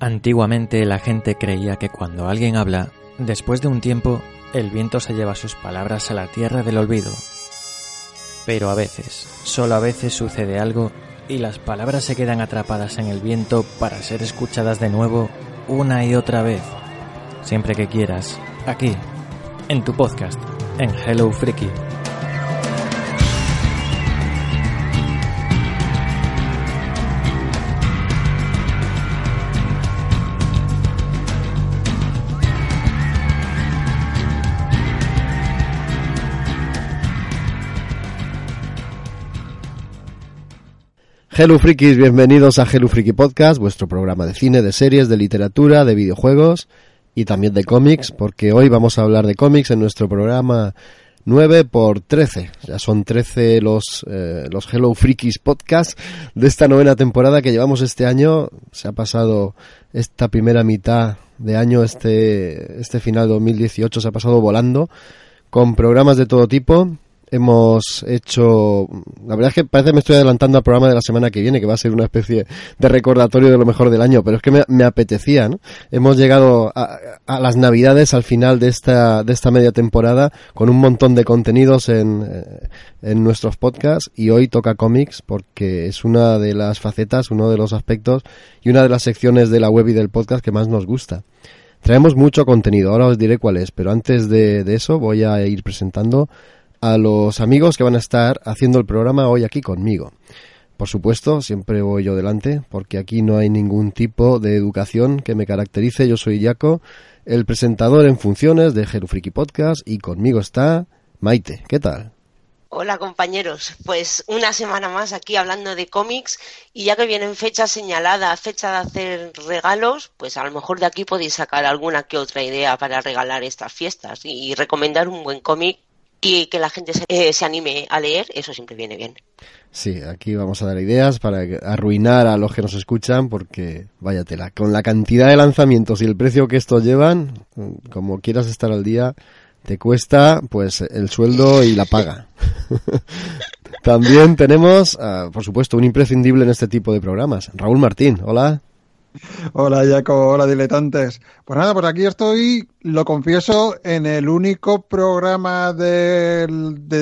Antiguamente la gente creía que cuando alguien habla, después de un tiempo, el viento se lleva sus palabras a la tierra del olvido. Pero a veces, solo a veces sucede algo y las palabras se quedan atrapadas en el viento para ser escuchadas de nuevo una y otra vez. Siempre que quieras, aquí, en tu podcast, en Hello Freaky. Hello Frikis, bienvenidos a Hello Friki Podcast, vuestro programa de cine, de series, de literatura, de videojuegos y también de cómics, porque hoy vamos a hablar de cómics en nuestro programa 9 por 13. Ya son 13 los, eh, los Hello Frikis Podcast de esta novena temporada que llevamos este año. Se ha pasado esta primera mitad de año, este, este final de 2018 se ha pasado volando con programas de todo tipo hemos hecho. La verdad es que parece que me estoy adelantando al programa de la semana que viene, que va a ser una especie de recordatorio de lo mejor del año, pero es que me, apetecía, ¿no? Hemos llegado a, las Navidades, al final de esta, de esta media temporada, con un montón de contenidos en, en nuestros podcasts, y hoy toca cómics porque es una de las facetas, uno de los aspectos y una de las secciones de la web y del podcast que más nos gusta. Traemos mucho contenido, ahora os diré cuál es, pero antes de, de eso voy a ir presentando a los amigos que van a estar haciendo el programa hoy aquí conmigo. Por supuesto, siempre voy yo delante, porque aquí no hay ningún tipo de educación que me caracterice. Yo soy Jaco, el presentador en funciones de Jerufriki Podcast, y conmigo está Maite. ¿Qué tal? Hola compañeros, pues una semana más aquí hablando de cómics y ya que vienen fecha señalada, fecha de hacer regalos, pues a lo mejor de aquí podéis sacar alguna que otra idea para regalar estas fiestas y recomendar un buen cómic y que la gente eh, se, anime a leer, eso siempre viene bien. Sí, aquí vamos a dar ideas para arruinar a los que nos escuchan porque, váyatela, con la cantidad de lanzamientos y el precio que estos llevan, como quieras estar al día, te cuesta pues el sueldo y la paga. También tenemos, ah, por supuesto, un imprescindible en este tipo de programas. Raúl Martín, hola. Hola Jaco, hola diletantes. Pues nada, pues aquí estoy, lo confieso, en el único programa de,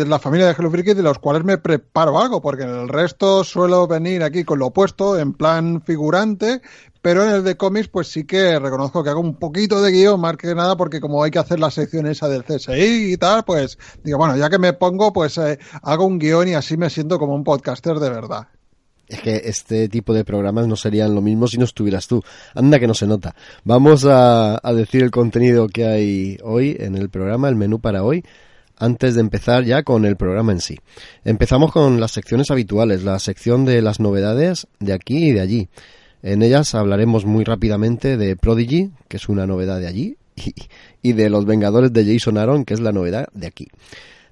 la familia de Hello Freaky de los cuales me preparo algo, porque en el resto suelo venir aquí con lo opuesto, en plan figurante, pero en el de cómics pues sí que reconozco que hago un poquito de guion, más que nada, porque como hay que hacer la sección esa del CSI y tal, pues digo, bueno, ya que me pongo, pues eh, hago un guion y así me siento como un podcaster de verdad. Es que este tipo de programas no serían lo mismo si no estuvieras tú. Anda que no se nota. Vamos a, decir el contenido que hay hoy en el programa, el menú para hoy, antes de empezar ya con el programa en sí. Empezamos con las secciones habituales, la sección de las novedades de aquí y de allí. En ellas hablaremos muy rápidamente de Prodigy, que es una novedad de allí, y, de Los Vengadores de Jason Aaron, que es la novedad de aquí.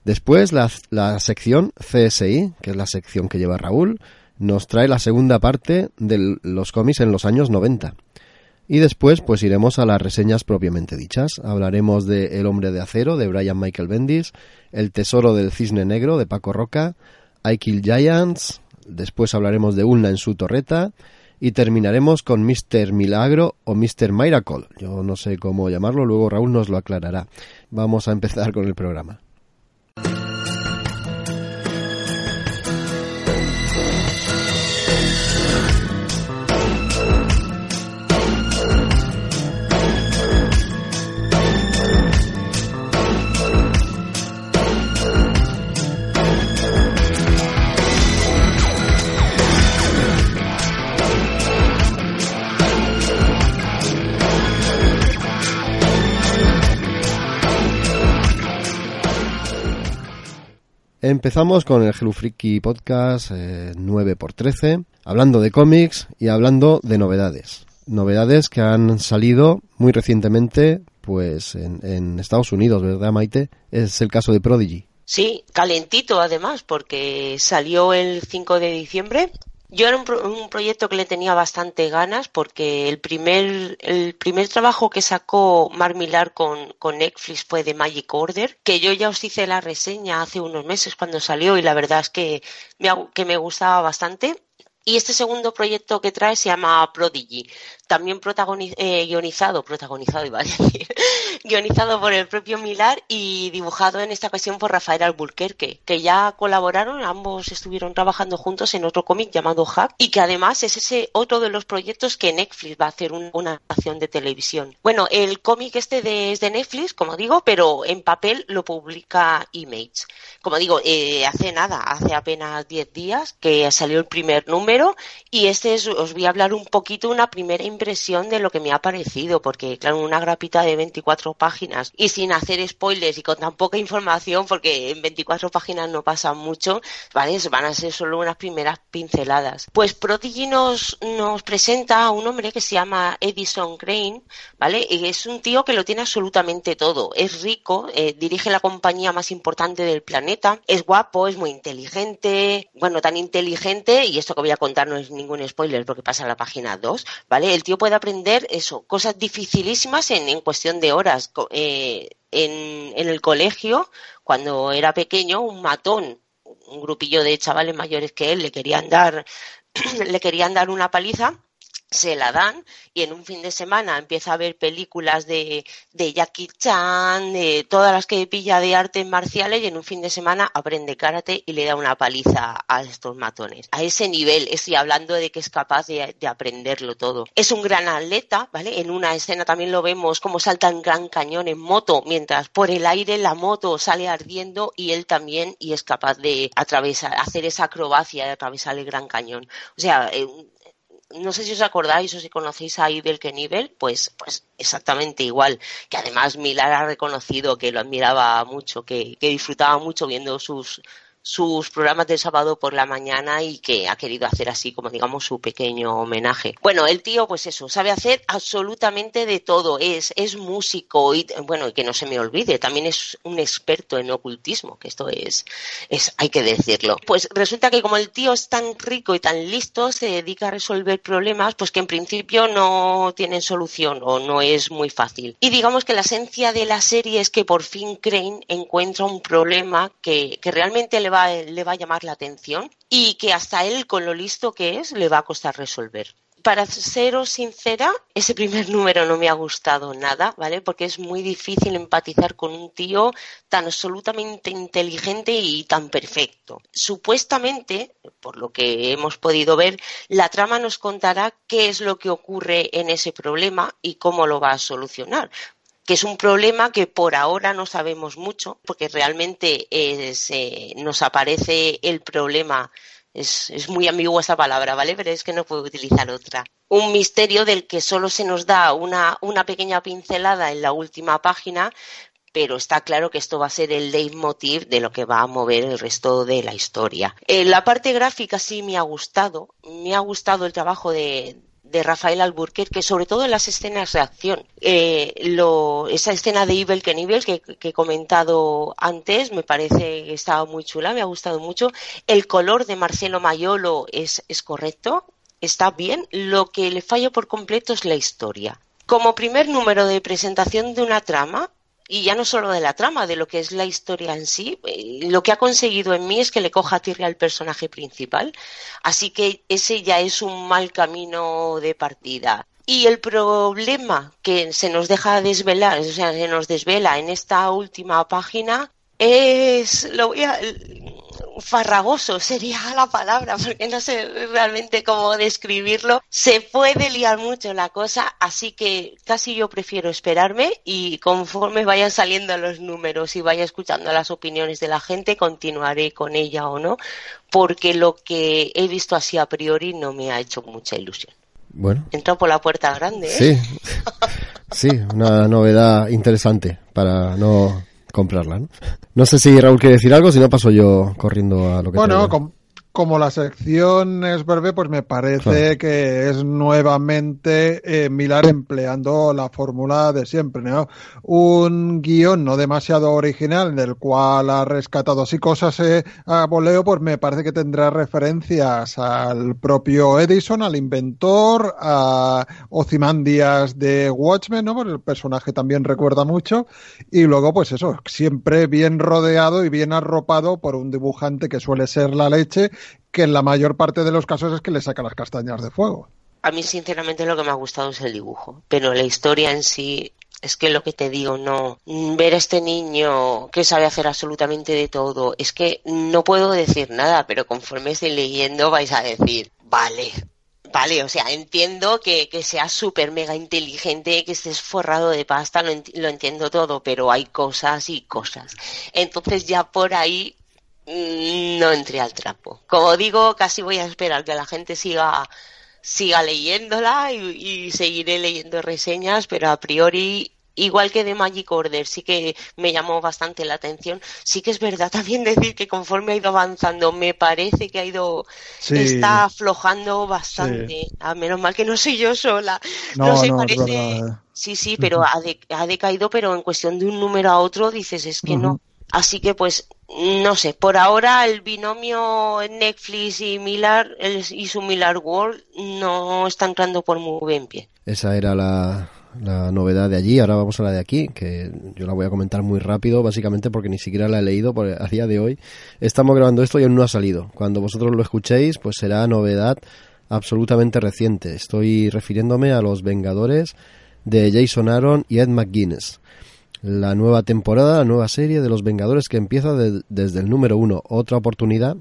Después la, la sección CSI, que es la sección que lleva Raúl, nos trae la segunda parte de los cómics en los años 90. Y después, pues iremos a las reseñas propiamente dichas. Hablaremos de El hombre de acero de Brian Michael Bendis, El tesoro del cisne negro de Paco Roca, I Kill Giants, después hablaremos de Ulna en su torreta y terminaremos con Mr. Milagro o Mr. Miracle. Yo no sé cómo llamarlo, luego Raúl nos lo aclarará. Vamos a empezar con el programa. Empezamos con el Hello Podcast 9x13, eh, hablando de cómics y hablando de novedades. Novedades que han salido muy recientemente pues en, en Estados Unidos, ¿verdad Maite? Es el caso de Prodigy. Sí, calentito además, porque salió el 5 de diciembre yo era un, proyecto que le tenía bastante ganas porque el primer, el primer trabajo que sacó Mark Millar con, con Netflix fue de Magic Order, que yo ya os hice la reseña hace unos meses cuando salió y la verdad es que me, que me gustaba bastante. Y este segundo proyecto que trae se llama Prodigy. También eh, guionizado, protagonizado iba a decir, guionizado por el propio Milar y dibujado en esta ocasión por Rafael Alburquerque, que ya colaboraron, ambos estuvieron trabajando juntos en otro cómic llamado Hack y que además es ese otro de los proyectos que Netflix va a hacer una acción de televisión. Bueno, el cómic este de, es de Netflix, como digo, pero en papel lo publica Image. Como digo, eh, hace nada, hace apenas 10 días que salió el primer número y este es, os voy a hablar un poquito, una primera impresión de lo que me ha parecido, porque claro, una grapita de 24 páginas y sin hacer spoilers y con tan poca información, porque en 24 páginas no pasa mucho, ¿vale? Van a ser solo unas primeras pinceladas. Pues Prodigy nos, presenta a un hombre que se llama Edison Crane, ¿vale? Y es un tío que lo tiene absolutamente todo. Es rico, eh, dirige la compañía más importante del planeta, es guapo, es muy inteligente, bueno, tan inteligente, y esto que voy a contar no es ningún spoiler porque pasa a la página 2, ¿vale? El tío puede aprender eso, cosas dificilísimas en, en cuestión de horas. Eh, en, en el colegio, cuando era pequeño, un matón, un grupillo de chavales mayores que él, le querían dar, le querían dar una paliza se la dan y en un fin de semana empieza a ver películas de, de Jackie Chan, de todas las que pilla de artes marciales y en un fin de semana aprende karate y le da una paliza a estos matones. A ese nivel estoy hablando de que es capaz de, de aprenderlo todo. Es un gran atleta, ¿vale? En una escena también lo vemos como salta en gran cañón en moto, mientras por el aire la moto sale ardiendo y él también y es capaz de atravesar, hacer esa acrobacia de atravesar el gran cañón. O sea, eh, no sé si os acordáis o si conocéis a Idel Knievel, pues, pues exactamente igual, que además Milar ha reconocido que lo admiraba mucho, que, que disfrutaba mucho viendo sus, sus programas de sábado por la mañana y que ha querido hacer así como digamos su pequeño homenaje. Bueno, el tío pues eso, sabe hacer absolutamente de todo, es, es músico y bueno, y que no se me olvide, también es un experto en ocultismo, que esto es, es, hay que decirlo. Pues resulta que como el tío es tan rico y tan listo, se dedica a resolver problemas pues que en principio no tienen solución o no es muy fácil. Y digamos que la esencia de la serie es que por fin Crane encuentra un problema que, que realmente le va le va a llamar la atención y que hasta él, con lo listo que es, le va a costar resolver para seros sincera, ese primer número no me ha gustado nada, ¿vale? Porque es muy difícil empatizar con un tío tan absolutamente inteligente y tan perfecto. Supuestamente, por lo que hemos podido ver, la trama nos contará qué es lo que ocurre en ese problema y cómo lo va a solucionar que es un problema que por ahora no sabemos mucho, porque realmente eh, nos aparece el problema, es, es, muy ambigua esta palabra, ¿vale? Pero es que no puedo utilizar otra. Un misterio del que solo se nos da una, una pequeña pincelada en la última página, pero está claro que esto va a ser el leitmotiv de lo que va a mover el resto de la historia. En la parte gráfica sí me ha gustado, me ha gustado el trabajo de, de Rafael Alburquerque, sobre todo en las escenas de acción. Eh, esa escena de Evil que, que he comentado antes me parece que estaba muy chula, me ha gustado mucho. El color de Marcelo Mayolo es, es correcto, está bien. Lo que le falla por completo es la historia. Como primer número de presentación de una trama, y ya no solo de la trama, de lo que es la historia en sí, eh, lo que ha conseguido en mí es que le coja tierra al personaje principal, así que ese ya es un mal camino de partida. Y el problema que se nos deja desvelar, o sea, se nos desvela en esta última página es, lo voy a, farragoso sería la palabra, porque no sé realmente cómo describirlo. Se puede liar mucho la cosa, así que casi yo prefiero esperarme y conforme vayan saliendo los números y vaya escuchando las opiniones de la gente, continuaré con ella o no, porque lo que he visto así a priori no me ha hecho mucha ilusión. Bueno. Entra por la puerta grande, ¿eh? Sí, sí, una novedad interesante para no comprarla. ¿no? no sé si Raúl quiere decir algo, si no paso yo corriendo a lo que Bueno, como la sección es breve, pues me parece que es nuevamente eh, Milar empleando la fórmula de siempre, ¿no? Un guion no demasiado original, del cual ha rescatado así cosas eh, a voleo, pues me parece que tendrá referencias al propio Edison, al inventor, a Ozymandias de Watchmen, ¿no? Pues el personaje también recuerda mucho. Y luego, pues eso, siempre bien rodeado y bien arropado por un dibujante que suele ser la leche que en la mayor parte de los casos es que le saca las castañas de fuego. a mí sinceramente lo que me ha gustado es el dibujo, pero la historia en sí es que lo que te digo, no. Ver a este niño que sabe hacer absolutamente de todo, es que no puedo decir nada, pero conforme estoy leyendo vais a decir, vale, Vale, o sea, entiendo que, que seas súper mega inteligente, que estés forrado de pasta, lo, entiendo todo, pero hay cosas y cosas. Entonces ya por ahí no entré al trapo. Como digo, casi voy a esperar que la gente siga siga leyéndola y, y, seguiré leyendo reseñas, pero a priori, igual que de Magic Order, sí que me llamó bastante la atención. Sí que es verdad también decir que conforme ha ido avanzando, me parece que ha ido, sí. está aflojando bastante. Sí. A menos mal que no soy yo sola. No, no sé, no, parece. Sí, sí, pero ha, de, ha, decaído, pero en cuestión de un número a otro dices, es que uh -huh. no. Así que pues no sé, por ahora el binomio Netflix y Miller y su Miller World no está entrando por muy buen pie. Esa era la, la novedad de allí, ahora vamos a la de aquí, que yo la voy a comentar muy rápido, básicamente porque ni siquiera la he leído a día de hoy. Estamos grabando esto y aún no ha salido. Cuando vosotros lo escuchéis, pues será novedad absolutamente reciente. Estoy refiriéndome a los Vengadores de Jason Aaron y Ed McGuinness la nueva temporada, la nueva serie de los Vengadores que empieza de, desde el número uno. Otra oportunidad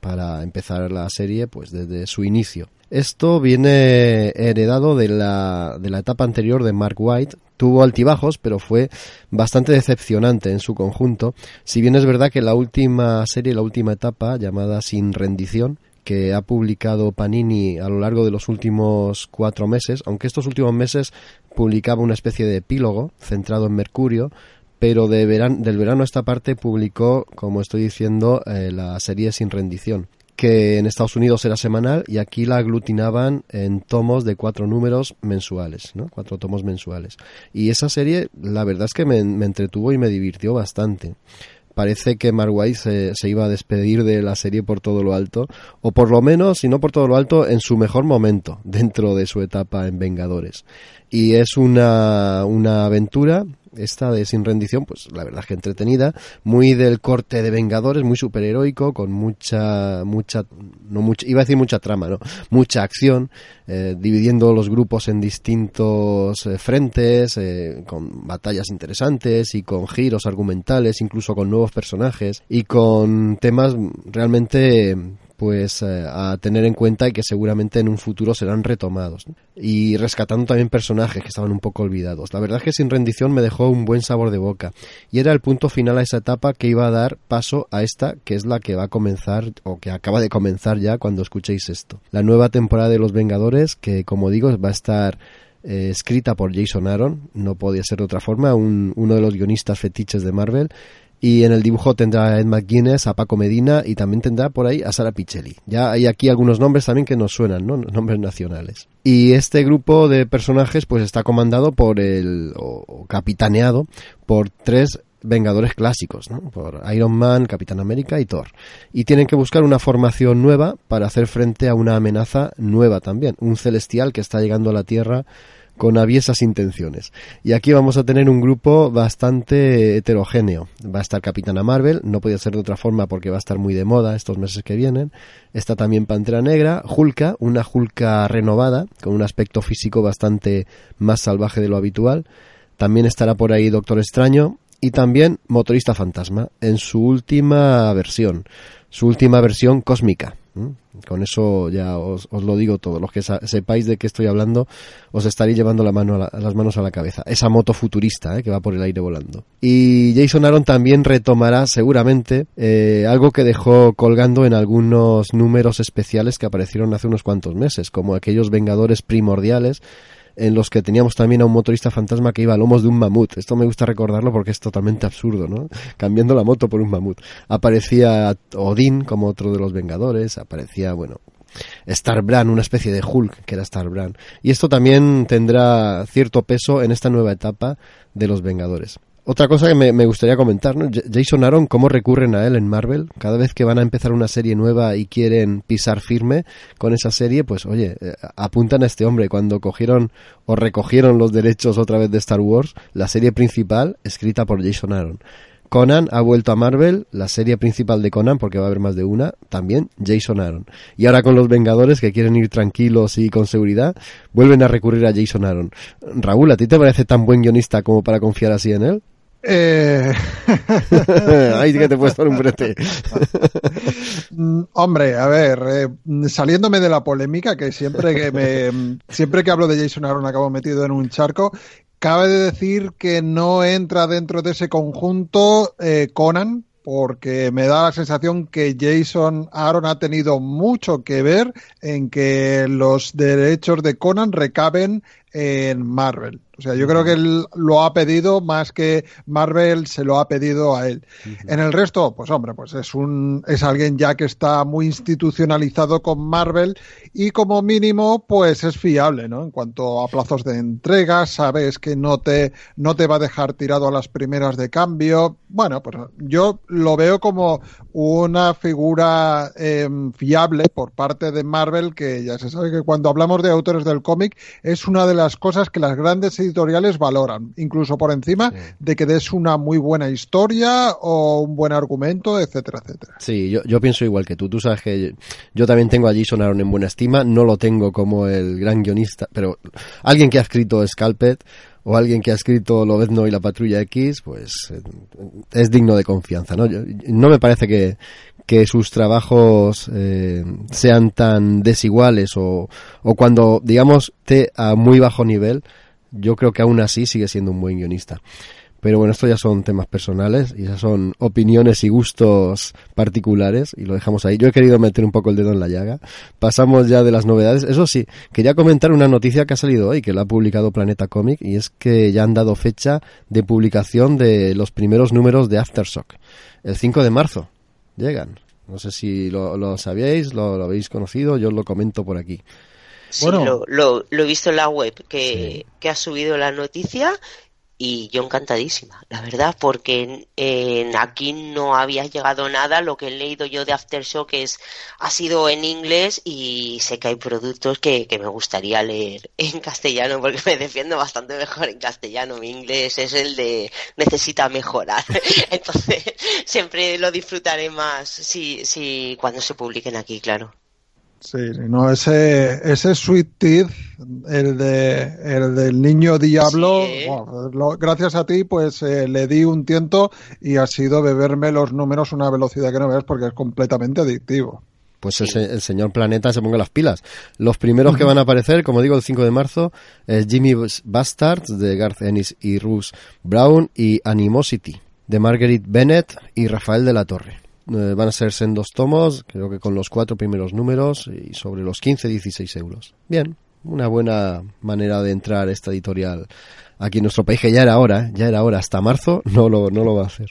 para empezar la serie pues desde su inicio. Esto viene heredado de la, de la etapa anterior de Mark White. Tuvo altibajos, pero fue bastante decepcionante en su conjunto. Si bien es verdad que la última serie, la última etapa, llamada Sin Rendición, que ha publicado Panini a lo largo de los últimos cuatro meses, aunque estos últimos meses publicaba una especie de epílogo centrado en Mercurio, pero de del verano a esta parte publicó, como estoy diciendo, eh, la serie Sin Rendición, que en Estados Unidos era semanal y aquí la aglutinaban en tomos de cuatro números mensuales, ¿no? Cuatro tomos mensuales. Y esa serie, la verdad es que me, me entretuvo y me divirtió bastante parece que Mark se, se, iba a despedir de la serie por todo lo alto, o por lo menos, si no por todo lo alto, en su mejor momento dentro de su etapa en Vengadores. Y es una, una aventura esta de Sin Rendición, pues la verdad es que entretenida, muy del corte de Vengadores, muy superheroico, con mucha, mucha, no mucha, iba a decir mucha trama, ¿no? Mucha acción, eh, dividiendo los grupos en distintos eh, frentes, eh, con batallas interesantes y con giros argumentales, incluso con nuevos personajes y con temas realmente pues eh, a tener en cuenta y que seguramente en un futuro serán retomados y rescatando también personajes que estaban un poco olvidados. La verdad es que sin rendición me dejó un buen sabor de boca y era el punto final a esa etapa que iba a dar paso a esta que es la que va a comenzar o que acaba de comenzar ya cuando escuchéis esto. La nueva temporada de Los Vengadores que como digo va a estar eh, escrita por Jason Aaron, no podía ser de otra forma, un, uno de los guionistas fetiches de Marvel y en el dibujo tendrá a Ed McGuinness, a Paco Medina y también tendrá por ahí a Sara Pichelli. Ya hay aquí algunos nombres también que nos suenan, ¿no? Nombres nacionales. Y este grupo de personajes pues está comandado por el, o, o capitaneado por tres Vengadores clásicos, ¿no? por Iron Man, Capitán América y Thor. Y tienen que buscar una formación nueva para hacer frente a una amenaza nueva también, un celestial que está llegando a la Tierra con aviesas intenciones. Y aquí vamos a tener un grupo bastante heterogéneo. Va a estar Capitana Marvel, no podía ser de otra forma porque va a estar muy de moda estos meses que vienen. Está también Pantera Negra, Hulka, una Hulka renovada, con un aspecto físico bastante más salvaje de lo habitual. También estará por ahí Doctor Extraño y también Motorista Fantasma en su última versión, su última versión cósmica. Con eso ya os, os, lo digo todo. Los que sepáis de qué estoy hablando, os estaréis llevando la mano a la, las manos a la cabeza. Esa moto futurista ¿eh? que va por el aire volando. Y Jason Aaron también retomará seguramente eh, algo que dejó colgando en algunos números especiales que aparecieron hace unos cuantos meses, como aquellos Vengadores primordiales en los que teníamos también a un motorista fantasma que iba a lomos de un mamut. Esto me gusta recordarlo porque es totalmente absurdo, ¿no? Cambiando la moto por un mamut. Aparecía Odín como otro de los Vengadores, aparecía, bueno, Star Brand, una especie de Hulk que era Star Brand. Y esto también tendrá cierto peso en esta nueva etapa de los Vengadores. Otra cosa que me, gustaría comentar, ¿no? Jason Aaron, cómo recurren a él en Marvel. Cada vez que van a empezar una serie nueva y quieren pisar firme con esa serie, pues oye, eh, apuntan a este hombre. Cuando cogieron o recogieron los derechos otra vez de Star Wars, la serie principal escrita por Jason Aaron Conan ha vuelto a Marvel, la serie principal de Conan, porque va a haber más de una, también Jason Aaron. Y ahora con los Vengadores, que quieren ir tranquilos y con seguridad, vuelven a recurrir a Jason Aaron. Raúl, ¿a ti te parece tan buen guionista como para confiar así en él? Eh... Ahí que te he puesto un brete. Mm, hombre, a ver, eh, saliéndome de la polémica, que siempre que me, siempre que hablo de Jason Aaron acabo metido en un charco, cabe de decir que no entra dentro de ese conjunto eh, Conan, porque me da la sensación que Jason Aaron ha tenido mucho que ver en que los derechos de Conan recaben en Marvel. O sea, yo creo que él lo ha pedido más que Marvel se lo ha pedido a él. En el resto, pues hombre, pues es un es alguien ya que está muy institucionalizado con Marvel y como mínimo pues es fiable, ¿no? En cuanto a plazos de entrega, sabes que no te no te va a dejar tirado a las primeras de cambio. Bueno, pues yo lo veo como una figura em, fiable por parte de Marvel que ya se sabe que cuando hablamos de autores del cómic es una de las cosas que las grandes editoriales valoran, incluso por encima de que des una muy buena historia o un buen argumento, etcétera, etcétera. Sí, yo, yo pienso igual que tú. Tú sabes que yo también tengo a Jason Aaron en buena estima, no lo tengo como el gran guionista, pero alguien que ha escrito Scalped o alguien que ha escrito Lobezno y la Patrulla X, pues eh, es digno de confianza, ¿no? no me parece que, que sus trabajos eh, sean tan desiguales o, o cuando, digamos, esté a muy bajo nivel, yo creo que aún así sigue siendo un buen guionista. Pero bueno, esto ya son temas personales y esas son opiniones y gustos particulares y lo dejamos ahí. Yo he querido meter un poco el dedo en la llaga. Pasamos ya de las novedades. Eso sí, quería comentar una noticia que ha salido hoy, que la ha publicado Planeta Comic y es que ya han dado fecha de publicación de los primeros números de Aftershock. El 5 de marzo llegan. No sé si lo, sabíais, lo, habéis conocido, yo lo comento por aquí. Sí, lo, lo, he visto en la web que, que ha subido la noticia y yo encantadísima, la verdad, porque en, aquí no había llegado nada, lo que he leído yo de Aftershock es, ha sido en inglés y sé que hay productos que, que me gustaría leer en castellano porque me defiendo bastante mejor en castellano, mi inglés es el de necesita mejorar, entonces siempre lo disfrutaré más si, si cuando se publiquen aquí, claro. Sí, no, ese, ese Sweet Teeth, el, de, el del niño diablo, gracias a ti, pues eh, le di un tiento y ha sido beberme los números a una velocidad que no veas porque es completamente adictivo. Pues ese, el señor Planeta se ponga las pilas. Los primeros que van a aparecer, como digo, el 5 de marzo, es Jimmy Bastards de Garth Ennis y Russ Brown y Animosity de Marguerite Bennett y Rafael de la Torre. Eh, van a ser en dos tomos, creo que con los cuatro primeros números y sobre los 15-16 euros. Bien, una buena manera de entrar esta editorial aquí en nuestro país, que ya era hora, ya era hora, hasta marzo no lo, no lo va a hacer.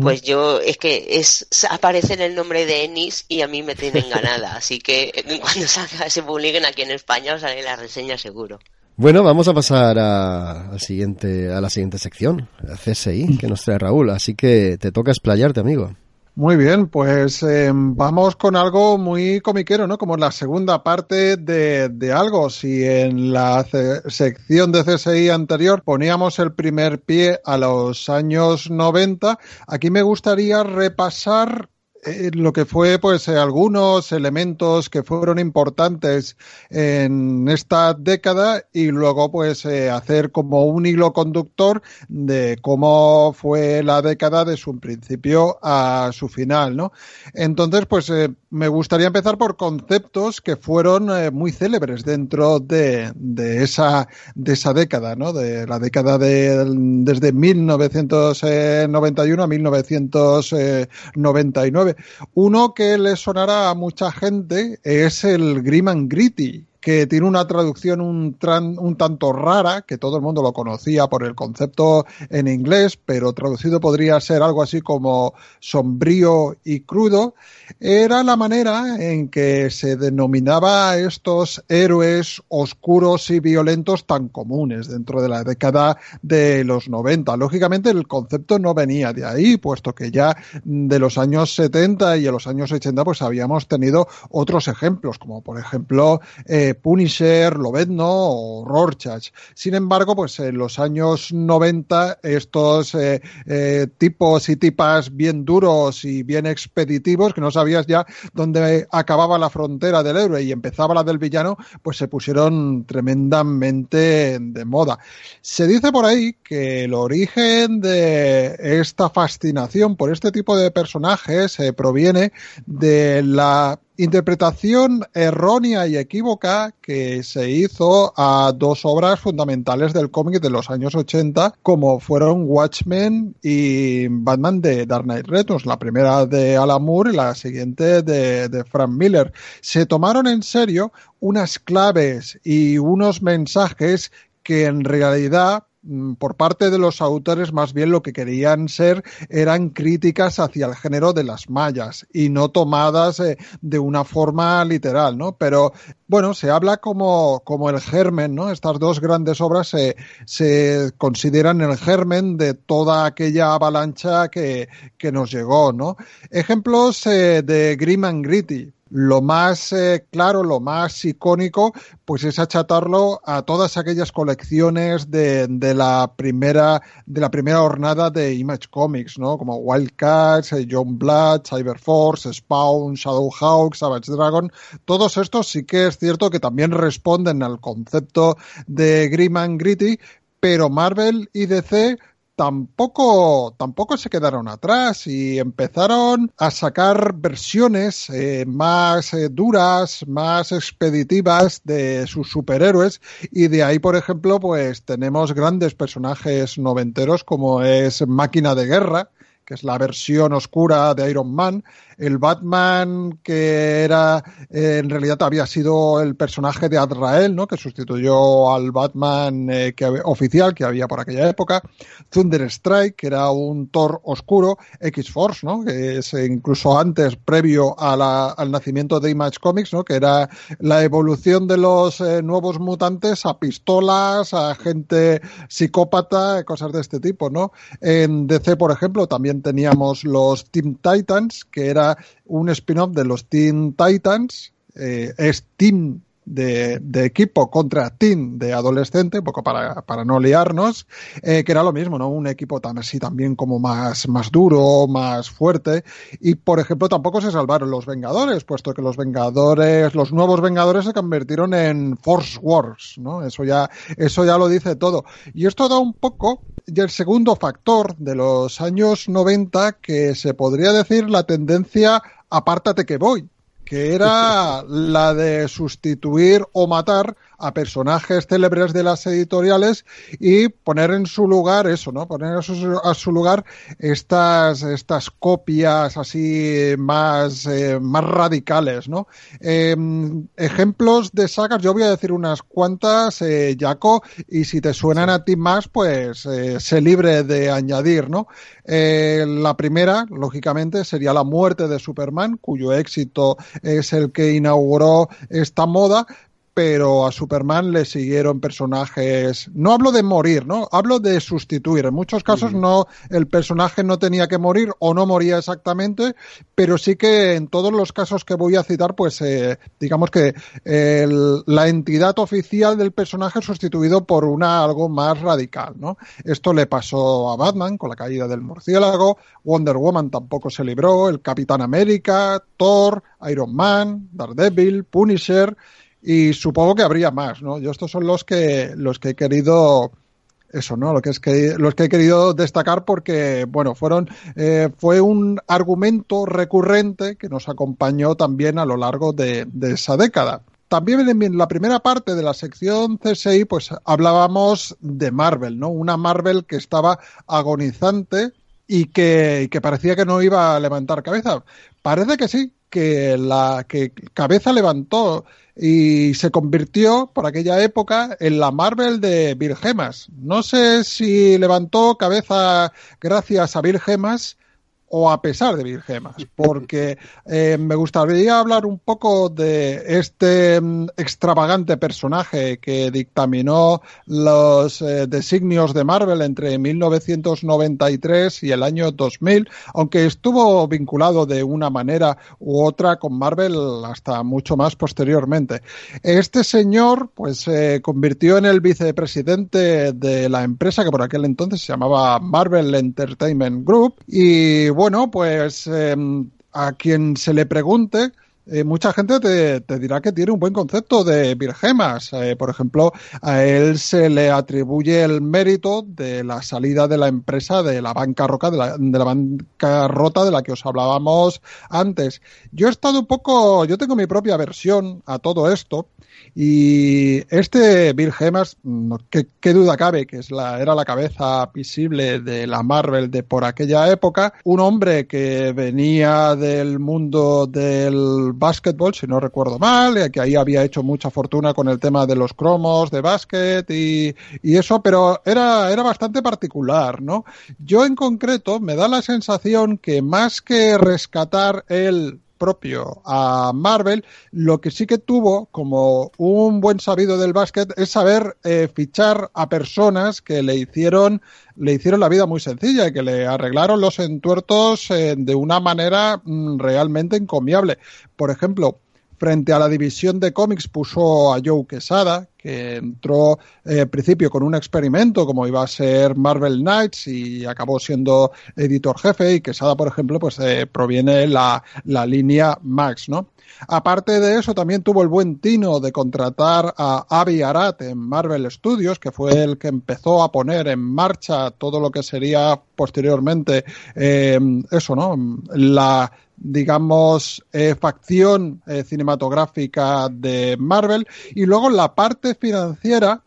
Pues yo, es que es aparece en el nombre de Ennis y a mí me tienen ganada, así que cuando salga, se publiquen aquí en España os haré la reseña seguro. Bueno, vamos a pasar a, a, siguiente, a la siguiente sección, a CSI, que nos trae Raúl, así que te toca explayarte, amigo. Muy bien, pues eh, vamos con algo muy comiquero, ¿no? Como la segunda parte de, de algo. Si en la sección de CSI anterior poníamos el primer pie a los años 90, aquí me gustaría repasar eh, lo que fue pues eh, algunos elementos que fueron importantes en esta década y luego pues eh, hacer como un hilo conductor de cómo fue la década de su principio a su final, ¿no? Entonces pues me gustaría empezar por conceptos que fueron muy célebres dentro de, de, esa de esa década, ¿no? De la década de desde 1991 a 1999 uno que le sonará a mucha gente es el Grim and Gritty, que tiene una traducción un, tanto rara, que todo el mundo lo conocía por el concepto en inglés, pero traducido podría ser algo así como sombrío y crudo, era la manera en que se denominaba a estos héroes oscuros y violentos tan comunes dentro de la década de los 90. Lógicamente el concepto no venía de ahí, puesto que ya de los años 70 y a los años 80 pues habíamos tenido otros ejemplos, como por ejemplo eh, eh, Punisher, Lobezno o Rorschach. Sin embargo, pues en los años 90 estos eh, eh, tipos y tipas bien duros y bien expeditivos, que no sabías ya dónde acababa la frontera del héroe y empezaba la del villano, pues se pusieron tremendamente de moda. Se dice por ahí que el origen de esta fascinación por este tipo de personajes proviene de la interpretación errónea y equívoca que se hizo a dos obras fundamentales del cómic de los años 80, como fueron Watchmen y Batman de Dark Knight Returns, la primera de Alan Moore y la siguiente de, Frank Miller. Se tomaron en serio unas claves y unos mensajes que en realidad por parte de los autores más bien lo que querían ser eran críticas hacia el género de las mallas y no tomadas eh, de una forma literal, ¿no? Pero bueno, se habla como, como el germen, ¿no? Estas dos grandes obras se, se consideran el germen de toda aquella avalancha que, que nos llegó, ¿no? Ejemplos eh, de Grim and Gritty lo más eh, claro, lo más icónico, pues es achatarlo a todas aquellas colecciones de, de, la primera de la primera jornada de Image Comics, ¿no? Como Wildcats, eh, John Blood, Cyberforce, Spawn, Shadowhawk, Savage Dragon. Todos estos sí que es cierto que también responden al concepto de Grim and Gritty, pero Marvel y DC tampoco, tampoco se quedaron atrás y empezaron a sacar versiones eh, más eh, duras, más expeditivas de sus superhéroes. Y de ahí, por ejemplo, pues tenemos grandes personajes noventeros como es Máquina de Guerra, que es la versión oscura de Iron Man, el Batman que era eh, en realidad había sido el personaje de Azrael, ¿no? que sustituyó al Batman eh, que, oficial que había por aquella época, Thunderstrike, que era un Thor oscuro, X-Force, ¿no? que es incluso antes, previo al nacimiento de Image Comics, ¿no? que era la evolución de los eh, nuevos mutantes a pistolas, a gente psicópata, cosas de este tipo. ¿no? En DC, por ejemplo, también teníamos los Teen Titans, que era un spin-off de los Teen Titans, eh, es Teen de, equipo contra Teen de adolescente, un poco para, para no liarnos, eh, que era lo mismo, ¿no? Un equipo tan así también como más, más duro, más fuerte. Y por ejemplo, tampoco se salvaron los Vengadores, puesto que los Vengadores, los nuevos Vengadores se convirtieron en Force Wars, ¿no? Eso ya, eso ya lo dice todo. Y esto da un poco y el segundo factor de los años 90 que se podría decir la tendencia apártate que voy, que era la de sustituir o matar a personajes célebres de las editoriales y poner en su lugar eso, ¿no? Poner a su, lugar estas, estas copias así más, eh, más radicales, ¿no? Em, ejemplos de sagas, yo voy a decir unas cuantas, eh, Jaco, y si te suenan a ti más, pues eh, sé libre de añadir, ¿no? la primera, lógicamente, sería la muerte de Superman, cuyo éxito es el que inauguró esta moda, pero a Superman le siguieron personajes. No hablo de morir, ¿no? Hablo de sustituir. En muchos casos no, el personaje no tenía que morir o no moría exactamente, pero sí que en todos los casos que voy a citar, pues eh, digamos que la entidad oficial del personaje sustituido por una algo más radical, ¿no? Esto le pasó a Batman con la caída del murciélago, Wonder Woman tampoco se libró, el Capitán América, Thor, Iron Man, Daredevil, Punisher y supongo que habría más, ¿no? Yo estos son los que los que he querido eso, ¿no? Lo que es que los que he querido destacar porque, bueno, fueron eh, fue un argumento recurrente que nos acompañó también a lo largo de, esa década. También en la primera parte de la sección CSI, pues hablábamos de Marvel, ¿no? Una Marvel que estaba agonizante y que, y que parecía que no iba a levantar cabeza. Parece que sí, que la que cabeza levantó y se convirtió por aquella época en la Marvel de Bill Gemas. No sé si levantó cabeza gracias a Bill Gemas o a pesar de Bill Gemas, porque eh, me gustaría hablar un poco de este mm, extravagante personaje que dictaminó los eh, designios de Marvel entre 1993 y el año 2000, aunque estuvo vinculado de una manera u otra con Marvel hasta mucho más posteriormente. Este señor pues se convirtió en el vicepresidente de la empresa que por aquel entonces se llamaba Marvel Entertainment Group y bueno, pues em, a quien se le pregunte, eh, mucha gente te, dirá que tiene un buen concepto de Virgemas. Eh, por ejemplo, a él se le atribuye el mérito de la salida de la empresa de la bancarrota de la, de la bancarrota de la que os hablábamos antes. Yo he estado un poco, yo tengo mi propia versión a todo esto y este Bill Gemas, ¿qué, duda cabe que es la, era la cabeza visible de la Marvel de por aquella época, un hombre que venía del mundo del básquetbol, si no recuerdo mal, que ahí había hecho mucha fortuna con el tema de los cromos de básquet y, y eso, pero era, era bastante particular, ¿no? Yo en concreto me da la sensación que más que rescatar el propio a Marvel, lo que sí que tuvo como un buen sabido del básquet es saber eh, fichar a personas que le hicieron le hicieron la vida muy sencilla y que le arreglaron los entuertos eh, de una manera mm, realmente encomiable. Por ejemplo, frente a la división de cómics puso a Joe Quesada, que entró eh, al principio con un experimento como iba a ser Marvel Knights y acabó siendo editor jefe y Quesada, por ejemplo, pues eh, proviene la, la línea Max, ¿no? Aparte de eso, también tuvo el buen tino de contratar a Avi Arad en Marvel Studios, que fue el que empezó a poner en marcha todo lo que sería posteriormente eh, eso, ¿no? La digamos, eh, facción eh, cinematográfica de Marvel y luego la parte financiera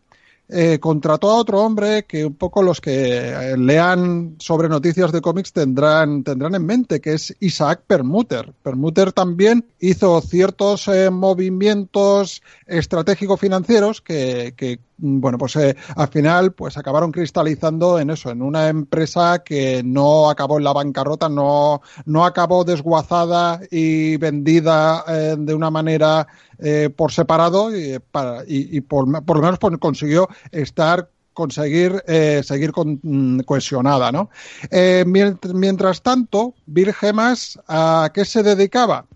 eh, contrató a otro hombre que un poco los que lean sobre noticias de cómics tendrán, tendrán en mente, que es Isaac Permuter. Permuter también hizo ciertos movimientos estratégicos financieros que, que bueno, pues eh, al final pues acabaron cristalizando en eso, en una empresa que no acabó en la bancarrota, no, no acabó desguazada y vendida eh, de una manera eh, por separado y, para, y, por, lo menos pues, consiguió estar conseguir eh, seguir con, mm, cohesionada, ¿no? Eh, mientras, mientras, tanto, Bill Gemas, ¿a qué se dedicaba?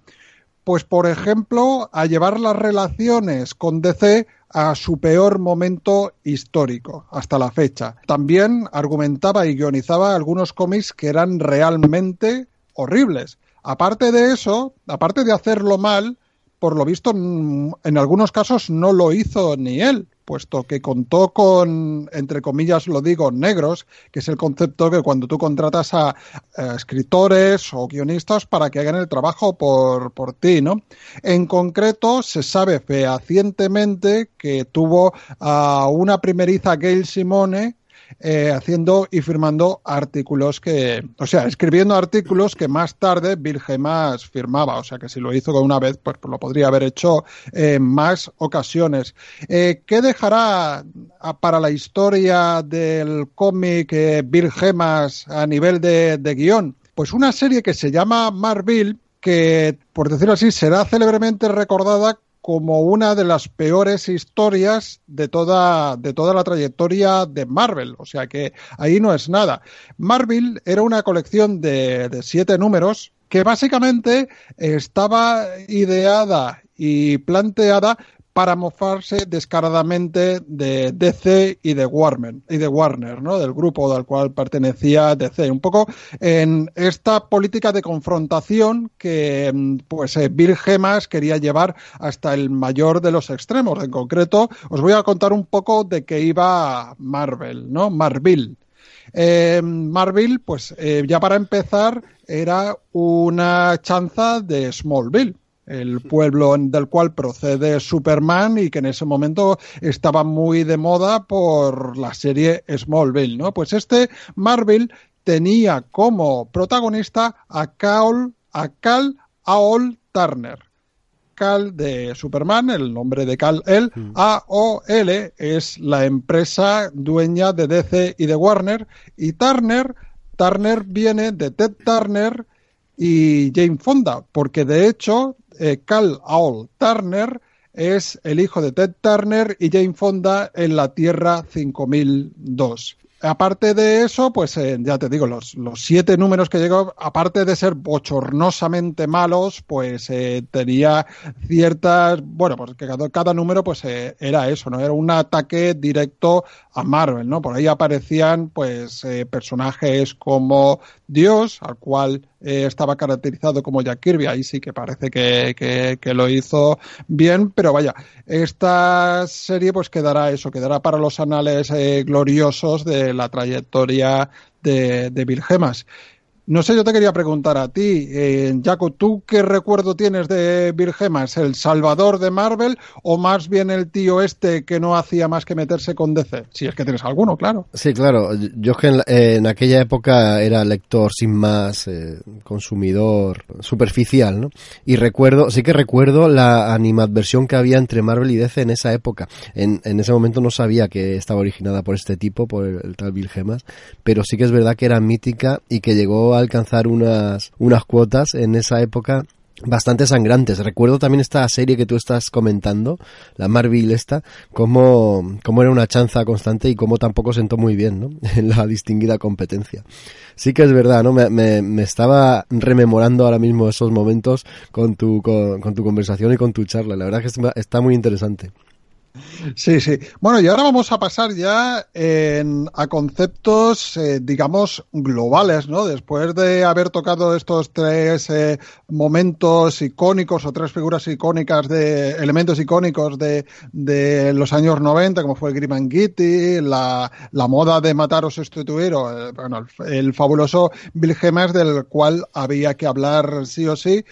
Pues, por ejemplo, a llevar las relaciones con DC a su peor momento histórico hasta la fecha. También argumentaba y guionizaba algunos cómics que eran realmente horribles. Aparte de eso, aparte de hacerlo mal, por lo visto en algunos casos no lo hizo ni él puesto que contó con, entre comillas lo digo, negros, que es el concepto que cuando tú contratas a, escritores o guionistas para que hagan el trabajo por, por ti, ¿no? En concreto, se sabe fehacientemente que tuvo a una primeriza Gail Simone eh, haciendo y firmando artículos que, o sea, escribiendo artículos que más tarde Bill Gemas firmaba, o sea que si lo hizo con una vez, pues, lo podría haber hecho en más ocasiones. Eh, ¿Qué dejará para la historia del cómic eh, Bill Gemas a nivel de, de guion? Pues una serie que se llama Marvel, que, por decirlo así, será célebremente recordada como una de las peores historias de toda, de toda la trayectoria de Marvel. O sea que ahí no es nada. Marvel era una colección de, de siete números que básicamente estaba ideada y planteada para mofarse descaradamente de DC y de Warner, y de Warner, ¿no? Del grupo al cual pertenecía DC. Un poco en esta política de confrontación que mm, pues eh, Bill Gemas quería llevar hasta el mayor de los extremos. En concreto, os voy a contar un poco de qué iba Marvel, ¿no? Marvel. Eh, Marvel, pues eh, ya para empezar, era una chanza de Smallville el pueblo del cual procede Superman y que en ese momento estaba muy de moda por la serie Smallville, ¿no? Pues este Marvel tenía como protagonista a Cal, a Cal Aol Turner. Cal de Superman, el nombre de Cal El, mm. AOL es la empresa dueña de DC y de Warner y Turner Turner viene de Ted Turner y Jane Fonda, porque de hecho eh, Cal Aul Turner es el hijo de Ted Turner y Jane Fonda en la Tierra 5002. Aparte de eso, pues eh, ya te digo, los, los, siete números que llegó, aparte de ser bochornosamente malos, pues eh, tenía ciertas, bueno, pues que cada, cada número pues eh, era eso, ¿no? Era un ataque directo a Marvel, ¿no? Por ahí aparecían pues personajes como Dios, al cual eh, estaba caracterizado como Jack Kirby, ahí sí que parece que, que, lo hizo bien, pero vaya, esta serie pues quedará eso, quedará para los anales eh, gloriosos de la trayectoria de, de Bill Gemas. No sé, yo te quería preguntar a ti, eh, Jaco, ¿tú qué recuerdo tienes de Bill Gemas? ¿El salvador de Marvel o más bien el tío este que no hacía más que meterse con DC? Si es que tienes alguno, claro. Sí, claro. Yo que en, en aquella época era lector sin más, eh, consumidor superficial, ¿no? Y recuerdo, sí que recuerdo la animadversión que había entre Marvel y DC en esa época. En, en ese momento no sabía que estaba originada por este tipo, por el, el tal Bill Gemas, pero sí que es verdad que era mítica y que llegó a alcanzar unas, unas cuotas en esa época bastante sangrantes. Recuerdo también esta serie que tú estás comentando, la Marvel esta, cómo, cómo era una chanza constante y cómo tampoco sentó muy bien, ¿no? En la distinguida competencia. Sí que es verdad, ¿no? Me, me, estaba rememorando ahora mismo esos momentos con tu, con, con, tu conversación y con tu charla. La verdad que está muy interesante. Sí, sí. Bueno, y ahora vamos a pasar ya en, a conceptos, eh, digamos, globales, ¿no? Después de haber tocado estos tres eh, momentos icónicos o tres figuras icónicas de elementos icónicos de, los años 90, como fue Grim Gitty, la, moda de matar o sustituir, o, eh, bueno, el, el, fabuloso Bill Gemas, del cual había que hablar sí o sí.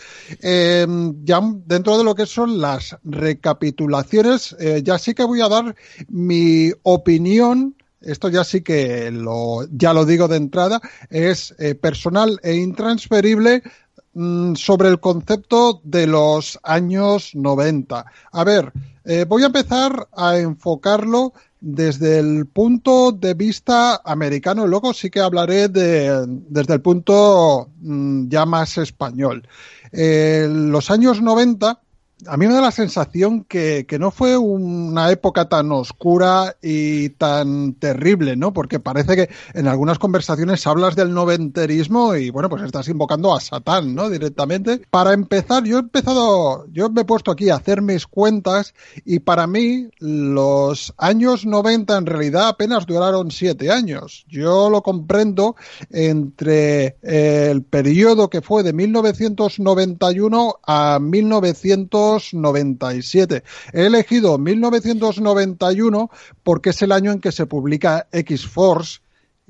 Eh, ya dentro de lo que son las recapitulaciones, eh, ya sí que voy a dar mi opinión esto ya sí que lo, ya lo digo de entrada, es eh, personal e intransferible mmm, sobre el concepto de los años 90. A ver, eh, voy a empezar a enfocarlo desde el punto de vista americano, luego sí que hablaré de, desde el punto mmm, ya más español. Eh, los años 90 a mí me da la sensación que, que, no fue una época tan oscura y tan terrible, ¿no? Porque parece que en algunas conversaciones hablas del noventerismo y, bueno, pues estás invocando a Satán, ¿no? Directamente. Para empezar, yo he empezado, yo me he puesto aquí a hacer mis cuentas y para mí los años 90 en realidad apenas duraron siete años. Yo lo comprendo entre el periodo que fue de 1991 a 1900 1997. He elegido 1991 porque es el año en que se publica X-Force,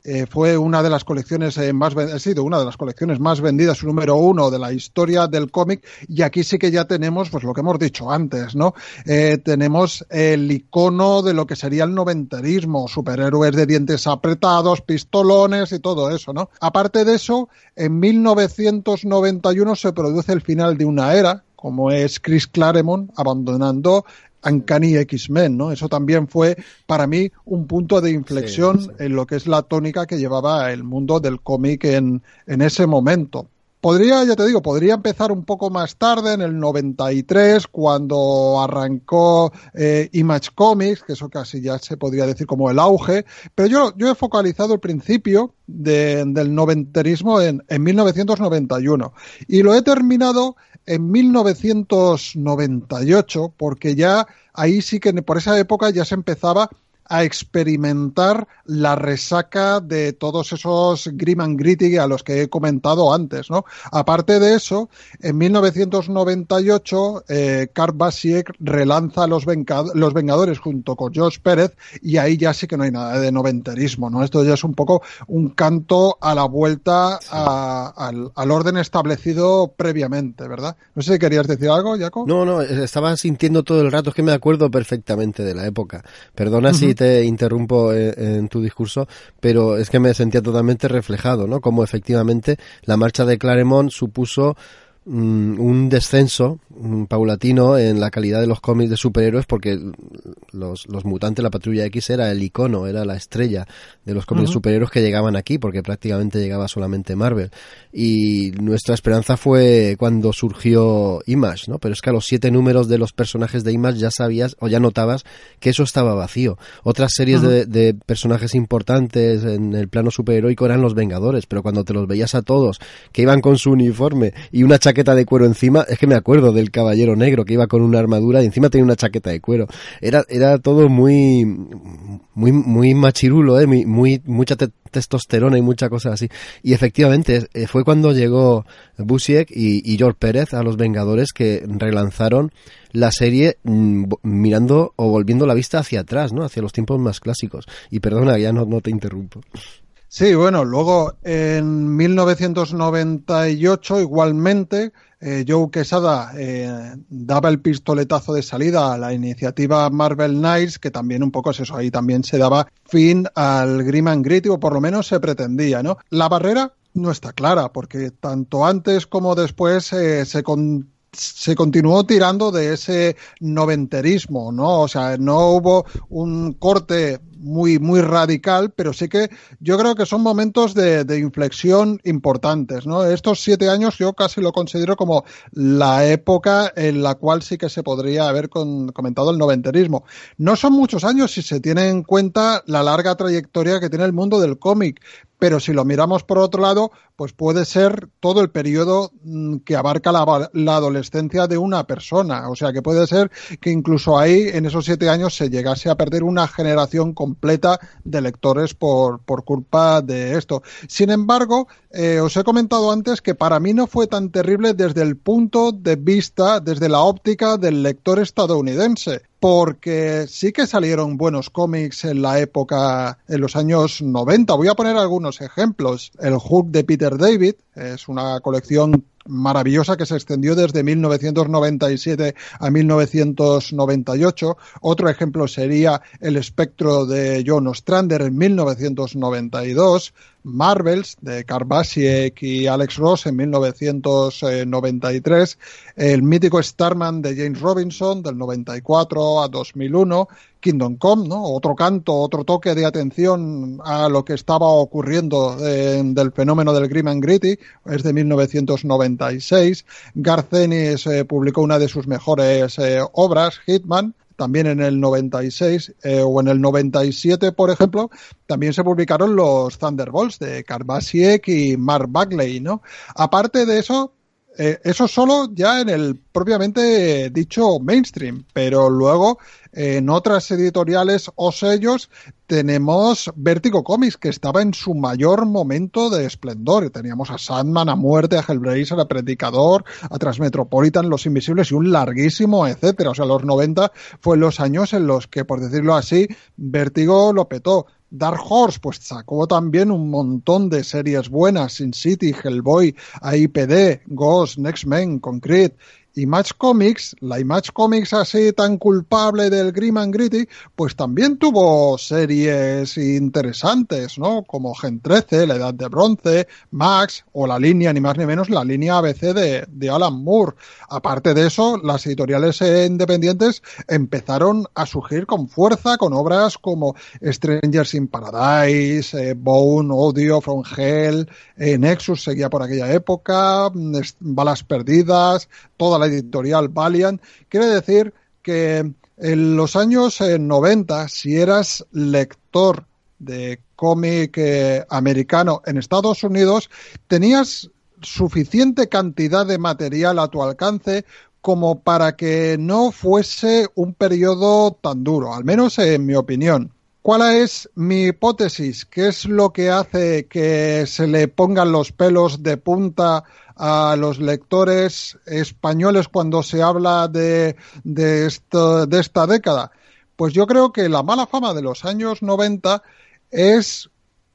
eh, fue una de las colecciones eh, más ha sido una de las colecciones más vendidas, número uno de la historia del cómic, y aquí sí que ya tenemos, pues lo que hemos dicho antes, ¿no? Eh, tenemos el icono de lo que sería el noventerismo, superhéroes de dientes apretados, pistolones y todo eso, ¿no? Aparte de eso, en 1991 se produce el final de una era, como es Chris Claremont abandonando Uncanny X-Men, ¿no? Eso también fue para mí un punto de inflexión sí, sí. en lo que es la tónica que llevaba el mundo del cómic en, en ese momento. Podría, ya te digo, podría empezar un poco más tarde, en el 93, cuando arrancó eh, Image Comics, que eso casi ya se podría decir como el auge, pero yo, yo he focalizado el principio de, del noventerismo en, en 1991 y lo he terminado en 1998, porque ya ahí sí que por esa época ya se empezaba a experimentar la resaca de todos esos grim and gritty a los que he comentado antes, ¿no? Aparte de eso, en 1998, eh, Kurt Basiek relanza los, Vengad los, Vengadores junto con Josh Pérez y ahí ya sí que no hay nada de noventerismo, ¿no? Esto ya es un poco un canto a la vuelta sí. a, al, al, orden establecido previamente, ¿verdad? No sé si querías decir algo, Jaco. No, no, estaba sintiendo todo el rato, es que me acuerdo perfectamente de la época. Perdona uh -huh. si te interrumpo en, en, tu discurso, pero es que me sentía totalmente reflejado, ¿no? Como efectivamente la marcha de Claremont supuso un descenso mm, paulatino en la calidad de los cómics de superhéroes porque los, los mutantes, la patrulla X era el icono, era la estrella de los cómics de superhéroes que llegaban aquí porque prácticamente llegaba solamente Marvel. Y nuestra esperanza fue cuando surgió Image, ¿no? Pero es que a los siete números de los personajes de Image ya sabías o ya notabas que eso estaba vacío. Otras series de, de personajes importantes en el plano superheroico eran los Vengadores, pero cuando te los veías a todos que iban con su uniforme y una chaqueta de cuero encima, es que me acuerdo del caballero negro que iba con una armadura y encima tenía una chaqueta de cuero. Era, era todo muy, muy, muy machirulo, ¿eh? muy, mucha testosterona y mucha cosa así. Y efectivamente eh, fue cuando llegó Busiek y, George Pérez a los Vengadores que relanzaron la serie mm, mirando o volviendo la vista hacia atrás, ¿no? Hacia los tiempos más clásicos. Y perdona, ya no, no te interrumpo. Sí, bueno, luego en 1998 igualmente eh, Joe Quesada eh, daba el pistoletazo de salida a la iniciativa Marvel Knights, que también un poco es eso, ahí también se daba fin al Grim and Gritty, o por lo menos se pretendía, ¿no? La barrera no está clara, porque tanto antes como después eh, se, con se continuó tirando de ese noventerismo, ¿no? O sea, no hubo un corte muy, muy radical, pero sí que yo creo que son momentos de, inflexión importantes, ¿no? Estos siete años yo casi lo considero como la época en la cual sí que se podría haber con, comentado el noventerismo. No son muchos años si se tiene en cuenta la larga trayectoria que tiene el mundo del cómic, pero si lo miramos por otro lado, pues puede ser todo el periodo mm, que abarca la, la, adolescencia de una persona. O sea, que puede ser que incluso ahí, en esos siete años, se llegase a perder una generación completa de lectores por, por culpa de esto. Sin embargo, eh, os he comentado antes que para mí no fue tan terrible desde el punto de vista, desde la óptica del lector estadounidense, porque sí que salieron buenos cómics en la época, en los años 90. Voy a poner algunos ejemplos. El Hook de Peter David es una colección maravillosa que se extendió desde 1997 a 1998. Otro ejemplo sería El espectro de John Ostrander en 1992. Marvels de Karbasiek y Alex Ross en 1993, el mítico Starman de James Robinson del 94 a 2001, Kingdom Come, ¿no? otro canto, otro toque de atención a lo que estaba ocurriendo del fenómeno del Grim and Gritty, es de 1996. Garcenis eh, publicó una de sus mejores eh, obras, Hitman, también en el 96 eh, o en el 97, por ejemplo, también se publicaron los Thunderbolts de Karbasiek y Mark Bagley, ¿no? Aparte de eso, eh, eso solo ya en el propiamente dicho mainstream, pero luego en otras editoriales o sellos tenemos Vértigo Comics, que estaba en su mayor momento de esplendor. Teníamos a Sandman, a Muerte, a Hellblazer, a Predicador, a Transmetropolitan, Los Invisibles y un larguísimo etcétera. O sea, los 90 fue los años en los que, por decirlo así, Vértigo lo petó. Dark Horse, pues sacó también un montón de series buenas, Sin City, Hellboy, AIPD, Ghost, Next Men, Concrete, Image Comics, la Image Comics así tan culpable del Grim and Gritty, pues también tuvo series interesantes, ¿no? Como Gen 13, La Edad de Bronce, Max o la línea, ni más ni menos, la línea ABC de, de Alan Moore. Aparte de eso, las editoriales independientes empezaron a surgir con fuerza con obras como Strangers in Paradise, eh, Bone, Audio From Hell, eh, Nexus seguía por aquella época, mm, Balas Perdidas, toda la editorial Valiant. Quiere decir que en los años 90, eh, si eras lector de cómic eh, americano en Estados Unidos, tenías suficiente cantidad de material a tu alcance como para que no fuese un periodo tan duro, al menos en mi opinión. ¿Cuál es mi hipótesis? ¿Qué es lo que hace que se le pongan los pelos de punta a los lectores españoles cuando se habla de, de, esto, de esta década? Pues yo creo que la mala fama de los años 90 es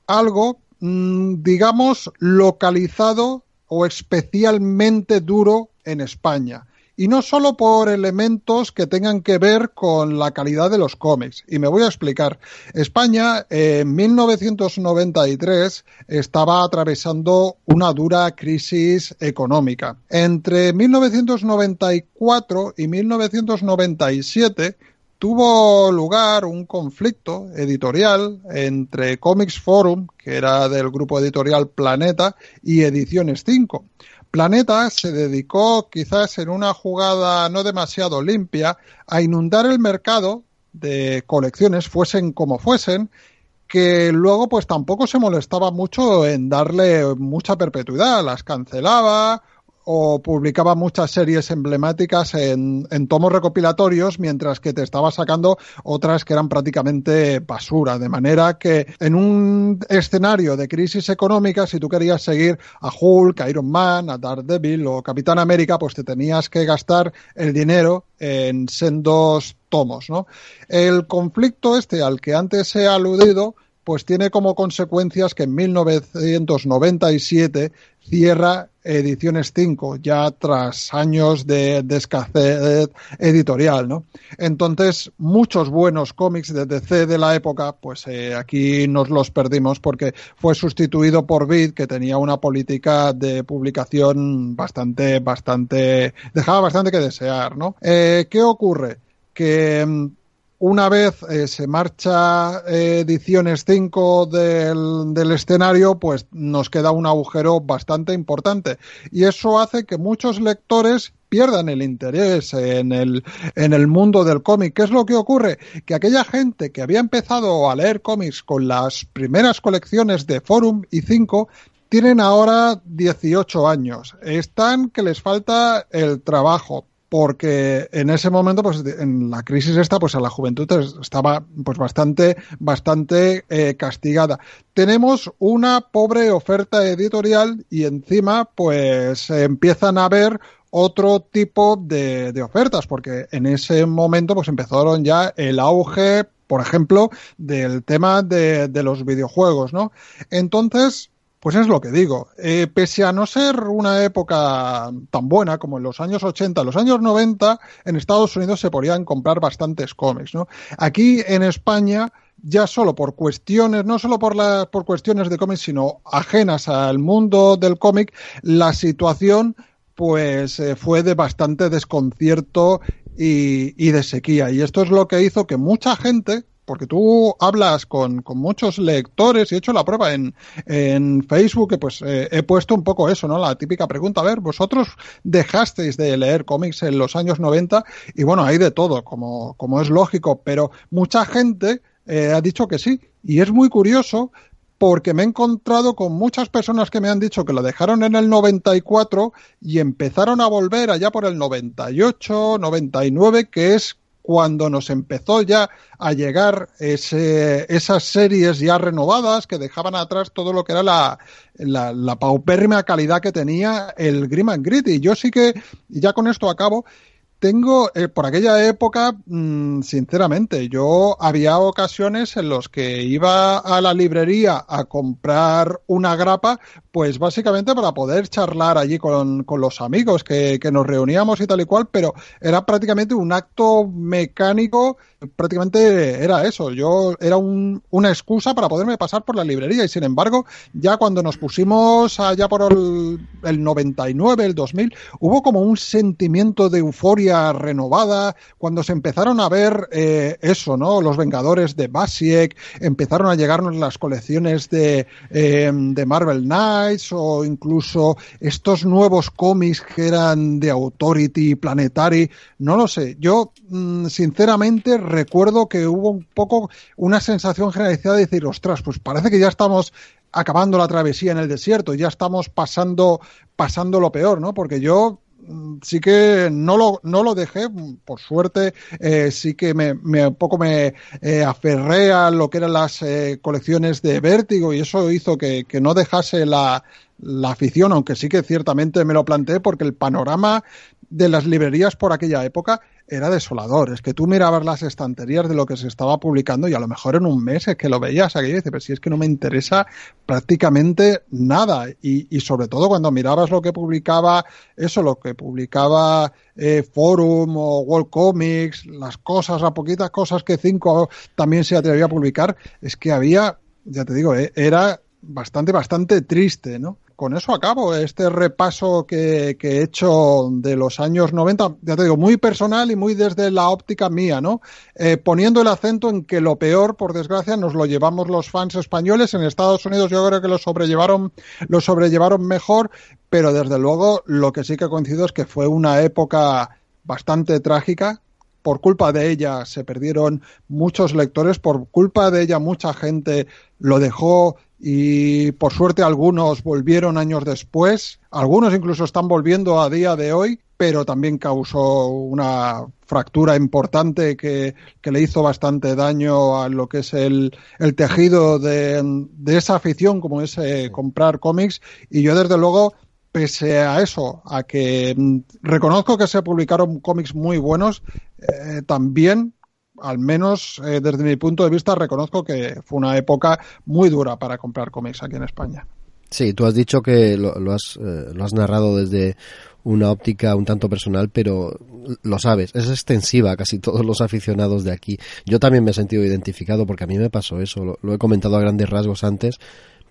algo, mm, digamos, localizado o especialmente duro en España. Y no solo por elementos que tengan que ver con la calidad de los cómics. Y me voy a explicar. España en 1993 estaba atravesando una dura crisis económica. Entre 1994 y 1997 tuvo lugar un conflicto editorial entre Comics Forum, que era del grupo editorial Planeta, y Ediciones 5. Planeta se dedicó, quizás en una jugada no demasiado limpia, a inundar el mercado de colecciones, fuesen como fuesen, que luego pues tampoco se molestaba mucho en darle mucha perpetuidad, las cancelaba o publicaba muchas series emblemáticas en, tomos recopilatorios, mientras que te estaba sacando otras que eran prácticamente basura. De manera que en un escenario de crisis económica, si tú querías seguir a Hulk, a Iron Man, a Daredevil o Capitán América, pues te tenías que gastar el dinero en sendos tomos, ¿no? El conflicto este al que antes he aludido, pues tiene como consecuencias que en 1997 cierra Ediciones 5, ya tras años de, escasez editorial, ¿no? Entonces, muchos buenos cómics de DC de la época, pues eh, aquí nos los perdimos porque fue sustituido por Vid, que tenía una política de publicación bastante, bastante, dejaba bastante que desear, ¿no? Eh, ¿Qué ocurre? Que mm, una vez eh, se marcha eh, Ediciones 5 del, del, escenario, pues nos queda un agujero bastante importante. Y eso hace que muchos lectores pierdan el interés en el, en el mundo del cómic. ¿Qué es lo que ocurre? Que aquella gente que había empezado a leer cómics con las primeras colecciones de Forum y 5 tienen ahora 18 años. Están que les falta el trabajo porque en ese momento, pues en la crisis esta, pues a la juventud estaba pues bastante, bastante eh, castigada. Tenemos una pobre oferta editorial y encima, pues empiezan a haber otro tipo de, de ofertas, porque en ese momento, pues empezaron ya el auge, por ejemplo, del tema de, de los videojuegos, ¿no? Entonces, pues es lo que digo. Eh, pese a no ser una época tan buena como en los años 80, los años 90, en Estados Unidos se podían comprar bastantes cómics, ¿no? Aquí en España ya solo por cuestiones, no solo por, por cuestiones de cómics, sino ajenas al mundo del cómic, la situación pues eh, fue de bastante desconcierto y, y, de sequía. Y esto es lo que hizo que mucha gente, porque tú hablas con, con, muchos lectores y he hecho la prueba en, en Facebook, que pues eh, he puesto un poco eso, ¿no? La típica pregunta, a ver, vosotros dejasteis de leer cómics en los años 90 y bueno, hay de todo, como, como es lógico, pero mucha gente eh, ha dicho que sí. Y es muy curioso porque me he encontrado con muchas personas que me han dicho que lo dejaron en el 94 y empezaron a volver allá por el 98, 99, que es cuando nos empezó ya a llegar ese, esas series ya renovadas que dejaban atrás todo lo que era la, la, paupérrima calidad que tenía el Grim and Gritty. Yo sí que, ya con esto acabo, tengo, eh, por aquella época, mmm, sinceramente, yo había ocasiones en los que iba a la librería a comprar una grapa, pues básicamente para poder charlar allí con, con los amigos que, que, nos reuníamos y tal y cual, pero era prácticamente un acto mecánico, prácticamente era eso, yo era un, una excusa para poderme pasar por la librería y sin embargo, ya cuando nos pusimos allá por el, el 99, el 2000, hubo como un sentimiento de euforia renovada, cuando se empezaron a ver eh, eso, ¿no? Los Vengadores de Basiek, empezaron a llegarnos las colecciones de, eh, de Marvel Knights o incluso estos nuevos cómics que eran de Authority, Planetary, no lo sé. Yo, mm, sinceramente, recuerdo que hubo un poco una sensación generalizada de decir, ostras, pues parece que ya estamos acabando la travesía en el desierto, ya estamos pasando, pasando lo peor, ¿no? Porque yo sí que no lo, no lo dejé, por suerte, eh, sí que me, me, un poco me eh, aferré a lo que eran las eh, colecciones de vértigo y eso hizo que, que no dejase la, la afición, aunque sí que ciertamente me lo planteé porque el panorama de las librerías por aquella época era desolador. Es que tú mirabas las estanterías de lo que se estaba publicando y a lo mejor en un mes es que lo veías aquí y dices, pero si es que no me interesa prácticamente nada. Y, sobre todo cuando mirabas lo que publicaba, eso, lo que publicaba eh, Forum o World Comics, las cosas, las poquitas cosas que Cinco también se atrevía a publicar, es que había, ya te digo, eh, era bastante, bastante triste, ¿no? Con eso acabo este repaso que, he hecho de los años 90, ya te digo, muy personal y muy desde la óptica mía, ¿no? Eh, poniendo el acento en que lo peor, por desgracia, nos lo llevamos los fans españoles. En Estados Unidos yo creo que lo sobrellevaron, lo sobrellevaron mejor, pero desde luego lo que sí que coincido es que fue una época bastante trágica, por culpa de ella se perdieron muchos lectores, por culpa de ella mucha gente lo dejó y por suerte algunos volvieron años después, algunos incluso están volviendo a día de hoy, pero también causó una fractura importante que, le hizo bastante daño a lo que es el, el tejido de, de, esa afición como es eh, comprar cómics. Y yo desde luego pese a eso, a que mm, reconozco que se publicaron cómics muy buenos, eh, también al menos eh, desde mi punto de vista, reconozco que fue una época muy dura para comprar cómics aquí en España. Sí, tú has dicho que lo, has, eh, lo has narrado desde una óptica un tanto personal, pero lo sabes, es extensiva a casi todos los aficionados de aquí. Yo también me he sentido identificado porque a mí me pasó eso, lo, he comentado a grandes rasgos antes,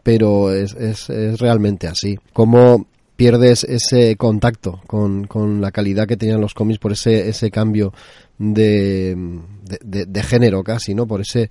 pero es, es, es realmente así. Como pierdes ese contacto con, con, la calidad que tenían los cómics por ese, ese cambio de, de, género casi, ¿no? Por ese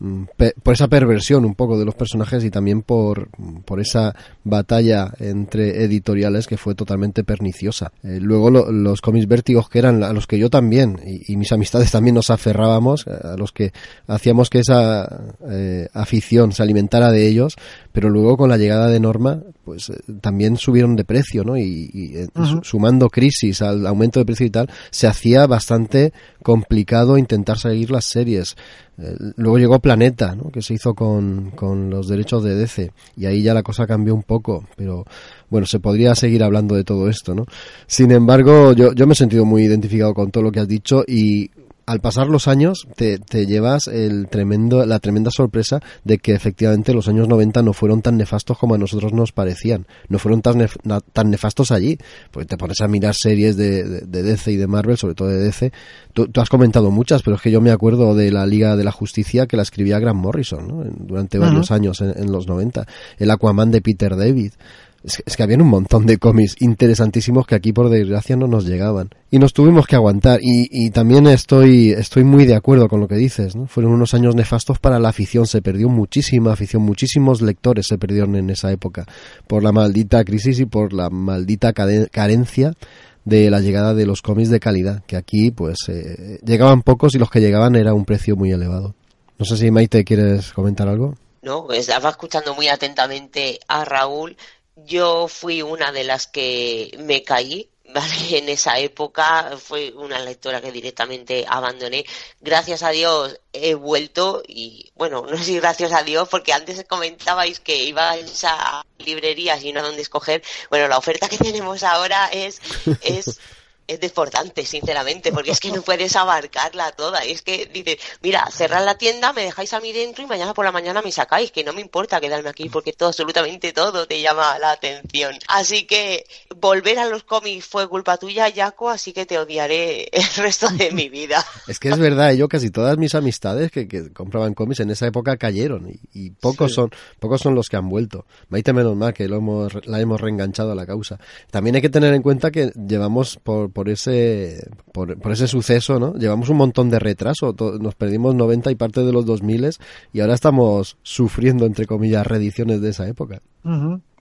Mm, por esa perversión un poco de los personajes y también por, por esa batalla entre editoriales que fue totalmente perniciosa. Eh, luego los cómics vértigos que eran a los que yo también y, mis amistades también nos aferrábamos, eh, a los que hacíamos que esa eh, afición se alimentara de ellos, pero luego con la llegada de Norma, pues también subieron de precio, ¿no? Y, sumando crisis al aumento de precio y tal, se hacía bastante complicado intentar seguir las series. Eh, luego llegó Planeta, ¿no? que se hizo con, con los derechos de DC, y ahí ya la cosa cambió un poco, pero bueno, se podría seguir hablando de todo esto, ¿no? Sin embargo, yo, yo me he sentido muy identificado con todo lo que has dicho y al pasar los años te, te, llevas el tremendo, la tremenda sorpresa de que efectivamente los años 90 no fueron tan nefastos como a nosotros nos parecían. No fueron tan, tan nefastos allí. Porque te pones a mirar series de, de, DC y de Marvel, sobre todo de DC. Tú, has comentado muchas, pero es que yo me acuerdo de la Liga de la Justicia que la escribía Grant Morrison ¿no? durante varios años en, en, los 90. El Aquaman de Peter David. Es, que habían un montón de cómics interesantísimos que aquí por desgracia no nos llegaban. Y nos tuvimos que aguantar. Y, y también estoy, estoy muy de acuerdo con lo que dices. ¿no? Fueron unos años nefastos para la afición. Se perdió muchísima afición. Muchísimos lectores se perdieron en esa época. Por la maldita crisis y por la maldita carencia de la llegada de los cómics de calidad. Que aquí pues eh, llegaban pocos y los que llegaban era un precio muy elevado. No sé si Maite quieres comentar algo. No, estaba escuchando muy atentamente a Raúl yo fui una de las que me caí ¿vale? En esa época fue una lectora que directamente abandoné. Gracias a Dios he vuelto y, bueno, no sé si gracias a Dios, porque antes comentabais que ibais a librerías y no a dónde escoger. Bueno, la oferta que tenemos ahora es, es es desbordante, sinceramente, porque es que no puedes abarcarla toda. Y es que dices, mira, cerrar la tienda, me dejáis a mí dentro y mañana por la mañana me sacáis, que no me importa quedarme aquí porque todo, absolutamente todo te llama la atención. Así que volver a los cómics fue culpa tuya, Jaco, así que te odiaré el resto de mi vida. Es que es verdad, yo casi todas mis amistades que, compraban cómics en esa época cayeron y, pocos son pocos son los que han vuelto. Maite menos mal que lo hemos, la hemos reenganchado a la causa. También hay que tener en cuenta que llevamos por por ese por, ese suceso, ¿no? Llevamos un montón de retraso, nos perdimos 90 y parte de los 2000 y ahora estamos sufriendo entre comillas reediciones de esa época.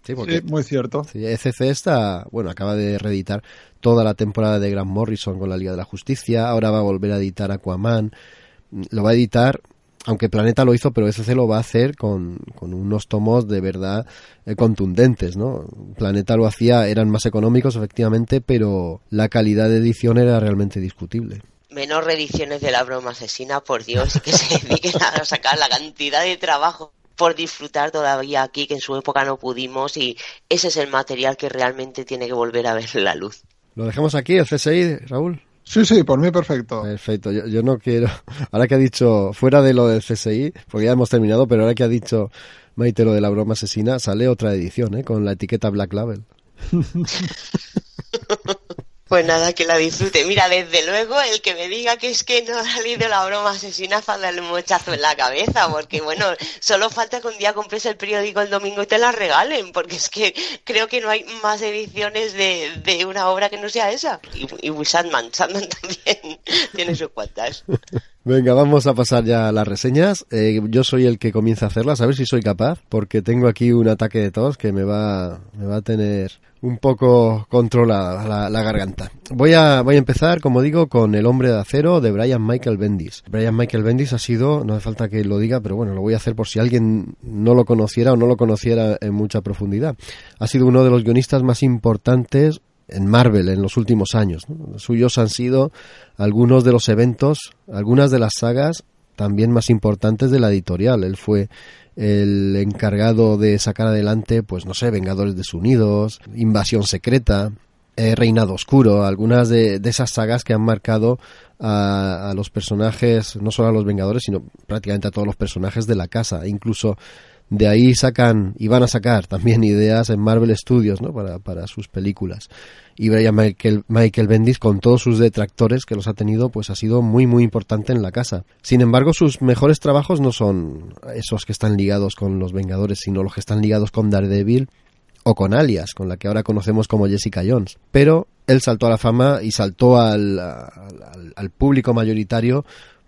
Sí, muy cierto. Sí, ECC está, bueno, acaba de reeditar toda la temporada de Grant Morrison con la Liga de la Justicia, ahora va a volver a editar Aquaman, lo va a editar aunque Planeta lo hizo, pero SC lo va a hacer con, unos tomos de verdad eh, contundentes, ¿no? Planeta lo hacía, eran más económicos, efectivamente, pero la calidad de edición era realmente discutible. Menos reediciones de la broma asesina, por Dios, y que se dediquen a sacar la cantidad de trabajo por disfrutar todavía aquí, que en su época no pudimos, y ese es el material que realmente tiene que volver a ver la luz. ¿Lo dejamos aquí, el CSI, Raúl? Sí, sí, por mí perfecto. Perfecto, yo, yo, no quiero, ahora que ha dicho, fuera de lo del CSI, porque ya hemos terminado, pero ahora que ha dicho Maite lo de la broma asesina, sale otra edición, ¿eh? con la etiqueta Black Label. Pues nada, que la disfrute. Mira, desde luego, el que me diga que es que no ha salido la broma asesina para darle un mochazo en la cabeza, porque bueno, solo falta que un día compres el periódico el domingo y te la regalen, porque es que creo que no hay más ediciones de, de una obra que no sea esa. Y, y Sandman, Sandman también tiene sus cuantas. Venga, vamos a pasar ya las reseñas. Eh, yo soy el que comienza a hacerlas, a ver si soy capaz, porque tengo aquí un ataque de tos que me va, me va a tener un poco controlada la, la, garganta. Voy a, voy a empezar, como digo, con El hombre de acero de Brian Michael Bendis. Brian Michael Bendis ha sido, no hace falta que lo diga, pero bueno, lo voy a hacer por si alguien no lo conociera o no lo conociera en mucha profundidad. Ha sido uno de los guionistas más importantes en Marvel en los últimos años. Suyos han sido algunos de los eventos, algunas de las sagas también más importantes de la editorial. Él fue el encargado de sacar adelante, pues no sé, Vengadores desunidos, Invasión Secreta, eh, Reinado Oscuro, algunas de, de, esas sagas que han marcado a, a, los personajes, no solo a los Vengadores, sino prácticamente a todos los personajes de la casa. Incluso de ahí sacan y van a sacar también ideas en Marvel Studios ¿no? para, para sus películas. Y Brian Michael, Michael Bendis, con todos sus detractores que los ha tenido, pues ha sido muy, muy importante en la casa. Sin embargo, sus mejores trabajos no son esos que están ligados con los Vengadores, sino los que están ligados con Daredevil o con Alias, con la que ahora conocemos como Jessica Jones. Pero él saltó a la fama y saltó al, al, al público mayoritario,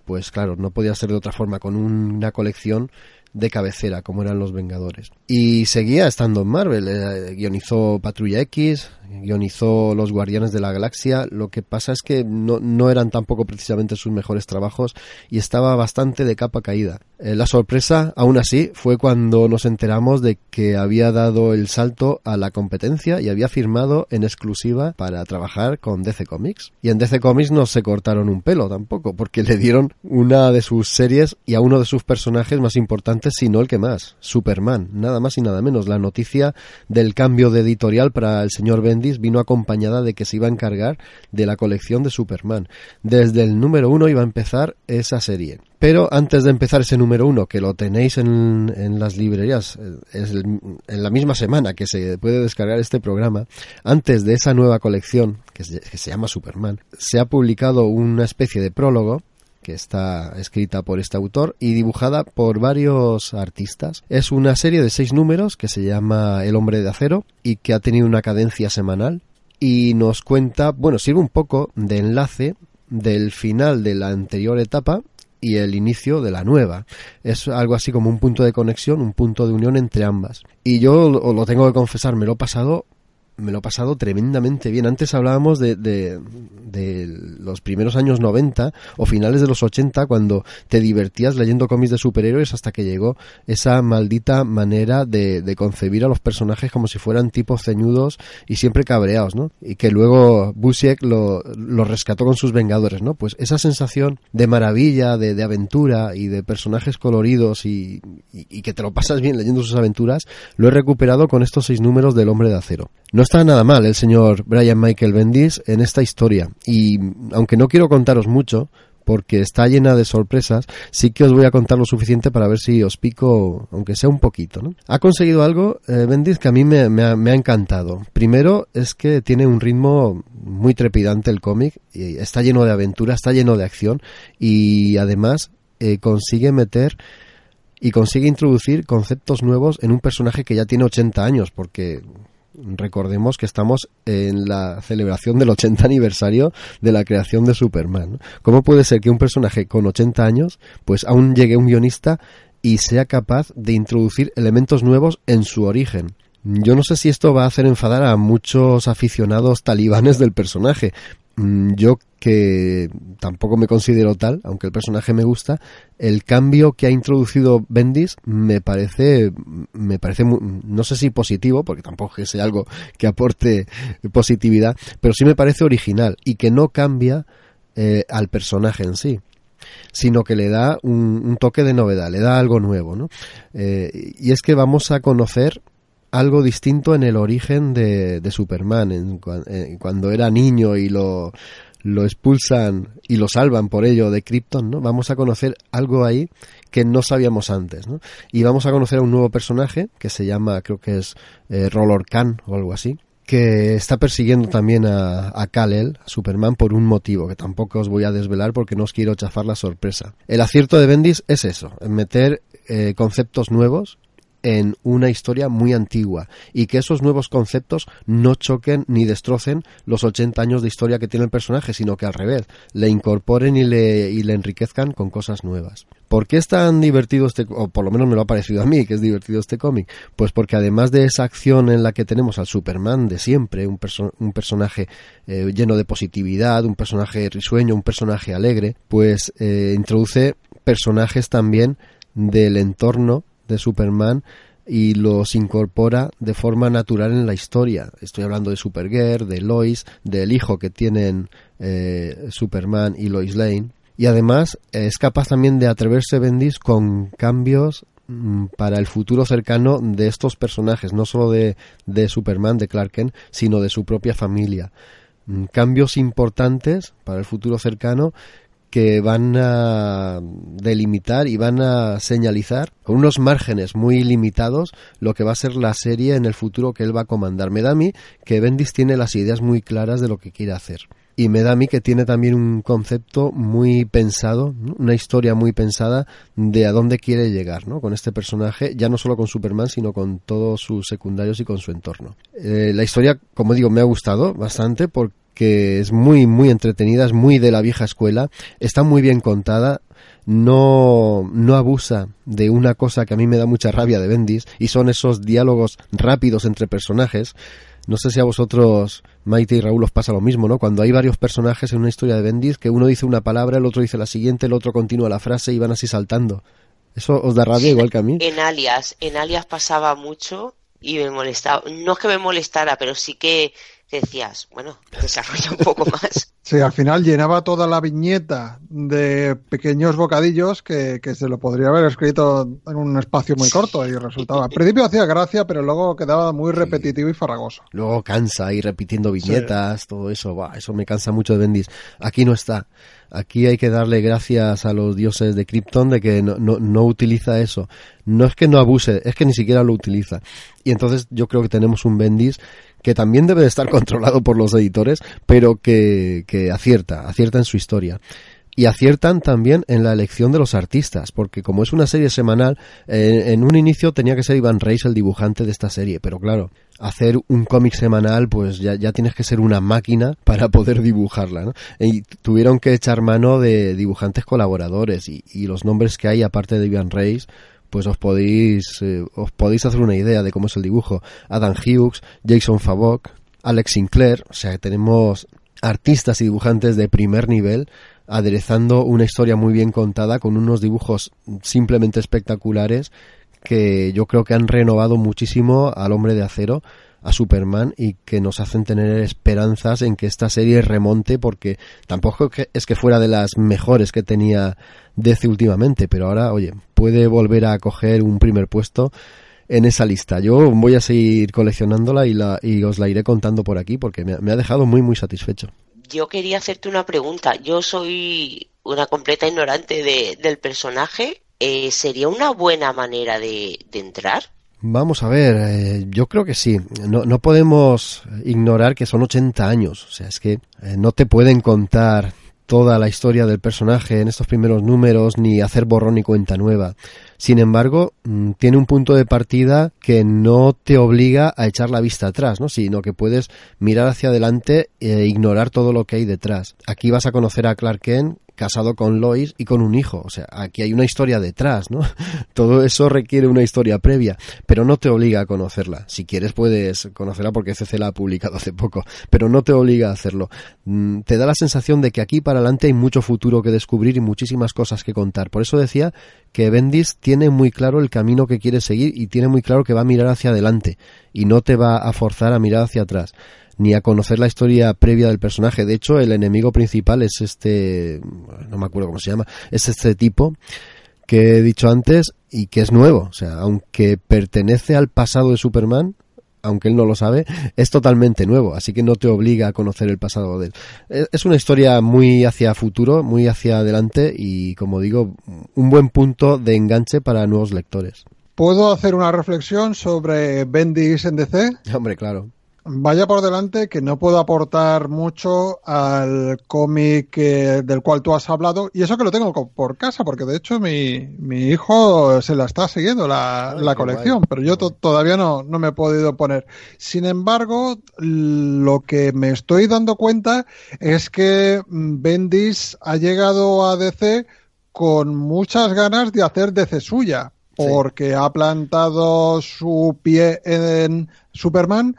pues claro, no podía ser de otra forma, con una colección de cabecera, como eran los Vengadores. Y seguía estando en Marvel, eh, guionizó Patrulla X, guionizó Los Guardianes de la Galaxia, lo que pasa es que no, no eran tampoco precisamente sus mejores trabajos y estaba bastante de capa caída. Eh, la sorpresa, aún así, fue cuando nos enteramos de que había dado el salto a la competencia y había firmado en exclusiva para trabajar con DC Comics. Y en DC Comics no se cortaron un pelo tampoco, porque le dieron una de sus series y a uno de sus personajes más importantes, sino el que más, Superman, nada más y nada menos. La noticia del cambio de editorial para el señor Bendis vino acompañada de que se iba a encargar de la colección de Superman. Desde el número uno iba a empezar esa serie. Pero antes de empezar ese número uno, que lo tenéis en, en las librerías es el, en la misma semana que se puede descargar este programa, antes de esa nueva colección, que se llama Superman, se ha publicado una especie de prólogo que está escrita por este autor y dibujada por varios artistas. Es una serie de seis números que se llama El hombre de acero y que ha tenido una cadencia semanal y nos cuenta, bueno, sirve un poco de enlace del final de la anterior etapa y el inicio de la nueva. Es algo así como un punto de conexión, un punto de unión entre ambas. Y yo lo, tengo que confesar, me lo he pasado me lo he pasado tremendamente bien. Antes hablábamos de, de, de, los primeros años 90 o finales de los 80 cuando te divertías leyendo cómics de superhéroes hasta que llegó esa maldita manera de, de, concebir a los personajes como si fueran tipos ceñudos y siempre cabreados, ¿no? Y que luego Busiek lo, rescató con sus Vengadores, ¿no? Pues esa sensación de maravilla, de, de aventura y de personajes coloridos y, y, y que te lo pasas bien leyendo sus aventuras, lo he recuperado con estos seis números del Hombre de Acero. No está nada mal el señor Brian Michael Bendis en esta historia y aunque no quiero contaros mucho porque está llena de sorpresas, sí que os voy a contar lo suficiente para ver si os pico, aunque sea un poquito. ¿no? Ha conseguido algo, eh, Bendis, que a mí me, ha, encantado. Primero es que tiene un ritmo muy trepidante el cómic, está lleno de aventura, está lleno de acción y además eh, consigue meter y consigue introducir conceptos nuevos en un personaje que ya tiene 80 años, porque recordemos que estamos en la celebración del 80 aniversario de la creación de Superman. ¿Cómo puede ser que un personaje con 80 años, pues aún llegue un guionista y sea capaz de introducir elementos nuevos en su origen? Yo no sé si esto va a hacer enfadar a muchos aficionados talibanes del personaje. Yo que tampoco me considero tal, aunque el personaje me gusta, el cambio que ha introducido Bendis me parece, me parece, no sé si positivo, porque tampoco es algo que aporte positividad, pero sí me parece original y que no cambia eh, al personaje en sí sino que le da un, un, toque de novedad, le da algo nuevo, ¿no? Eh, y es que vamos a conocer algo distinto en el origen de, Superman, en, cuando era niño y lo, lo expulsan y lo salvan por ello de Krypton, ¿no? Vamos a conocer algo ahí que no sabíamos antes, ¿no? Y vamos a conocer a un nuevo personaje que se llama, creo que es eh, Roller Khan o algo así, que está persiguiendo también a, a Kal-El, Superman, por un motivo que tampoco os voy a desvelar porque no os quiero chafar la sorpresa. El acierto de Bendis es eso, meter eh, conceptos nuevos en una historia muy antigua y que esos nuevos conceptos no choquen ni destrocen los 80 años de historia que tiene el personaje, sino que al revés, le incorporen y le, enriquezcan con cosas nuevas. ¿Por qué es tan divertido este, o por lo menos me lo ha parecido a mí que es divertido este cómic? Pues porque además de esa acción en la que tenemos al Superman de siempre, un, un personaje eh, lleno de positividad, un personaje risueño, un personaje alegre, pues eh, introduce personajes también del entorno de Superman y los incorpora de forma natural en la historia. Estoy hablando de Supergirl, de Lois, del hijo que tienen eh, Superman y Lois Lane. Y además es capaz también de atreverse Bendis con cambios mm, para el futuro cercano de estos personajes, no solo de, de Superman, de Clark Kent, sino de su propia familia. Mm, cambios importantes para el futuro cercano que van a delimitar y van a señalizar con unos márgenes muy limitados lo que va a ser la serie en el futuro que él va a comandar. Me da a mí que Bendis tiene las ideas muy claras de lo que quiere hacer. Y me da a mí que tiene también un concepto muy pensado, una historia muy pensada de a dónde quiere llegar ¿no? con este personaje, ya no solo con Superman, sino con todos sus secundarios y con su entorno. Eh, la historia, como digo, me ha gustado bastante porque que es muy, muy entretenida, es muy de la vieja escuela, está muy bien contada, no, no abusa de una cosa que a mí me da mucha rabia de Bendis, y son esos diálogos rápidos entre personajes. No sé si a vosotros, Maite y Raúl, os pasa lo mismo, ¿no? Cuando hay varios personajes en una historia de Bendis, que uno dice una palabra, el otro dice la siguiente, el otro continúa la frase y van así saltando. ¿Eso os da rabia igual que a mí? En Alias, en Alias pasaba mucho y me molestaba. No es que me molestara, pero sí que decías, bueno, desarrolla un poco más. Sí, al final llenaba toda la viñeta de pequeños bocadillos que, se lo podría haber escrito en un espacio muy corto y resultaba. Al principio hacía gracia, pero luego quedaba muy repetitivo y farragoso. Luego cansa ir repitiendo viñetas, todo eso, va, eso me cansa mucho de Bendis. Aquí no está. Aquí hay que darle gracias a los dioses de Krypton de que no, no, no utiliza eso. No es que no abuse, es que ni siquiera lo utiliza. Y entonces yo creo que tenemos un Bendis que también debe de estar controlado por los editores, pero que, que acierta, acierta en su historia y aciertan también en la elección de los artistas, porque como es una serie semanal, eh, en un inicio tenía que ser Iván Reis el dibujante de esta serie, pero claro, hacer un cómic semanal, pues ya, tienes que ser una máquina para poder dibujarla, ¿no? Y tuvieron que echar mano de dibujantes colaboradores y, y los nombres que hay aparte de Iván Reis, pues os podéis, eh, os podéis hacer una idea de cómo es el dibujo. Adam Hughes, Jason Favok, Alex Sinclair, o sea, tenemos artistas y dibujantes de primer nivel aderezando una historia muy bien contada con unos dibujos simplemente espectaculares que yo creo que han renovado muchísimo al hombre de acero a Superman y que nos hacen tener esperanzas en que esta serie remonte porque tampoco es que fuera de las mejores que tenía DC últimamente, pero ahora, oye, puede volver a coger un primer puesto en esa lista. Yo voy a seguir coleccionándola y, la, y os la iré contando por aquí porque me, ha dejado muy, muy satisfecho. Yo quería hacerte una pregunta. Yo soy una completa ignorante de, del personaje. Eh, ¿Sería una buena manera de, entrar? Vamos a ver, eh, yo creo que sí. No, no, podemos ignorar que son 80 años. O sea, es que eh, no te pueden contar toda la historia del personaje en estos primeros números ni hacer borrón y cuenta nueva. Sin embargo, mm, tiene un punto de partida que no te obliga a echar la vista atrás, ¿no? sino que puedes mirar hacia adelante e ignorar todo lo que hay detrás. Aquí vas a conocer a Clark Kent casado con Lois y con un hijo. O sea, aquí hay una historia detrás, ¿no? Todo eso requiere una historia previa, pero no te obliga a conocerla. Si quieres puedes conocerla porque CC la ha publicado hace poco, pero no te obliga a hacerlo. Mm, te da la sensación de que aquí para adelante hay mucho futuro que descubrir y muchísimas cosas que contar. Por eso decía que Bendis tiene muy claro el camino que quiere seguir y tiene muy claro que va a mirar hacia adelante y no te va a forzar a mirar hacia atrás ni a conocer la historia previa del personaje. De hecho, el enemigo principal es este, no me acuerdo cómo se llama, es este tipo que he dicho antes y que es nuevo. O sea, aunque pertenece al pasado de Superman, aunque él no lo sabe, es totalmente nuevo, así que no te obliga a conocer el pasado de él. Es una historia muy hacia futuro, muy hacia adelante y, como digo, un buen punto de enganche para nuevos lectores. ¿Puedo hacer una reflexión sobre Bendis en DC? Hombre, claro. Vaya por delante que no puedo aportar mucho al cómic eh, del cual tú has hablado, y eso que lo tengo por casa, porque de hecho mi, mi hijo se la está siguiendo la, la colección, pero yo todavía no, no me he podido poner. Sin embargo, lo que me estoy dando cuenta es que mm, Bendis ha llegado a DC con muchas ganas de hacer DC suya, porque ha plantado su pie en Superman,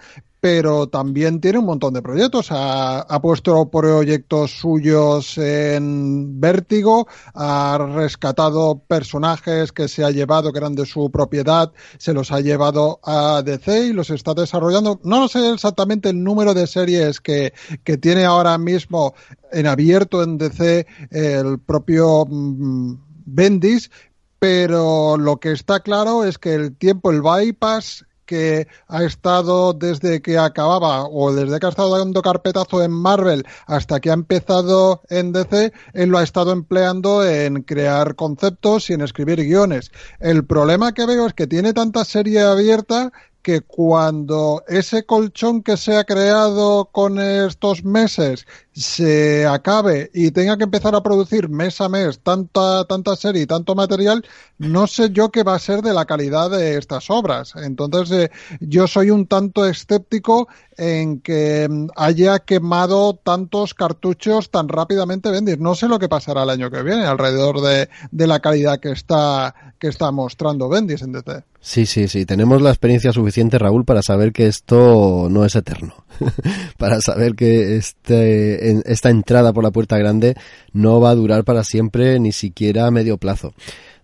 pero también tiene un montón de proyectos. Ha, puesto proyectos suyos en Vértigo, ha rescatado personajes que se ha llevado, que eran de su propiedad, se los ha llevado a DC y los está desarrollando. No sé exactamente el número de series que, que tiene ahora mismo en abierto en DC el propio mm, Bendis, pero lo que está claro es que el tiempo, el bypass que ha estado desde que acababa o desde que ha estado dando carpetazo en Marvel hasta que ha empezado en DC, él lo ha estado empleando en crear conceptos y en escribir guiones. El problema que veo es que tiene tanta serie abierta que cuando ese colchón que se ha creado con estos meses se acabe y tenga que empezar a producir mes a mes tanta, tanta serie y tanto material, no sé yo qué va a ser de la calidad de estas obras. Entonces, eh, yo soy un tanto escéptico en que mm, haya quemado tantos cartuchos tan rápidamente vendir. No sé lo que pasará el año que viene alrededor de, de la calidad que está, que está mostrando Bendis en DC. Sí, sí, sí. Tenemos la experiencia suficiente, Raúl, para saber que esto no es eterno. para saber que este, esta entrada por la puerta grande no va a durar para siempre, ni siquiera a medio plazo.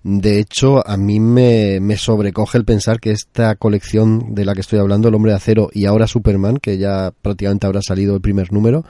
De hecho, a mí me, me, sobrecoge el pensar que esta colección de la que estoy hablando, El Hombre de Acero y ahora Superman, que ya prácticamente habrá salido el primer número,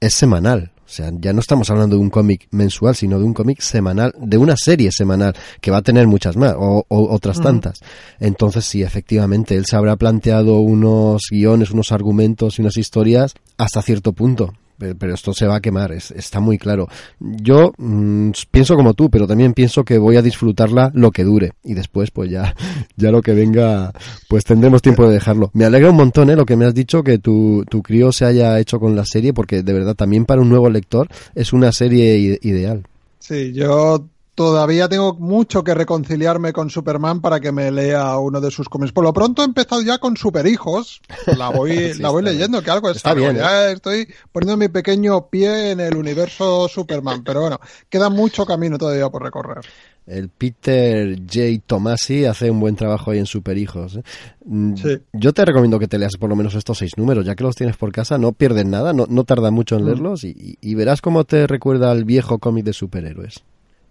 es semanal. O sea, ya no estamos hablando de un cómic mensual, sino de un cómic semanal, de una serie semanal, que va a tener muchas más, o, otras tantas. Entonces, sí, efectivamente, él se habrá planteado unos guiones, unos argumentos y unas historias hasta cierto punto pero esto se va a quemar, está muy claro. Yo mm, pienso como tú, pero también pienso que voy a disfrutarla lo que dure y después pues ya, ya lo que venga, pues tendremos tiempo de dejarlo. Me alegra un montón ¿eh? lo que me has dicho, que tu, tu crío se haya hecho con la serie, porque de verdad también para un nuevo lector es una serie ideal. Sí, yo todavía tengo mucho que reconciliarme con Superman para que me lea uno de sus cómics. Por lo pronto he empezado ya con Superhijos. La voy, la voy leyendo, que algo está bien. Ya ¿eh? estoy poniendo mi pequeño pie en el universo Superman. Pero bueno, queda mucho camino todavía por recorrer. El Peter J. Tomasi hace un buen trabajo ahí en Superhijos. ¿eh? Mm, yo te recomiendo que te leas por lo menos estos seis números, ya que los tienes por casa, no pierdes nada, no, no tarda mucho en mm. leerlos y, y verás cómo te recuerda al viejo cómic de superhéroes.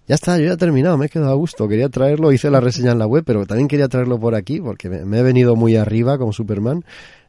Ya está, yo ya he terminado, me he quedado a gusto. Quería traerlo, hice la reseña en la web, pero también quería traerlo por aquí porque me, he venido muy arriba como Superman.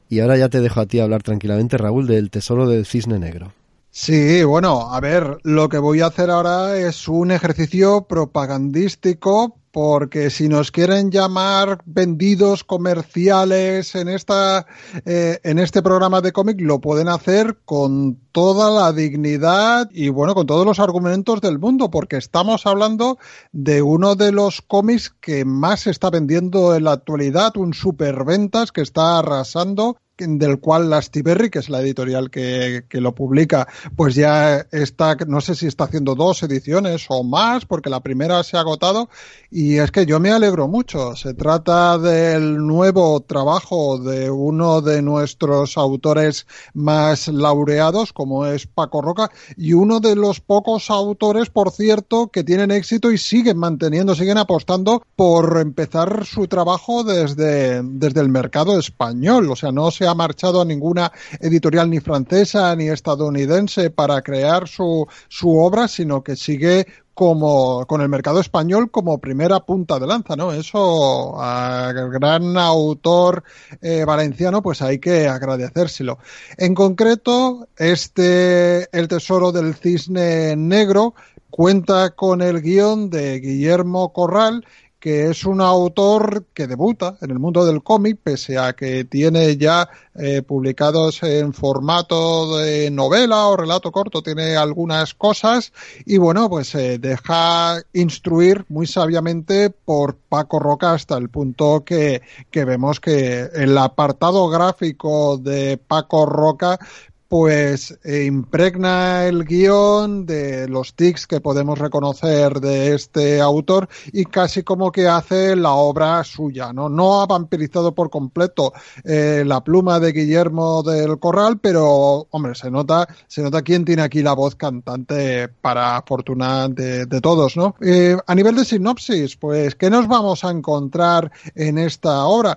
Y ahora ya te dejo a ti hablar tranquilamente, Raúl, del tesoro del cisne negro. Sí, bueno, a ver, lo que voy a hacer ahora es un ejercicio propagandístico porque si nos quieren llamar vendidos comerciales en esta eh, en este programa de cómic lo pueden hacer con toda la dignidad y bueno con todos los argumentos del mundo porque estamos hablando de uno de los cómics que más se está vendiendo en la actualidad un superventas que está arrasando del cual Lastiberry, que es la editorial que, que, lo publica, pues ya está, no sé si está haciendo dos ediciones o más, porque la primera se ha agotado, y es que yo me alegro mucho. Se trata del nuevo trabajo de uno de nuestros autores más laureados, como es Paco Roca, y uno de los pocos autores, por cierto, que tienen éxito y siguen manteniendo, siguen apostando por empezar su trabajo desde, desde el mercado español. O sea, no se ha marchado a ninguna editorial ni francesa ni estadounidense para crear su, su obra, sino que sigue como con el mercado español como primera punta de lanza, ¿no? Eso al gran autor eh, valenciano, pues hay que agradecérselo. En concreto, este El Tesoro del Cisne Negro cuenta con el guion de Guillermo Corral que es un autor que debuta en el mundo del cómic, pese a que tiene ya eh, publicados en formato de novela o relato corto, tiene algunas cosas, y bueno, pues se deja instruir muy sabiamente por Paco Roca hasta el punto que, que vemos que el apartado gráfico de Paco Roca pues eh, impregna el guion de los tics que podemos reconocer de este autor y casi como que hace la obra suya, ¿no? No ha vampirizado por completo eh, la pluma de Guillermo del Corral, pero, hombre, se nota, se nota quién tiene aquí la voz cantante para fortuna de, todos, ¿no? Eh, a nivel de sinopsis, pues, ¿qué nos vamos a encontrar en esta obra?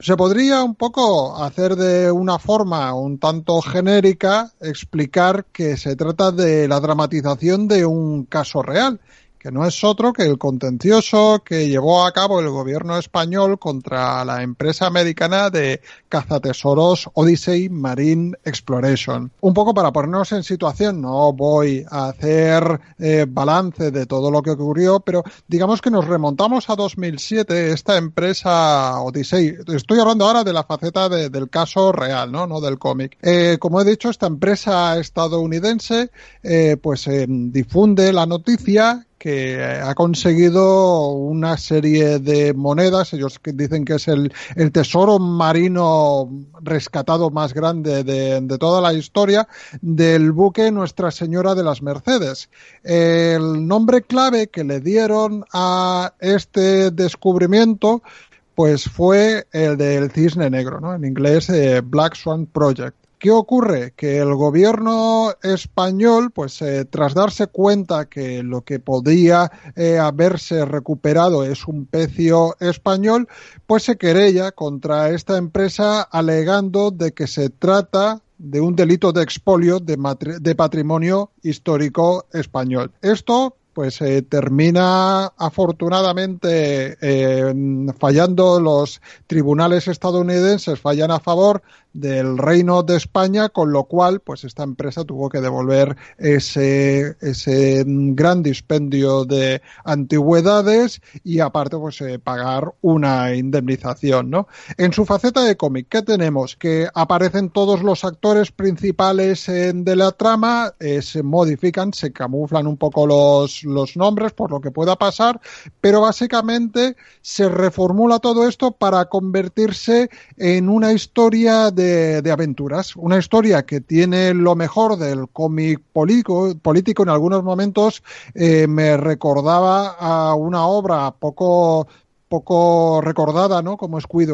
Se podría un poco hacer de una forma un tanto genérica explicar que se trata de la dramatización de un caso real que no es otro que el contencioso que llevó a cabo el gobierno español contra la empresa americana de cazatesoros Odyssey Marine Exploration. Un poco para ponernos en situación, no voy a hacer eh, balance de todo lo que ocurrió, pero digamos que nos remontamos a 2007, esta empresa Odyssey, estoy hablando ahora de la faceta del caso real, no, no del cómic. Eh, como he dicho, esta empresa estadounidense eh, pues difunde la noticia que ha conseguido una serie de monedas, ellos dicen que es el, tesoro marino rescatado más grande de, de, toda la historia, del buque Nuestra Señora de las Mercedes. El nombre clave que le dieron a este descubrimiento pues fue el del cisne negro, ¿no? en inglés eh, Black Swan Project. ¿Qué ocurre? Que el gobierno español, pues eh, tras darse cuenta que lo que podía eh, haberse recuperado es un pecio español, pues se querella contra esta empresa alegando de que se trata de un delito de expolio de, patrimonio histórico español. Esto pues eh, termina afortunadamente fallando los tribunales estadounidenses, fallan a favor del Reino de España, con lo cual, pues esta empresa tuvo que devolver ese, ese gran dispendio de antigüedades y aparte, pues eh, pagar una indemnización, ¿no? En su faceta de cómic, ¿qué tenemos? Que aparecen todos los actores principales de la trama, eh, se modifican, se camuflan un poco los, los nombres por lo que pueda pasar, pero básicamente se reformula todo esto para convertirse en una historia de, aventuras. Una historia que tiene lo mejor del cómic político, político en algunos momentos eh, me recordaba a una obra poco poco recordada, ¿no? Como es Guy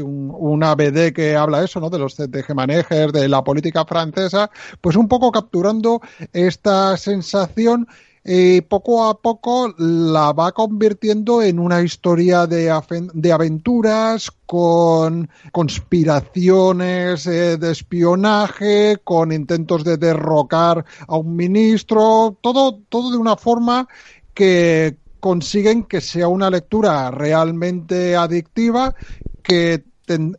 un, una BD que habla eso, ¿no? De los tejemanejes, de la política francesa, pues un poco capturando esta sensación y poco a poco la va convirtiendo en una historia de, de aventuras con conspiraciones eh, de espionaje, con intentos de derrocar a un ministro, todo, todo de una forma que consiguen que sea una lectura realmente adictiva, que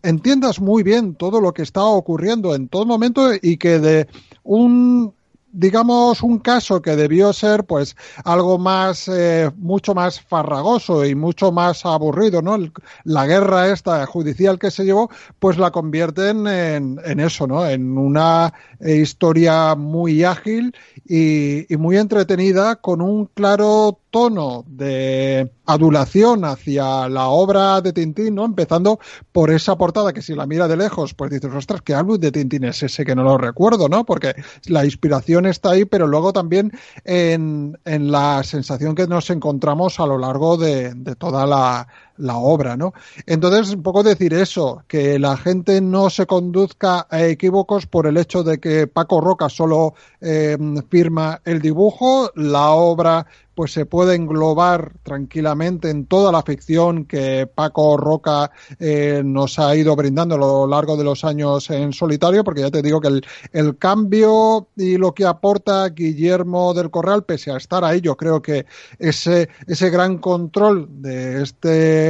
entiendas muy bien todo lo que está ocurriendo en todo momento y que de un digamos, un caso que debió ser, pues, algo más, eh, mucho más farragoso y mucho más aburrido, ¿no? la guerra esta judicial que se llevó, pues la convierten en, en eso, ¿no? En una eh, historia muy ágil y muy entretenida con un claro tono de adulación hacia la obra de Tintín, ¿no? Empezando por esa portada que si la mira de lejos, pues dices, ostras, ¿qué álbum de Tintín es ese que no lo recuerdo, ¿no? Porque la inspiración está ahí, pero luego también en, en la sensación que nos encontramos a lo largo de, de toda la, la obra, ¿no? Entonces, un poco decir eso, que la gente no se conduzca a equívocos por el hecho de que Paco Roca solo eh, firma el dibujo, la obra pues se puede englobar tranquilamente en toda la ficción que Paco Roca eh, nos ha ido brindando a lo largo de los años en solitario, porque ya te digo que el, el, cambio y lo que aporta Guillermo del Corral, pese a estar ahí, yo creo que ese, ese gran control de este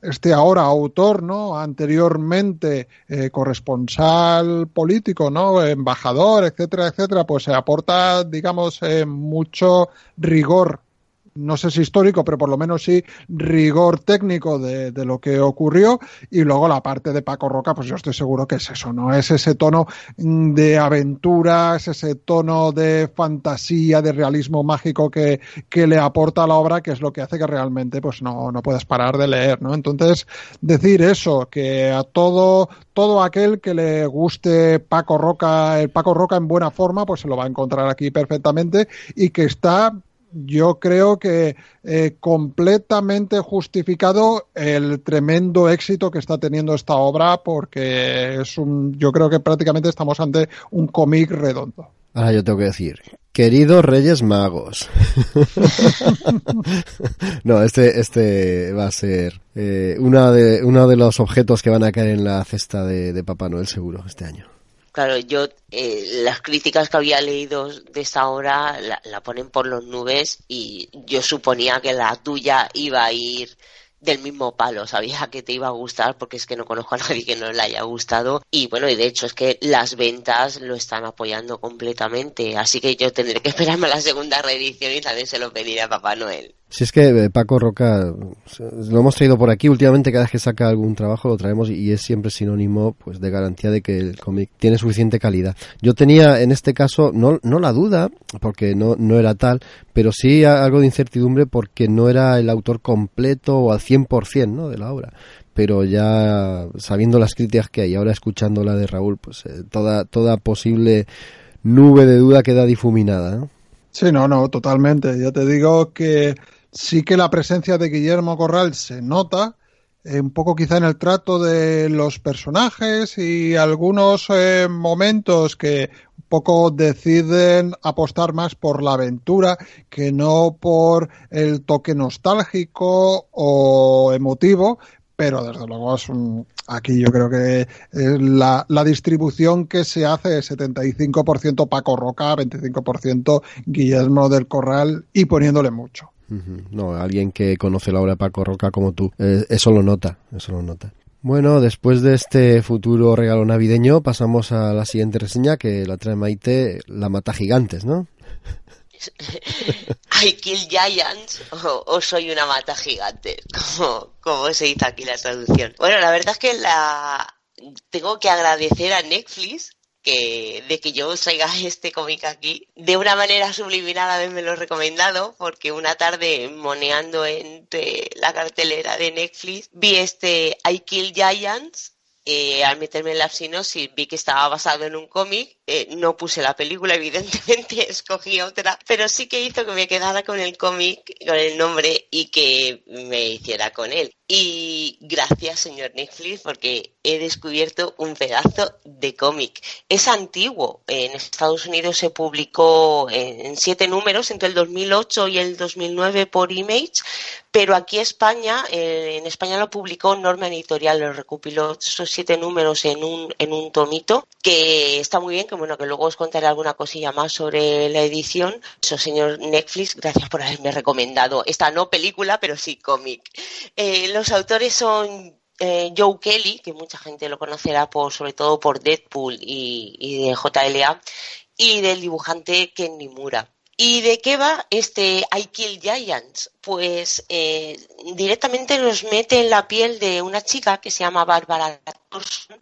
este, ahora autor, ¿no? Anteriormente eh, corresponsal político, ¿no? Embajador, etcétera, etcétera, pues se aporta, digamos, eh, mucho rigor no sé si histórico, pero por lo menos sí rigor técnico de, lo que ocurrió. Y luego la parte de Paco Roca, pues yo estoy seguro que es eso, ¿no? Es ese tono de aventuras, ese tono de fantasía, de realismo mágico que, que le aporta a la obra, que es lo que hace que realmente pues no, no puedas parar de leer, ¿no? Entonces, decir eso, que a todo, todo aquel que le guste Paco Roca, el Paco Roca en buena forma, pues se lo va a encontrar aquí perfectamente y que está yo creo que eh, completamente justificado el tremendo éxito que está teniendo esta obra porque es un yo creo que prácticamente estamos ante un cómic redondo. Ahora yo tengo que decir, queridos Reyes Magos. no, este, este va a ser eh, una de, uno de los objetos que van a caer en la cesta de Papá Noel seguro este año. Claro, yo eh, las críticas que había leído de esa hora la, la, ponen por los nubes y yo suponía que la tuya iba a ir del mismo palo, sabía que te iba a gustar porque es que no conozco a nadie que no le haya gustado. Y bueno, y de hecho es que las ventas lo están apoyando completamente, así que yo tendré que esperarme a la segunda reedición y también se lo pediré a Papá Noel. Si es que eh, Paco Roca lo hemos traído por aquí últimamente cada vez que saca algún trabajo lo traemos y es siempre sinónimo pues de garantía de que el cómic tiene suficiente calidad. Yo tenía en este caso no, no la duda porque no, no era tal, pero sí algo de incertidumbre porque no era el autor completo o al 100% ¿no? de la obra pero ya sabiendo las críticas que hay, ahora escuchando la de Raúl, pues eh, toda, toda posible nube de duda queda difuminada. Sí, no, no, totalmente. Ya te digo que sí que la presencia de Guillermo Corral se nota, eh, un poco quizá en el trato de los personajes y algunos eh, momentos que un poco deciden apostar más por la aventura que no por el toque nostálgico o emotivo, pero desde luego es un, aquí yo creo que eh, la, la, distribución que se hace es 75% Paco Roca, 25% Guillermo del Corral y poniéndole mucho. No, alguien que conoce la obra de Paco Roca como tú, eh, eso lo nota, eso lo nota. Bueno, después de este futuro regalo navideño, pasamos a la siguiente reseña que la trae Maite, La Mata Gigantes, ¿no? I kill giants o, soy una mata gigante, como, como se dice aquí la traducción. Bueno, la verdad es que la tengo que agradecer a Netflix que, de que yo traiga este cómic aquí. De una manera subliminal haberme lo recomendado, porque una tarde moneando entre la cartelera de Netflix vi este I Kill Giants. Eh, al meterme en la sinopsis vi que estaba basado en un cómic eh, no puse la película, evidentemente, escogí otra, pero sí que hizo que me quedara con el cómic, con el nombre y que me hiciera con él. Y gracias, señor Netflix, porque he descubierto un pedazo de cómic. Es antiguo. En Estados Unidos se publicó en siete números entre el 2008 y el 2009 por Image, pero aquí España, eh, en España lo publicó Norma Editorial, lo recopiló esos siete números en un, en un tomito, que está muy bien, que bueno, que luego os contaré alguna cosilla más sobre la edición. Eso, señor Netflix, gracias por haberme recomendado esta no película, pero sí cómic. Eh, los autores son eh, Joe Kelly, que mucha gente lo conocerá por, sobre todo por Deadpool y, de JLA, y del dibujante Ken Nimura. ¿Y de qué va este I Kill Giants? Pues eh, directamente nos mete en la piel de una chica que se llama Bárbara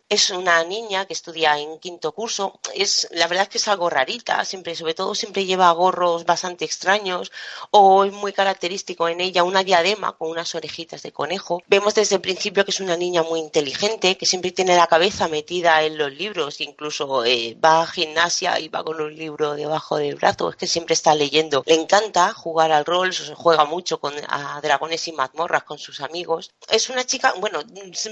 es una niña que estudia en quinto curso. Es, la verdad es que es algo rarita, siempre, sobre todo siempre lleva gorros bastante extraños, o es muy característico en ella una diadema con unas orejitas de conejo. Vemos desde el principio que es una niña muy inteligente, que siempre tiene la cabeza metida en los libros, incluso eh, va a gimnasia y va con un libro debajo del brazo, es que siempre está leyendo. Le encanta jugar al rol, juega mucho con a dragones y mazmorras con sus amigos. Es una chica, bueno,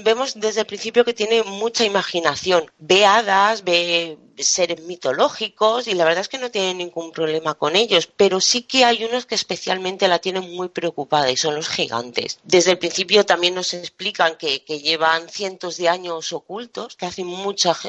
vemos desde el principio que tiene mucha imaginación. Ve hadas, ve seres mitológicos y la verdad es que no tiene ningún problema con ellos, pero sí que hay unos que especialmente la tienen muy preocupada y son los gigantes. Desde el principio también nos explican que, llevan cientos de años ocultos, que hace,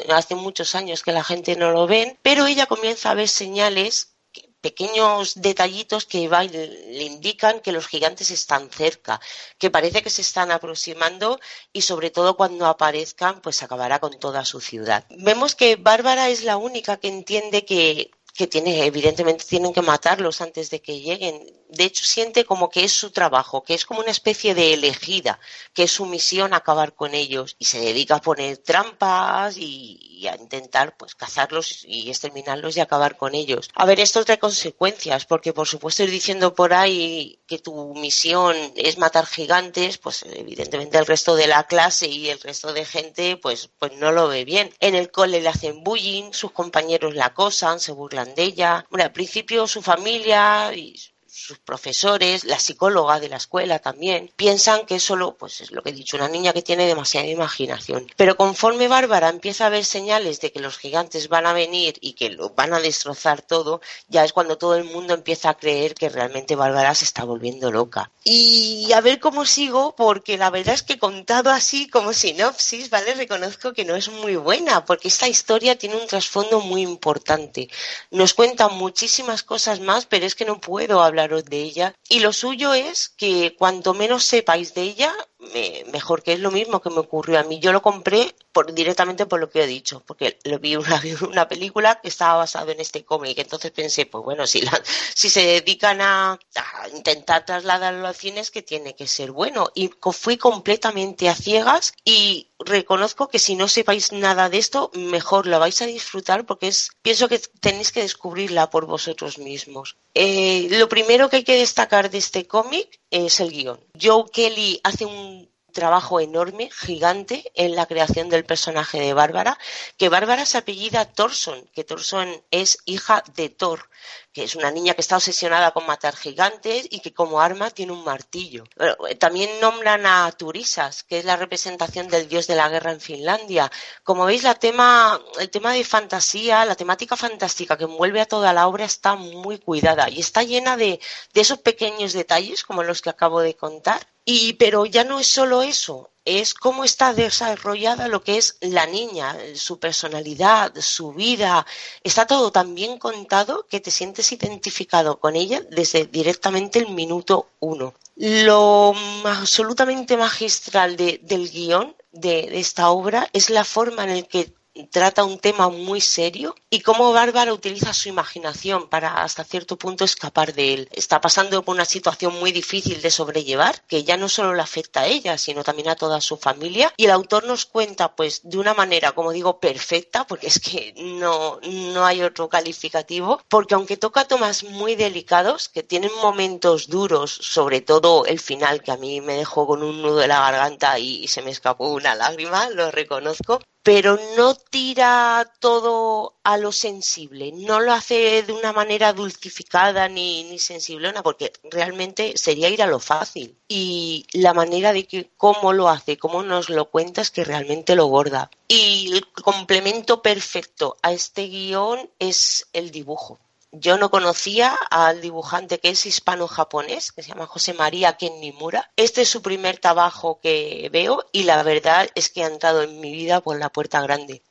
hace muchos años que la gente no lo ven, pero ella comienza a ver señales pequeños detallitos que le indican que los gigantes están cerca, que parece que se están aproximando y sobre todo cuando aparezcan pues acabará con toda su ciudad. Vemos que Bárbara es la única que entiende que, que tiene, evidentemente tienen que matarlos antes de que lleguen de hecho siente como que es su trabajo, que es como una especie de elegida, que es su misión acabar con ellos y se dedica a poner trampas y, a intentar pues cazarlos y exterminarlos y acabar con ellos. A ver, esto trae consecuencias, porque por supuesto ir diciendo por ahí que tu misión es matar gigantes, pues evidentemente el resto de la clase y el resto de gente pues, pues no lo ve bien. En el cole le hacen bullying, sus compañeros la acosan, se burlan de ella. Bueno, al principio su familia y sus profesores, la psicóloga de la escuela también, piensan que es solo, pues es lo que he dicho, una niña que tiene demasiada imaginación. Pero conforme Bárbara empieza a ver señales de que los gigantes van a venir y que lo van a destrozar todo, ya es cuando todo el mundo empieza a creer que realmente Bárbara se está volviendo loca. Y a ver cómo sigo, porque la verdad es que contado así como sinopsis, ¿vale? Reconozco que no es muy buena, porque esta historia tiene un trasfondo muy importante. Nos cuenta muchísimas cosas más, pero es que no puedo hablar de ella. Y lo suyo es que cuanto menos sepáis de ella, mejor que es lo mismo que me ocurrió a mí. Yo lo compré por, directamente por lo que he dicho, porque lo vi una, película que estaba basado en este cómic. Entonces pensé, pues bueno, si, la, si se dedican a, a, intentar trasladarlo al cine es que tiene que ser bueno. Y fui completamente a ciegas y reconozco que si no sepáis nada de esto, mejor la vais a disfrutar porque es, pienso que tenéis que descubrirla por vosotros mismos. Eh, lo primero que hay que destacar de este cómic es el guion. Joe Kelly hace un trabajo enorme, gigante, en la creación del personaje de Bárbara, que Bárbara se apellida Thorson, que Thorson es hija de Thor, es una niña que está obsesionada con matar gigantes y que como arma tiene un martillo. También nombran a Turisas, que es la representación del dios de la guerra en Finlandia. Como veis, tema, el tema de fantasía, la temática fantástica que envuelve a toda la obra está muy cuidada y está llena de, de esos pequeños detalles como los que acabo de contar y, pero ya no es solo eso, es cómo está desarrollada lo que es la niña, su personalidad, su vida. Está todo tan bien contado que te sientes identificado con ella desde directamente el minuto uno. Lo absolutamente magistral del guion de, de esta obra es la forma en la que trata un tema muy serio y cómo Bárbara utiliza su imaginación para hasta cierto punto escapar de él. Está pasando por una situación muy difícil de sobrellevar que ya no solo le afecta a ella, sino también a toda su familia y el autor nos cuenta pues de una manera, como digo, perfecta, porque es que no, no hay otro calificativo, porque aunque toca temas muy delicados, que tienen momentos duros, sobre todo el final que a mí me dejó con un nudo de la garganta y se me escapó una lágrima, lo reconozco, pero no tira todo a lo sensible, no lo hace de una manera dulcificada ni, ni porque realmente sería ir a lo fácil. Y la manera de que cómo lo hace, cómo nos lo cuenta es que realmente lo borda. Y el complemento perfecto a este guion es el dibujo yo no conocía al dibujante que es hispano-japonés, que se llama José María Ken Nimura. Este es su primer trabajo que veo y la verdad es que ha entrado en mi vida por la puerta grande.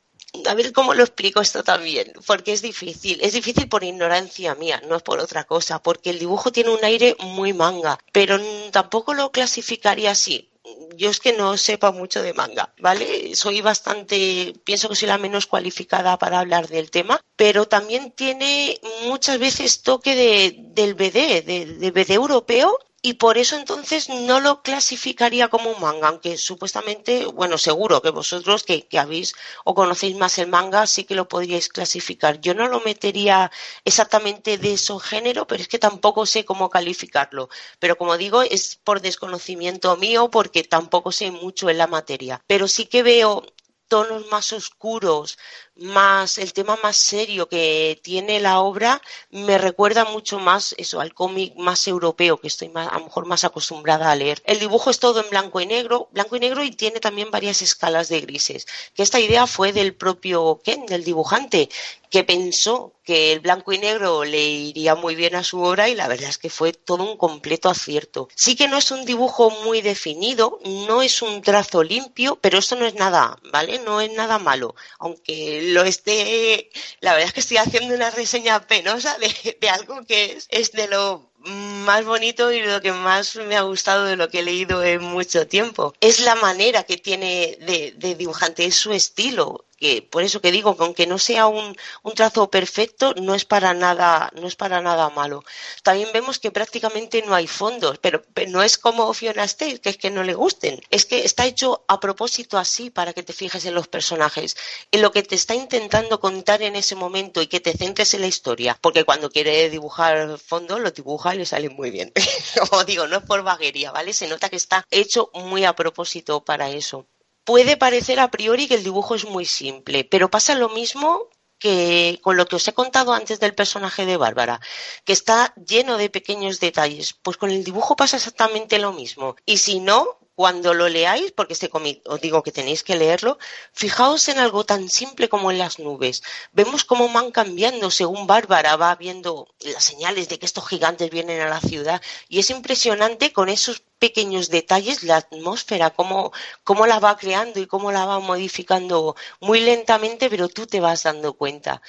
A ver cómo lo explico esto también, porque es difícil. Es difícil por ignorancia mía, no es por otra cosa, porque el dibujo tiene un aire muy manga, pero tampoco lo clasificaría así yo es que no sepa mucho de manga, ¿vale? Soy bastante, pienso que soy la menos cualificada para hablar del tema, pero también tiene muchas veces toque de, del BD, del BD europeo y por eso entonces no lo clasificaría como un manga, aunque supuestamente, bueno, seguro que vosotros que, habéis o conocéis más el manga sí que lo podríais clasificar. Yo no lo metería exactamente de ese género, pero es que tampoco sé cómo calificarlo. Pero como digo, es por desconocimiento mío porque tampoco sé mucho en la materia. Pero sí que veo tonos más oscuros, más el tema más serio que tiene la obra me recuerda mucho más eso al cómic más europeo que estoy más, a lo mejor más acostumbrada a leer. El dibujo es todo en blanco y negro, blanco y negro y tiene también varias escalas de grises. Que esta idea fue del propio Ken, del dibujante, que pensó que el blanco y negro le iría muy bien a su obra y la verdad es que fue todo un completo acierto. Sí que no es un dibujo muy definido, no es un trazo limpio, pero esto no es nada, ¿vale? No es nada malo, aunque lo esté, la verdad es que estoy haciendo una reseña penosa de, algo que es, es de lo más bonito y lo que más me ha gustado de lo que he leído en mucho tiempo. Es la manera que tiene de, de dibujante, es su estilo que por eso que digo que aunque no sea un, trazo perfecto, no es para nada, no es para nada malo. También vemos que prácticamente no hay fondos, pero, no es como Fiona State, que es que no le gusten, es que está hecho a propósito así para que te fijes en los personajes, en lo que te está intentando contar en ese momento y que te centres en la historia, porque cuando quiere dibujar fondos, lo dibuja y le sale muy bien. como digo, no es por vaguería, ¿vale? Se nota que está hecho muy a propósito para eso. Puede parecer a priori que el dibujo es muy simple, pero pasa lo mismo que con lo que os he contado antes del personaje de Bárbara, que está lleno de pequeños detalles, pues con el dibujo pasa exactamente lo mismo. Y si no, cuando lo leáis, porque este cómic os digo que tenéis que leerlo, fijaos en algo tan simple como en las nubes. Vemos cómo van cambiando según Bárbara va viendo las señales de que estos gigantes vienen a la ciudad y es impresionante con esos pequeños detalles la atmósfera, cómo, cómo la va creando y cómo la va modificando muy lentamente, pero tú te vas dando cuenta.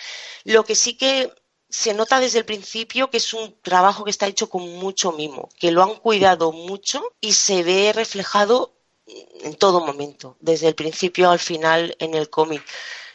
Lo que sí que se nota desde el principio que es un trabajo que está hecho con mucho mimo, que lo han cuidado mucho y se ve reflejado en todo momento, desde el principio al final en el cómic.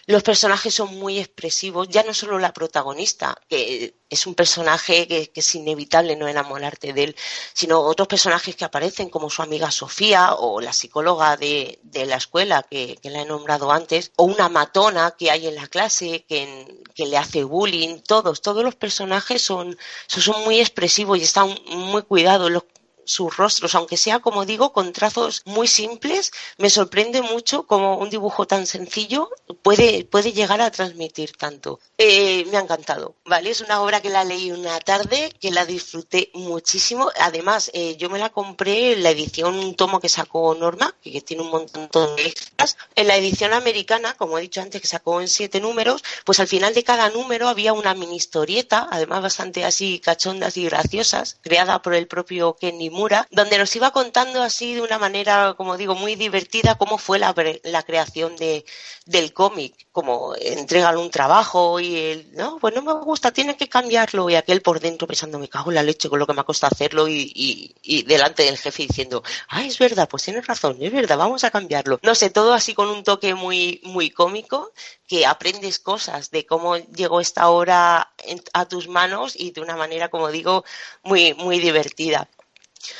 Los personajes son muy expresivos, ya no solo la protagonista, que es un personaje que, es inevitable no enamorarte de él, sino otros personajes que aparecen, como su amiga Sofía o la psicóloga de, la escuela que, la he nombrado antes, o una matona que hay en la clase que, que le hace bullying, todos, todos los personajes son, son muy expresivos y están muy cuidados. Los sus rostros, aunque sea, como digo, con trazos muy simples, me sorprende mucho cómo un dibujo tan sencillo puede, puede llegar a transmitir tanto. Eh, me ha encantado, ¿vale? Es una obra que la leí una tarde, que la disfruté muchísimo. Además, eh, yo me la compré en la edición, un tomo que sacó Norma, que, tiene un montón de extras. En la edición americana, como he dicho antes, que sacó en siete números, pues al final de cada número había una mini historieta, además bastante así cachondas y graciosas, creada por el propio Kenny donde nos iba contando así de una manera, como digo, muy divertida cómo fue la, la creación de, del cómic, como entregan un trabajo y él, no, pues no me gusta, tiene que cambiarlo y aquel por dentro pensando, me cago en la leche con lo que me ha costado hacerlo y, y, y delante del jefe diciendo, ah, es verdad, pues tienes razón, es verdad, vamos a cambiarlo. No sé, todo así con un toque muy, muy cómico, que aprendes cosas de cómo llegó esta obra a tus manos y de una manera, como digo, muy, muy divertida.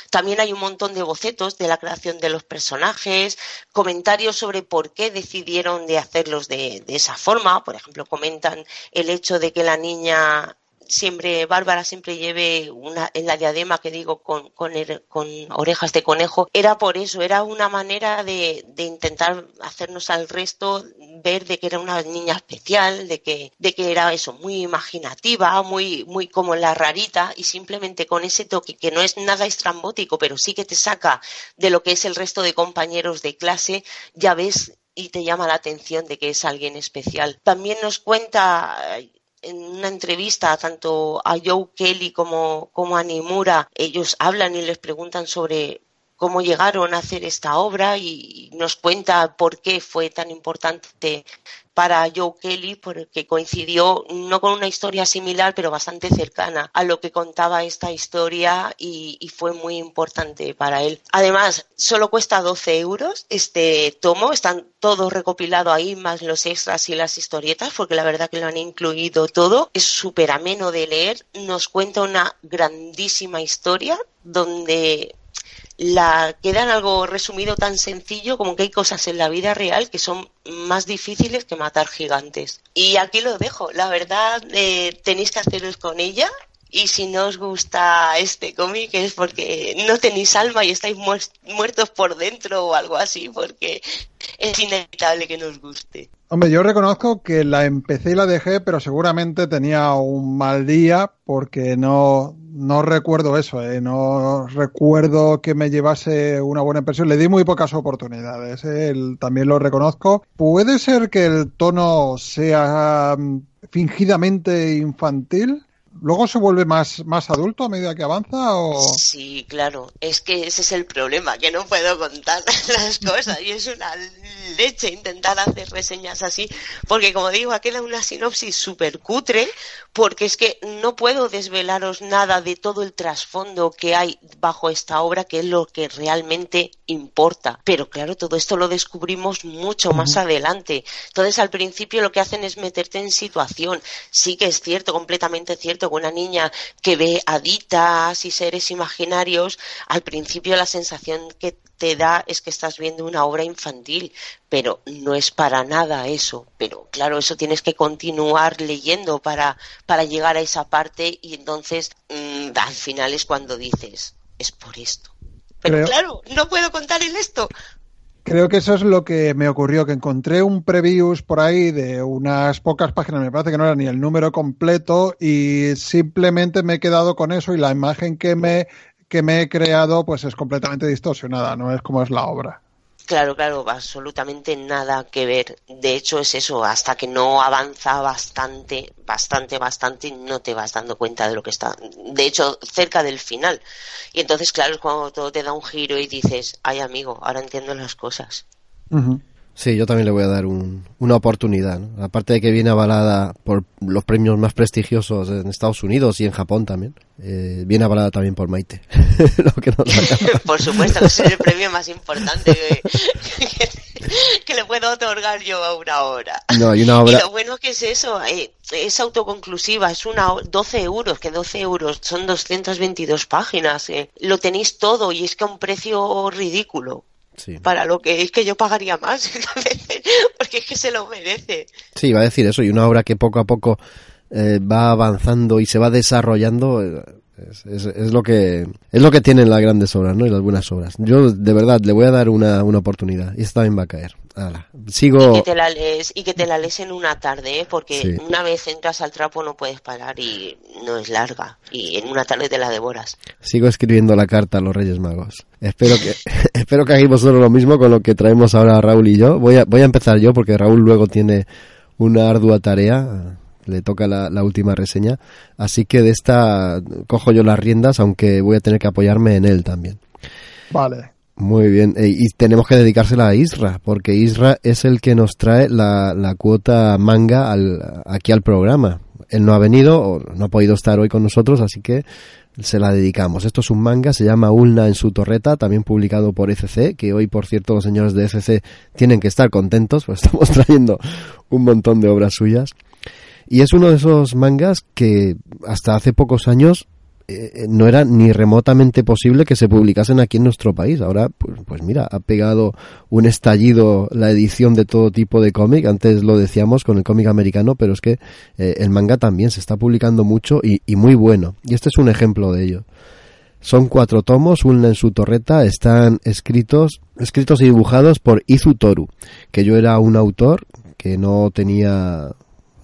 También hay un montón de bocetos de la creación de los personajes, comentarios sobre por qué decidieron de hacerlos de, de esa forma. Por ejemplo, comentan el hecho de que la niña siempre Bárbara siempre lleve una en la diadema que digo con, con, con, orejas de conejo era por eso era una manera de, de, intentar hacernos al resto ver de que era una niña especial de que de que era eso muy imaginativa muy muy como la rarita y simplemente con ese toque que no es nada estrambótico pero sí que te saca de lo que es el resto de compañeros de clase ya ves y te llama la atención de que es alguien especial. También nos cuenta en una entrevista tanto a Joe Kelly como, como a Nimura, ellos hablan y les preguntan sobre cómo llegaron a hacer esta obra y nos cuenta por qué fue tan importante para Joe Kelly porque coincidió no con una historia similar pero bastante cercana a lo que contaba esta historia y, fue muy importante para él. Además, solo cuesta 12 euros este tomo, están todos recopilados ahí más los extras y las historietas porque la verdad que lo han incluido todo. Es súper ameno de leer, nos cuenta una grandísima historia donde la queda algo resumido tan sencillo como que hay cosas en la vida real que son más difíciles que matar gigantes. Y aquí lo dejo. La verdad, eh, tenéis que haceros con ella. Y si no os gusta este cómic es porque no tenéis alma y estáis muertos por dentro o algo así, porque es inevitable que nos guste. Hombre, yo reconozco que la empecé y la dejé, pero seguramente tenía un mal día porque no, no recuerdo eso, ¿eh? no recuerdo que me llevase una buena impresión. Le di muy pocas oportunidades, ¿eh? también lo reconozco. Puede ser que el tono sea mm, fingidamente infantil luego se vuelve más, más adulto a medida que avanza o sí claro es que ese es el problema que no puedo contar las cosas y es una leche intentar hacer reseñas así porque como digo aquí es una sinopsis súper cutre porque es que no puedo desvelaros nada de todo el trasfondo que hay bajo esta obra que es lo que realmente importa. Pero claro, todo esto lo descubrimos mucho más adelante. Entonces, al principio lo que hacen es meterte en situación. Sí que es cierto, completamente cierto, una niña que ve haditas y seres imaginarios, al principio la sensación que te da es que estás viendo una obra infantil, pero no es para nada eso. Pero claro, eso tienes que continuar leyendo para, para llegar a esa parte y entonces mm, al final es cuando dices, es por esto. Pero claro, no puedo contar en esto. Creo que eso es lo que me ocurrió, que encontré un previews por ahí de unas pocas páginas, me parece que no era ni el número completo y simplemente me he quedado con eso y la imagen que me que me he creado pues es completamente distorsionada, no es como es la obra. Claro, claro, absolutamente nada que ver. De hecho, es eso, hasta que no avanza bastante, bastante, bastante, no te vas dando cuenta de lo que está. De hecho, cerca del final. Y entonces, claro, es cuando todo te da un giro y dices, ay amigo, ahora entiendo las cosas. Sí, yo también le voy a dar una oportunidad. Aparte de que viene avalada por los premios más prestigiosos en Estados Unidos y en Japón también, eh, viene avalada también por Maite. por supuesto, que es el premio más importante que, le puedo otorgar yo a una obra. No, hay una obra... Y lo bueno que es eso, eh, es autoconclusiva, es una 12 euros, que 12 euros son 222 páginas. Eh. Lo tenéis todo y es que a un precio ridículo para lo que es que yo pagaría más, porque es que se lo merece. Sí, va a decir eso, y una obra que poco a poco eh, va avanzando y se va desarrollando, es, es, lo que es lo que tienen las grandes obras, ¿no? Y las buenas obras. Yo de verdad le voy a dar una, una oportunidad y esta también va a caer. Sigo. Y que te la lees y que te la lees en una tarde, ¿eh? porque una vez entras al trapo no puedes parar y no es larga y en una tarde te la devoras. Sigo escribiendo la carta a los Reyes Magos. Espero que espero que hagáis vosotros lo mismo con lo que traemos ahora Raúl y yo. Voy a voy a empezar yo porque Raúl luego tiene una ardua tarea le toca la, última reseña. Así que de esta cojo yo las riendas, aunque voy a tener que apoyarme en él también. Vale. Muy bien, e, y tenemos que dedicársela a Isra, porque Isra es el que nos trae la, la cuota manga al, aquí al programa. Él no ha venido, o no ha podido estar hoy con nosotros, así que se la dedicamos. Esto es un manga, se llama Ulna en su torreta, también publicado por FC, que hoy, por cierto, los señores de FC tienen que estar contentos, pues estamos trayendo un montón de obras suyas. Y es uno de esos mangas que hasta hace pocos años eh, eh, no era ni remotamente posible que se publicasen aquí en nuestro país. Ahora, pues, pues mira, ha pegado un estallido la edición de todo tipo de cómic. Antes lo decíamos con el cómic americano, pero es que eh, el manga también se está publicando mucho y, y, muy bueno. Y este es un ejemplo de ello. Son cuatro tomos, una en su torreta, están escritos, escritos y dibujados por Izu Toru, que yo era un autor que no tenía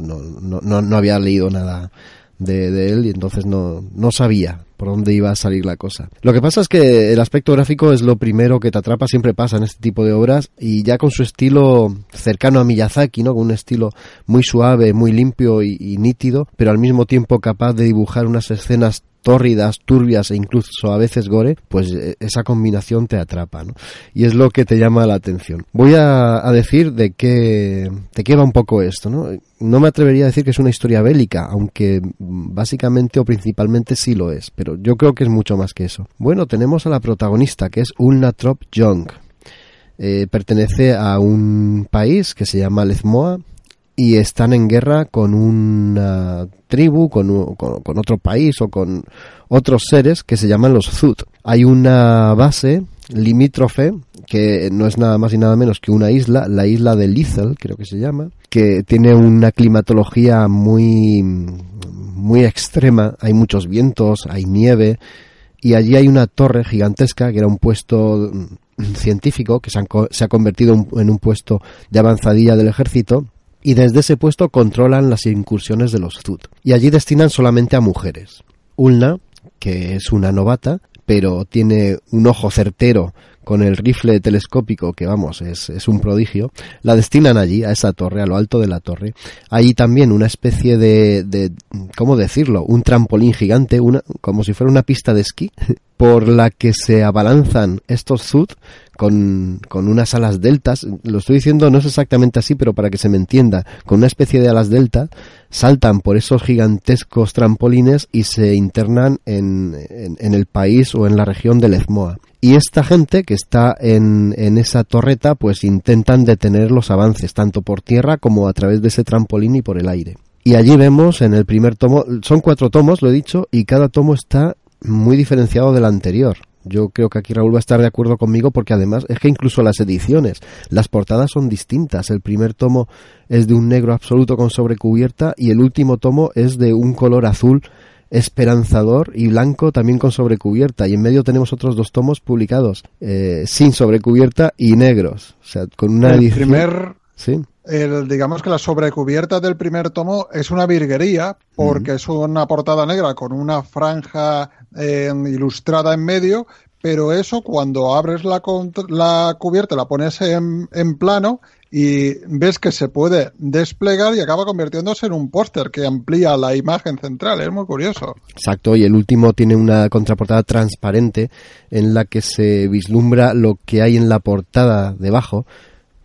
no, no, no, había leído nada de, él y entonces no, no sabía por dónde iba a salir la cosa. Lo que pasa es que el aspecto gráfico es lo primero que te atrapa, siempre pasa en este tipo de obras y ya con su estilo cercano a Miyazaki, ¿no? Con un estilo muy suave, muy limpio y nítido, pero al mismo tiempo capaz de dibujar unas escenas tórridas, turbias e incluso a veces gore, pues eh, esa combinación te atrapa, ¿no? Y es lo que te llama la atención. Voy a, decir de qué, de qué va un poco esto, ¿no? No me atrevería a decir que es una historia bélica, aunque básicamente o principalmente sí lo es, pero yo creo que es mucho más que eso. Bueno, tenemos a la protagonista, que es Ulna Trop Young. Eh, pertenece a un país que se llama Lezmoa, y están en guerra con una tribu, con, con, otro país o con otros seres que se llaman los Zut. Hay una base limítrofe que no es nada más y nada menos que una isla, la isla de Lethal, creo que se llama, que tiene una climatología muy muy extrema, hay muchos vientos, hay nieve y allí hay una torre gigantesca que era un puesto científico que se, se ha convertido en un puesto de avanzadilla del ejército y desde ese puesto controlan las incursiones de los Zut. Y allí destinan solamente a mujeres. Ulna, que es una novata, pero tiene un ojo certero con el rifle telescópico, que vamos, es, es, un prodigio, la destinan allí, a esa torre, a lo alto de la torre. Hay también una especie de, de ¿cómo decirlo? Un trampolín gigante, una, como si fuera una pista de esquí, por la que se abalanzan estos Zud con, con, unas alas deltas. Lo estoy diciendo no es exactamente así, pero para que se me entienda, con una especie de alas delta, saltan por esos gigantescos trampolines y se internan en, en, el país o en la región de Lezmoa. Y esta gente que está en, en esa torreta, pues intentan detener los avances, tanto por tierra como a través de ese trampolín y por el aire. Y allí vemos en el primer tomo, son cuatro tomos, lo he dicho, y cada tomo está muy diferenciado del anterior. Yo creo que aquí Raúl va a estar de acuerdo conmigo porque además es que incluso las ediciones, las portadas son distintas. El primer tomo es de un negro absoluto con sobrecubierta y el último tomo es de un color azul esperanzador y blanco también con sobrecubierta y en medio tenemos otros dos tomos publicados eh, sin sobrecubierta y negros o sea con una el primer sí el, digamos que la sobrecubierta del primer tomo es una virguería porque es una portada negra con una franja eh, ilustrada en medio, pero eso cuando abres la, la cubierta, la pones en, en, plano y ves que se puede desplegar y acaba convirtiéndose en un póster que amplía la imagen central. Es muy curioso. Exacto, y el último tiene una contraportada transparente en la que se vislumbra lo que hay en la portada debajo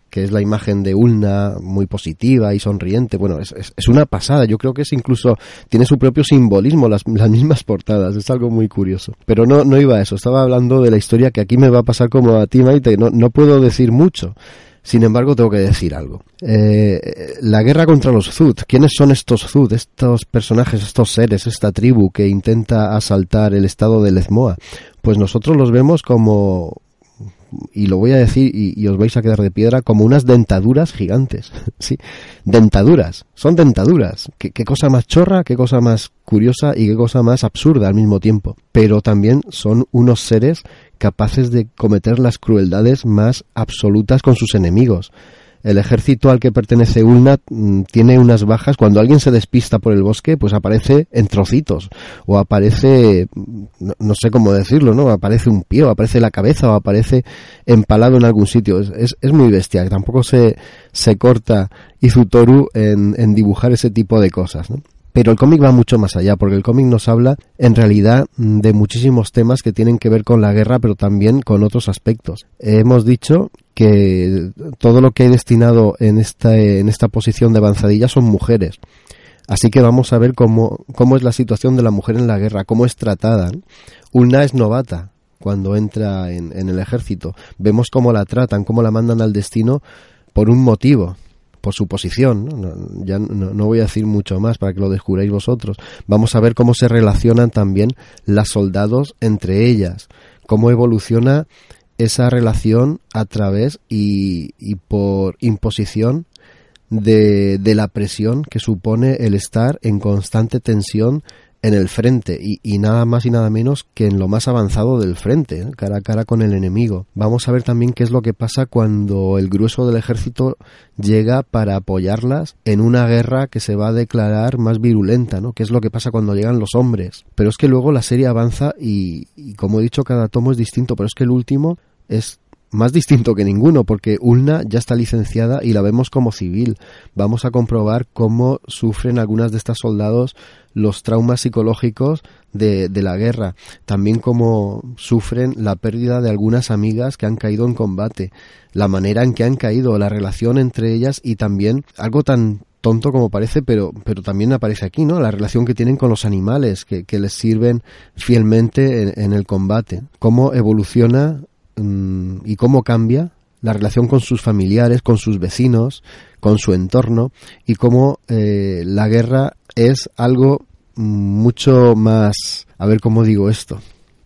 que es la imagen de Ulna muy positiva y sonriente. Bueno, es, es, una pasada. Yo creo que es incluso, tiene su propio simbolismo las, las, mismas portadas. Es algo muy curioso. Pero no, no iba a eso. Estaba hablando de la historia que aquí me va a pasar como a ti, Maite. No, no puedo decir mucho. Sin embargo, tengo que decir algo. Eh, la guerra contra los Zud. ¿Quiénes son estos Zud? Estos personajes, estos seres, esta tribu que intenta asaltar el estado de Lezmoa. Pues nosotros los vemos como y lo voy a decir y, os vais a quedar de piedra, como unas dentaduras gigantes. sí, dentaduras, son dentaduras. ¿Qué, qué cosa más chorra, qué cosa más curiosa y qué cosa más absurda al mismo tiempo. Pero también son unos seres capaces de cometer las crueldades más absolutas con sus enemigos el ejército al que pertenece Ulna mm, tiene unas bajas. Cuando alguien se despista por el bosque, pues aparece en trocitos. O aparece, mm, no, sé cómo decirlo, ¿no? Aparece un pie, aparece la cabeza, o aparece empalado en algún sitio. Es, es, muy bestia. Tampoco se, se corta Izutoru en, en dibujar ese tipo de cosas, ¿no? Pero el cómic va mucho más allá, porque el cómic nos habla en realidad de muchísimos temas que tienen que ver con la guerra, pero también con otros aspectos. Hemos dicho que todo lo que hay destinado en esta, en esta posición de avanzadilla son mujeres. Así que vamos a ver cómo, cómo es la situación de la mujer en la guerra, cómo es tratada. Una es novata cuando entra en, el ejército. Vemos cómo la tratan, cómo la mandan al destino por un motivo por su posición. ¿no? ya no, voy a decir mucho más para que lo descubráis vosotros. Vamos a ver cómo se relacionan también las soldados entre ellas, cómo evoluciona esa relación a través y, por imposición de, de, la presión que supone el estar en constante tensión en el frente y, nada más y nada menos que en lo más avanzado del frente, ¿eh? cara a cara con el enemigo. Vamos a ver también qué es lo que pasa cuando el grueso del ejército llega para apoyarlas en una guerra que se va a declarar más virulenta, ¿no? ¿Qué es lo que pasa cuando llegan los hombres? Pero es que luego la serie avanza y como he dicho, cada tomo es distinto, pero es que el último es más distinto que ninguno, porque Ulna ya está licenciada y la vemos como civil. Vamos a comprobar cómo sufren algunas de estas soldados los traumas psicológicos de, de, la guerra, también cómo sufren la pérdida de algunas amigas que han caído en combate, la manera en que han caído, la relación entre ellas y también algo tan tonto como parece, pero, pero también aparece aquí, ¿no? La relación que tienen con los animales que, que les sirven fielmente en, en el combate. Cómo evoluciona Mm, y cómo cambia la relación con sus familiares, con sus vecinos, con su entorno y cómo eh, la guerra es algo mucho más, a ver cómo digo esto,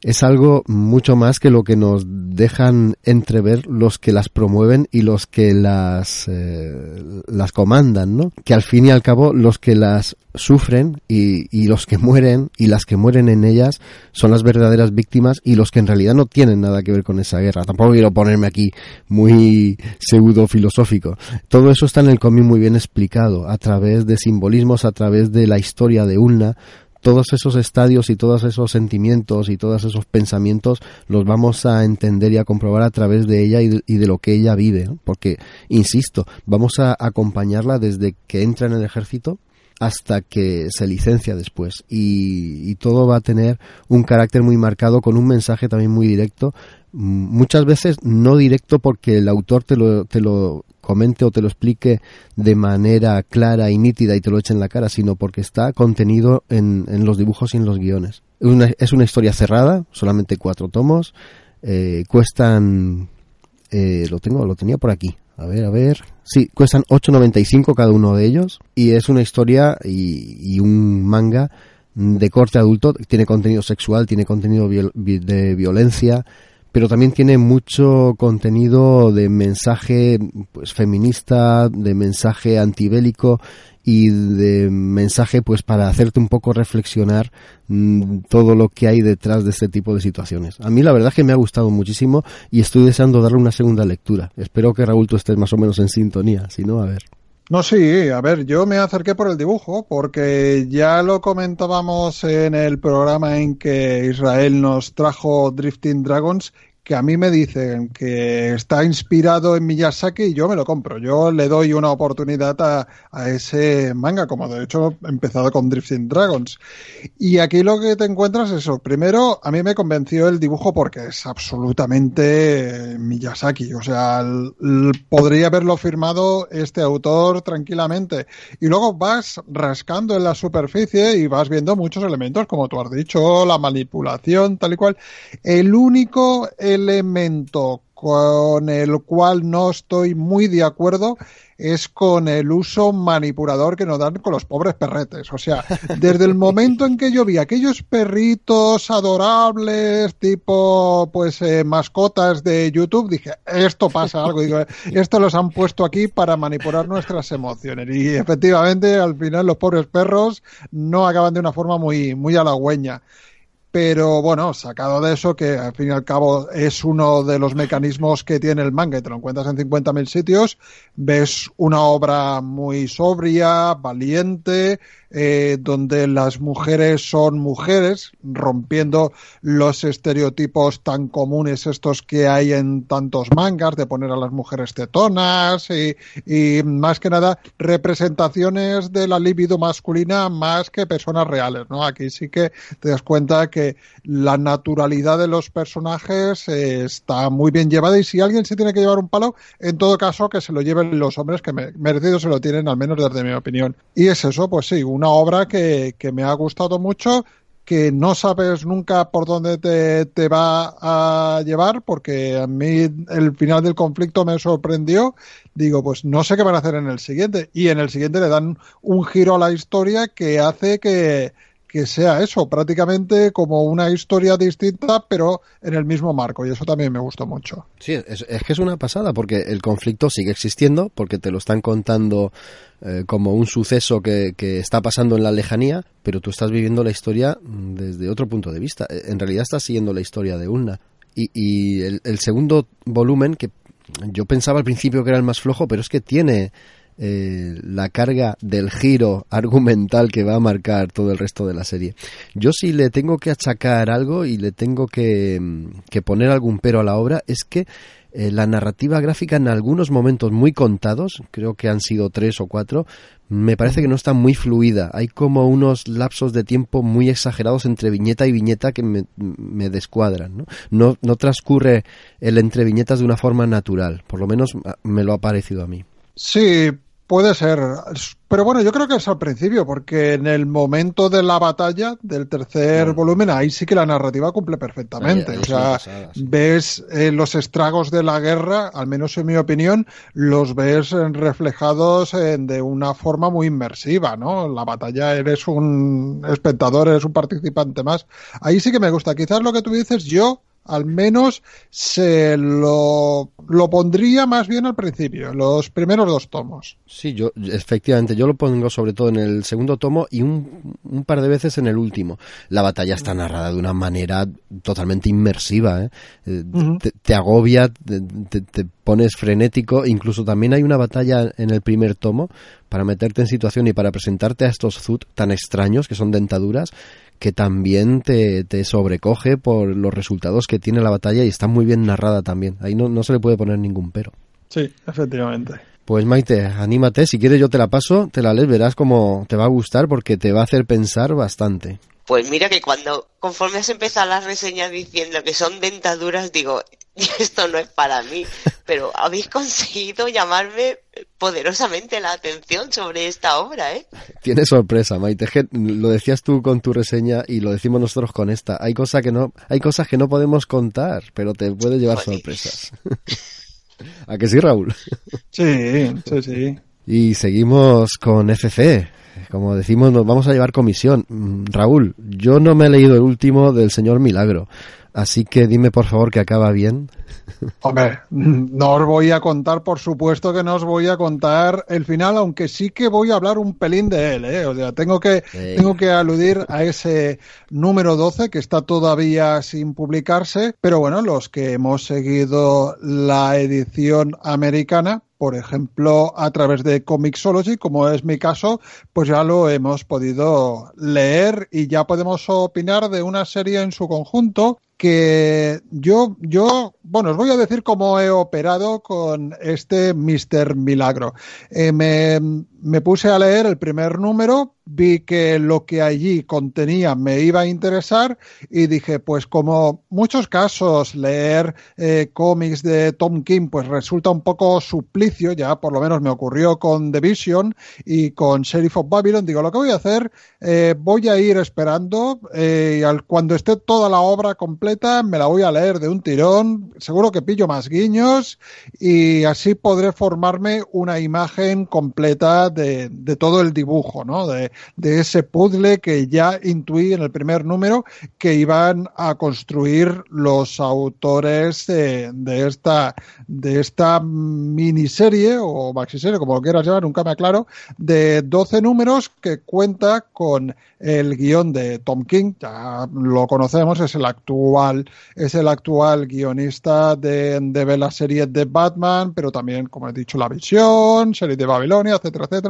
es algo mucho más que lo que nos dejan entrever los que las promueven y los que las, eh, las comandan, ¿no? Que al fin y al cabo los que las sufren y, y, los que mueren y las que mueren en ellas son las verdaderas víctimas y los que en realidad no tienen nada que ver con esa guerra. Tampoco quiero ponerme aquí muy pseudo filosófico. Todo eso está en el cómic muy bien explicado a través de simbolismos, a través de la historia de Ulna, todos esos estadios y todos esos sentimientos y todos esos pensamientos los vamos a entender y a comprobar a través de ella y de, lo que ella vive, porque, insisto, vamos a acompañarla desde que entra en el ejército hasta que se licencia después. Y, todo va a tener un carácter muy marcado con un mensaje también muy directo. Muchas veces no directo porque el autor te lo, te lo comente o te lo explique de manera clara y nítida y te lo eche en la cara, sino porque está contenido en, los dibujos y en los guiones. es una historia cerrada, solamente cuatro tomos, eh, cuestan, eh, lo tengo, lo tenía por aquí, a ver, a ver. Sí, cuestan 8.95 cada uno de ellos y es una historia y, un manga de corte adulto. Tiene contenido sexual, tiene contenido de violencia, pero también tiene mucho contenido de mensaje pues feminista, de mensaje antibélico y de mensaje pues para hacerte un poco reflexionar mm, todo lo que hay detrás de este tipo de situaciones. A mí la verdad es que me ha gustado muchísimo y estoy deseando darle una segunda lectura. Espero que Raúl tú estés más o menos en sintonía, si no, a ver. No, sí, a ver, yo me acerqué por el dibujo, porque ya lo comentábamos en el programa en que Israel nos trajo Drifting Dragons que a mí me dicen que está inspirado en Miyazaki y yo me lo compro. Yo le doy una oportunidad a, ese manga, como de hecho he empezado con Drifting Dragons. Y aquí lo que te encuentras es eso. Primero, a mí me convenció el dibujo porque es absolutamente Miyazaki. O sea, podría haberlo firmado este autor tranquilamente. Y luego vas rascando en la superficie y vas viendo muchos elementos, como tú has dicho, la manipulación, tal y cual. El único elemento con el cual no estoy muy de acuerdo es con el uso manipulador que nos dan con los pobres perretes. O sea, desde el momento en que yo vi aquellos perritos adorables, tipo, pues, eh, mascotas de YouTube, dije, esto pasa algo. Digo, esto los han puesto aquí para manipular nuestras emociones. Y efectivamente, al final, los pobres perros no acaban de una forma muy, muy halagüeña. Pero bueno, sacado de eso, que al fin y al cabo es uno de los mecanismos que tiene el manga y te lo encuentras en 50.000 sitios, ves una obra muy sobria, valiente, eh, donde las mujeres son mujeres, rompiendo los estereotipos tan comunes estos que hay en tantos mangas, de poner a las mujeres tetonas y, y más que nada representaciones de la libido masculina más que personas reales, ¿no? Aquí sí que te das cuenta que la naturalidad de los personajes eh, está muy bien llevada y si alguien se tiene que llevar un palo, en todo caso que se lo lleven los hombres que merecido se lo tienen, al menos desde mi opinión. Y es eso, pues sí, una obra que, que me ha gustado mucho, que no sabes nunca por dónde te, te, va a llevar, porque a mí el final del conflicto me sorprendió. Digo, pues no sé qué van a hacer en el siguiente. Y en el siguiente le dan un giro a la historia que hace que, que sea eso, prácticamente como una historia distinta, pero en el mismo marco, y eso también me gustó mucho. Sí, es, que es una pasada, porque el conflicto sigue existiendo, porque te lo están contando eh, como un suceso que, que, está pasando en la lejanía, pero tú estás viviendo la historia desde otro punto de vista. Eh, en realidad estás siguiendo la historia de una. Y, y el, el segundo volumen, que yo pensaba al principio que era el más flojo, pero es que tiene eh, la carga del giro argumental que va a marcar todo el resto de la serie. Yo si le tengo que achacar algo y le tengo que, que poner algún pero a la obra es que eh, la narrativa gráfica en algunos momentos muy contados, creo que han sido tres o cuatro, me parece que no está muy fluida. Hay como unos lapsos de tiempo muy exagerados entre viñeta y viñeta que me, me descuadran. ¿no? No, no transcurre el entre viñetas de una forma natural, por lo menos me lo ha parecido a mí. Sí, puede ser. Pero bueno, yo creo que es al principio, porque en el momento de la batalla del tercer volumen, ahí sí que la narrativa cumple perfectamente. o sea, ves eh, los estragos de la guerra, al menos en mi opinión, los ves reflejados de una forma muy inmersiva, ¿no? La batalla eres un espectador, eres un participante más. Ahí sí que me gusta. Quizás lo que tú dices, yo al menos se lo, lo pondría más bien al principio, los primeros dos tomos. Sí, yo efectivamente, yo lo pongo sobre todo en el segundo tomo y un, un par de veces en el último. La batalla está narrada de una manera totalmente inmersiva, ¿eh? eh te, agobia, te, te, pones frenético, incluso también hay una batalla en el primer tomo para meterte en situación y para presentarte a estos Zut tan extraños que son dentaduras que también te, te, sobrecoge por los resultados que tiene la batalla y está muy bien narrada también. Ahí no, no se le puede poner ningún pero. Sí, efectivamente. Pues Maite, anímate, si quieres yo te la paso, te la lees, verás cómo te va a gustar porque te va a hacer pensar bastante. Pues mira que cuando, conforme has empezado las reseñas diciendo que son dentaduras, digo, esto no es para mí, pero habéis conseguido llamarme poderosamente la atención sobre esta obra, ¿eh? Tiene sorpresa, Maite. Lo decías tú con tu reseña y lo decimos nosotros con esta. Hay cosas que no, hay cosas que no podemos contar, pero te puede llevar sorpresas. ¿A que sí, Raúl? Sí, sí, sí. Y seguimos con FC. Como decimos, nos vamos a llevar comisión. Mm, Raúl, yo no me he leído el último del señor Milagro, así que dime por favor que acaba bien. Hombre, no os voy a contar, por supuesto que no os voy a contar el final, aunque sí que voy a hablar un pelín de él, ¿eh? O sea, tengo que, tengo que aludir a ese número 12 que está todavía sin publicarse, pero bueno, los que hemos seguido la edición americana, por ejemplo, a través de Comixology, como es mi caso, pues ya lo hemos podido leer y ya podemos opinar de una serie en su conjunto que yo, yo, bueno, os voy a decir cómo he operado con este Mr. Milagro. Eh, me, me puse a leer el primer número, vi que lo que allí contenía me iba a interesar y dije, pues como muchos casos leer eh, cómics de Tom King pues resulta un poco suplicio, ya por lo menos me ocurrió con The Vision y con Sheriff of Babylon, digo, lo que voy a hacer, eh, voy a ir esperando eh, y al, cuando esté toda la obra completa me la voy a leer de un tirón, seguro que pillo más guiños y así podré formarme una imagen completa de, todo el dibujo, ¿no? De, de, ese puzzle que ya intuí en el primer número que iban a construir los autores de, de esta, de esta miniserie o maxiserie, como lo quieras llamar, nunca me aclaro, de 12 números que cuenta con el guion de Tom King, ya lo conocemos, es el actual, es el actual guionista de, de la serie de Batman, pero también, como he dicho, La Visión, serie de Babilonia, etcétera, etcétera.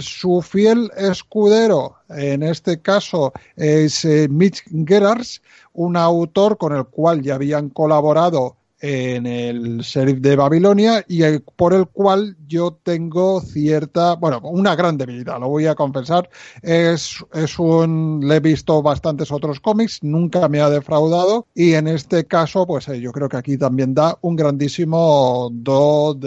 Su fiel escudero, en este caso, es eh, Mitch Gerards, un autor con el cual ya habían colaborado en el sheriff de Babilonia y por el cual yo tengo cierta, bueno, una gran debilidad, lo voy a confesar. Es, es un, le he visto bastantes otros cómics, nunca me ha defraudado y en este caso, pues eh, yo creo que aquí también da un grandísimo don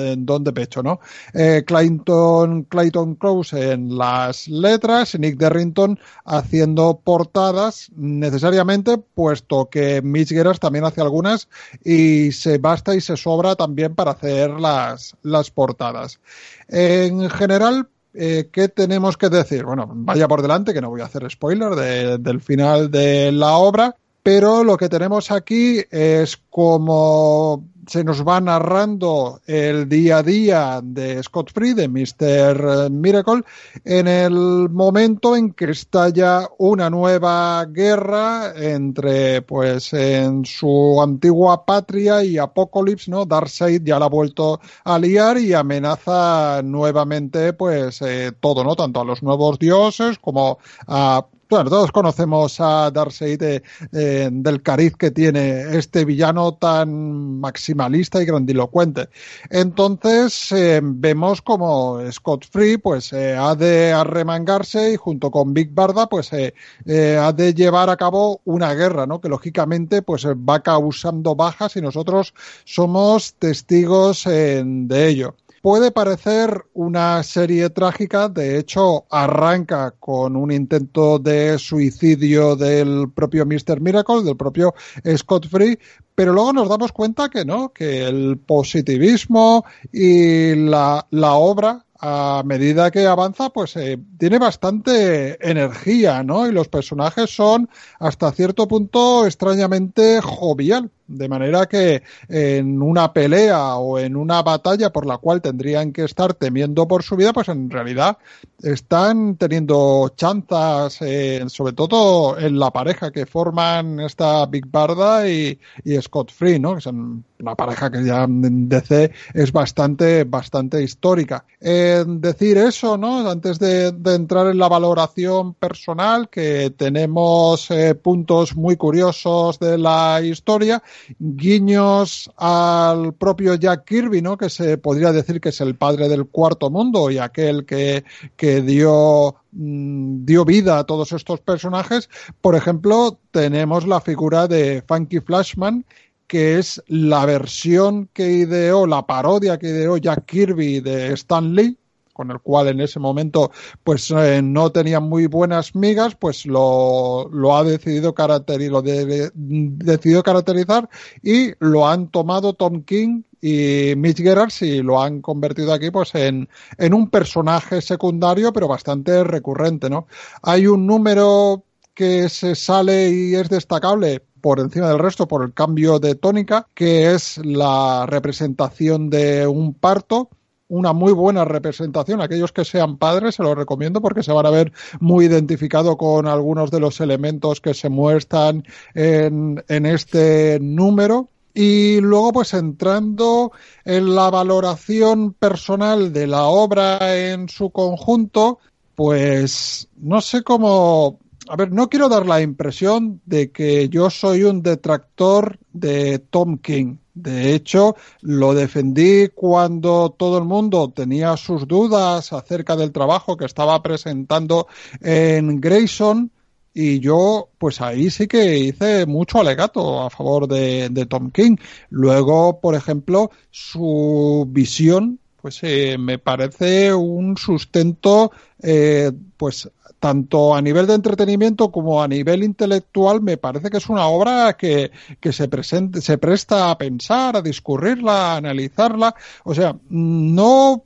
de pecho, ¿no? Eh, Clayton, Clayton Close en las letras, Nick Derrington haciendo portadas necesariamente, puesto que Mitch Geras también hace algunas y se basta y se sobra también para hacer las, las portadas. En general, eh, ¿qué tenemos que decir? Bueno, vaya por delante, que no voy a hacer spoiler de, del final de la obra, pero lo que tenemos aquí es como se nos va narrando el día a día de Scott Free, de Mr. Miracle, en el momento en que estalla una nueva guerra entre, pues, en su antigua patria y Apocalypse, ¿no? Darkseid ya la ha vuelto a liar y amenaza nuevamente, pues, eh, todo, ¿no? Tanto a los nuevos dioses como a bueno, todos conocemos a Darkseid eh, del cariz que tiene este villano tan maximalista y grandilocuente. Entonces eh, vemos como Scott Free pues eh, ha de arremangarse y junto con Big Barda pues ha de llevar a cabo una guerra, ¿no? Que lógicamente pues va causando bajas y nosotros somos testigos de ello. Puede parecer una serie trágica, de hecho arranca con un intento de suicidio del propio Mr. Miracle, del propio Scott Free, pero luego nos damos cuenta que no, que el positivismo y la, la obra a medida que avanza, pues eh, tiene bastante energía, ¿no? Y los personajes son hasta cierto punto extrañamente jovial. De manera que en una pelea o en una batalla por la cual tendrían que estar temiendo por su vida, pues en realidad están teniendo chanzas, eh, sobre todo en la pareja que forman esta Big Barda y, Scott Free, ¿no? Que son una pareja que ya en DC es bastante, bastante histórica. Eh, de decir eso, ¿no? Antes de, entrar en la valoración personal, que tenemos eh, puntos muy curiosos de la historia, guiños al propio Jack Kirby, ¿no? Que se podría decir que es el padre del cuarto mundo y aquel que, que dio mm, dio vida a todos estos personajes. Por ejemplo, tenemos la figura de Funky Flashman, que es la versión que ideó, la parodia que ideó Jack Kirby de Stan Lee, con el cual en ese momento pues eh, no tenía muy buenas migas, pues lo, ha decidido, caracterizar, lo caracterizar y lo han tomado Tom King y Mitch Gerards y lo han convertido aquí pues en, en un personaje secundario pero bastante recurrente, ¿no? Hay un número que se sale y es destacable por encima del resto por el cambio de tónica, que es la representación de un parto una muy buena representación. Aquellos que sean padres se lo recomiendo porque se van a ver muy identificado con algunos de los elementos que se muestran en, en este número. Y luego, pues entrando en la valoración personal de la obra en su conjunto, pues no sé cómo a ver, no quiero dar la impresión de que yo soy un detractor de Tom King. De hecho, lo defendí cuando todo el mundo tenía sus dudas acerca del trabajo que estaba presentando en Grayson. Y yo, pues ahí sí que hice mucho alegato a favor de, Tom King. Luego, por ejemplo, su visión, pues eh, me parece un sustento, eh, pues tanto a nivel de entretenimiento como a nivel intelectual, me parece que es una obra que, que se, presente, se presta a pensar, a discurrirla, a analizarla. O sea, no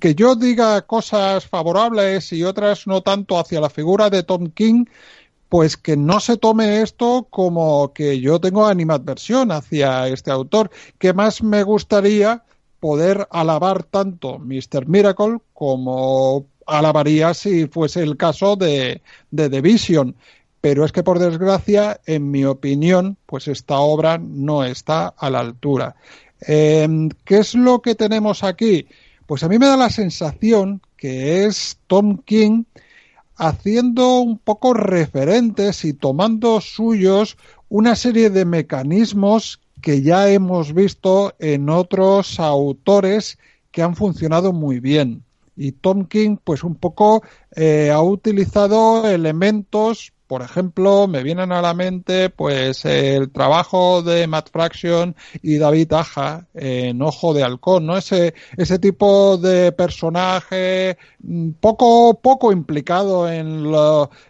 que yo diga cosas favorables y otras no tanto hacia la figura de Tom King, pues que no se tome esto como que yo tengo animadversión hacia este autor, que más me gustaría poder alabar tanto Mr. Miracle como alabaría si fuese el caso de, de The Vision. Pero es que, por desgracia, en mi opinión, pues esta obra no está a la altura. Em, ¿Qué es lo que tenemos aquí? Pues a mí me da la sensación que es Tom King haciendo un poco referentes y tomando suyos una serie de mecanismos que ya hemos visto en otros autores que han funcionado muy bien. Y Tom King, pues un poco eh, ha utilizado elementos, por ejemplo, me vienen a la mente pues el trabajo de Matt Fraction y David Aja en Ojo de Halcón, ¿no? Ese, ese tipo de personaje mm, poco, poco implicado en,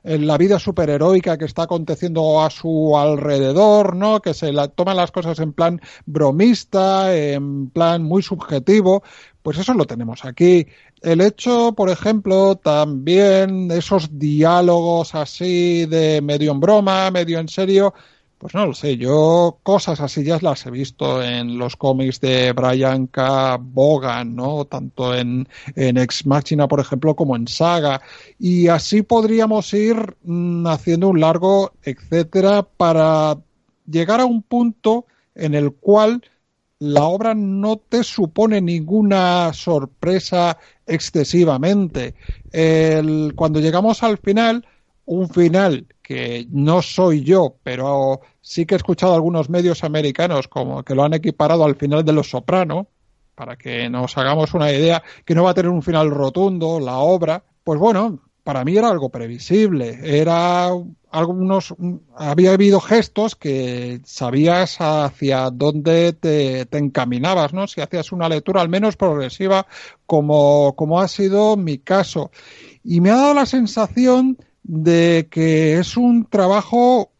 en la vida superheroica que está aconteciendo a su alrededor, ¿no? Que se la, toma las cosas en plan bromista, en plan muy subjetivo, pues eso lo tenemos aquí. El hecho, por ejemplo, también esos diálogos así de medio en broma, medio en serio, pues no lo sé, yo cosas así ya las he visto en los cómics de Brian K. Bogan, ¿no? Tanto en, en Ex Machina, por ejemplo, como en Saga. Y así podríamos ir mm, haciendo un largo, etcétera, para llegar a un punto en el cual la obra no te supone ninguna sorpresa excesivamente. cuando llegamos al final, un final que no soy yo, pero sí que he escuchado algunos medios americanos como que lo han equiparado al final de Los Soprano, para que nos hagamos una idea que no va a tener un final rotundo la obra, pues bueno, para mí era algo previsible. Era algunos, había habido gestos que sabías hacia dónde te, encaminabas, ¿no? Si hacías una lectura al menos progresiva, como, como ha sido mi caso. Y me ha dado la sensación de que es un trabajo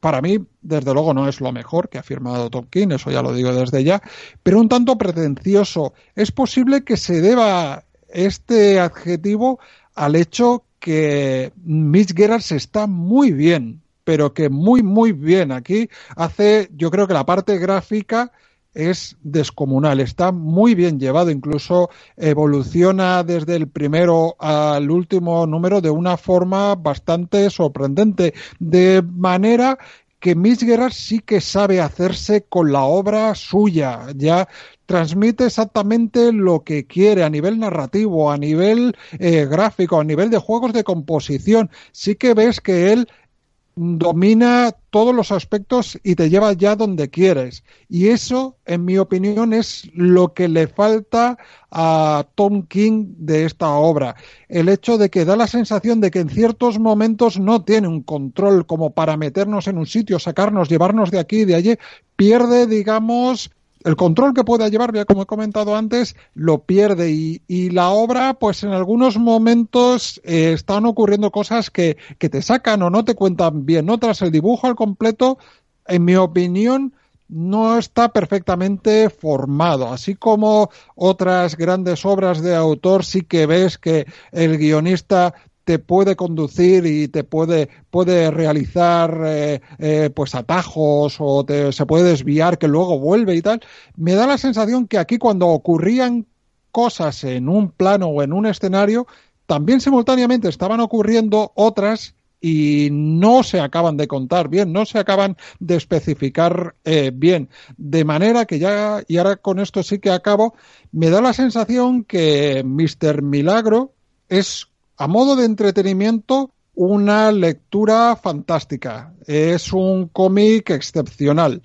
para mí, desde luego, no es lo mejor que ha firmado Tolkien, eso ya lo digo desde ya, pero un tanto pretencioso. Es posible que se deba este adjetivo al hecho que Mitch está muy bien, pero que muy, muy bien. Aquí hace, yo creo que la parte gráfica es descomunal, está muy bien llevado, incluso evoluciona desde el primero al último número de una forma bastante sorprendente, de manera que Mitch Gerard sí que sabe hacerse con la obra suya. Ya transmite exactamente lo que quiere a nivel narrativo, a nivel eh, gráfico, a nivel de juegos de composición. Sí que ves que él domina todos los aspectos y te lleva ya donde quieres. Y eso, en mi opinión, es lo que le falta a Tom King de esta obra. El hecho de que da la sensación de que en ciertos momentos no tiene un control como para meternos en un sitio, sacarnos, llevarnos de aquí y de allí. Pierde, digamos, el control que pueda llevar, ya como he comentado antes, lo pierde y, la obra, pues en algunos momentos eh, están ocurriendo cosas que, que, te sacan o no te cuentan bien. Otras, el dibujo al completo, en mi opinión, no está perfectamente formado. Así como otras grandes obras de autor, sí que ves que el guionista te puede conducir y te puede, puede realizar eh, eh, pues atajos o se puede desviar que luego vuelve y tal. Me da la sensación que aquí cuando ocurrían cosas en un plano o en un escenario, también simultáneamente estaban ocurriendo otras y no se acaban de contar bien, no se acaban de especificar eh, bien. De manera que ya, y ahora con esto sí que acabo, me da la sensación que Mr. Milagro es a modo de entretenimiento, una lectura fantástica. Es un cómic excepcional,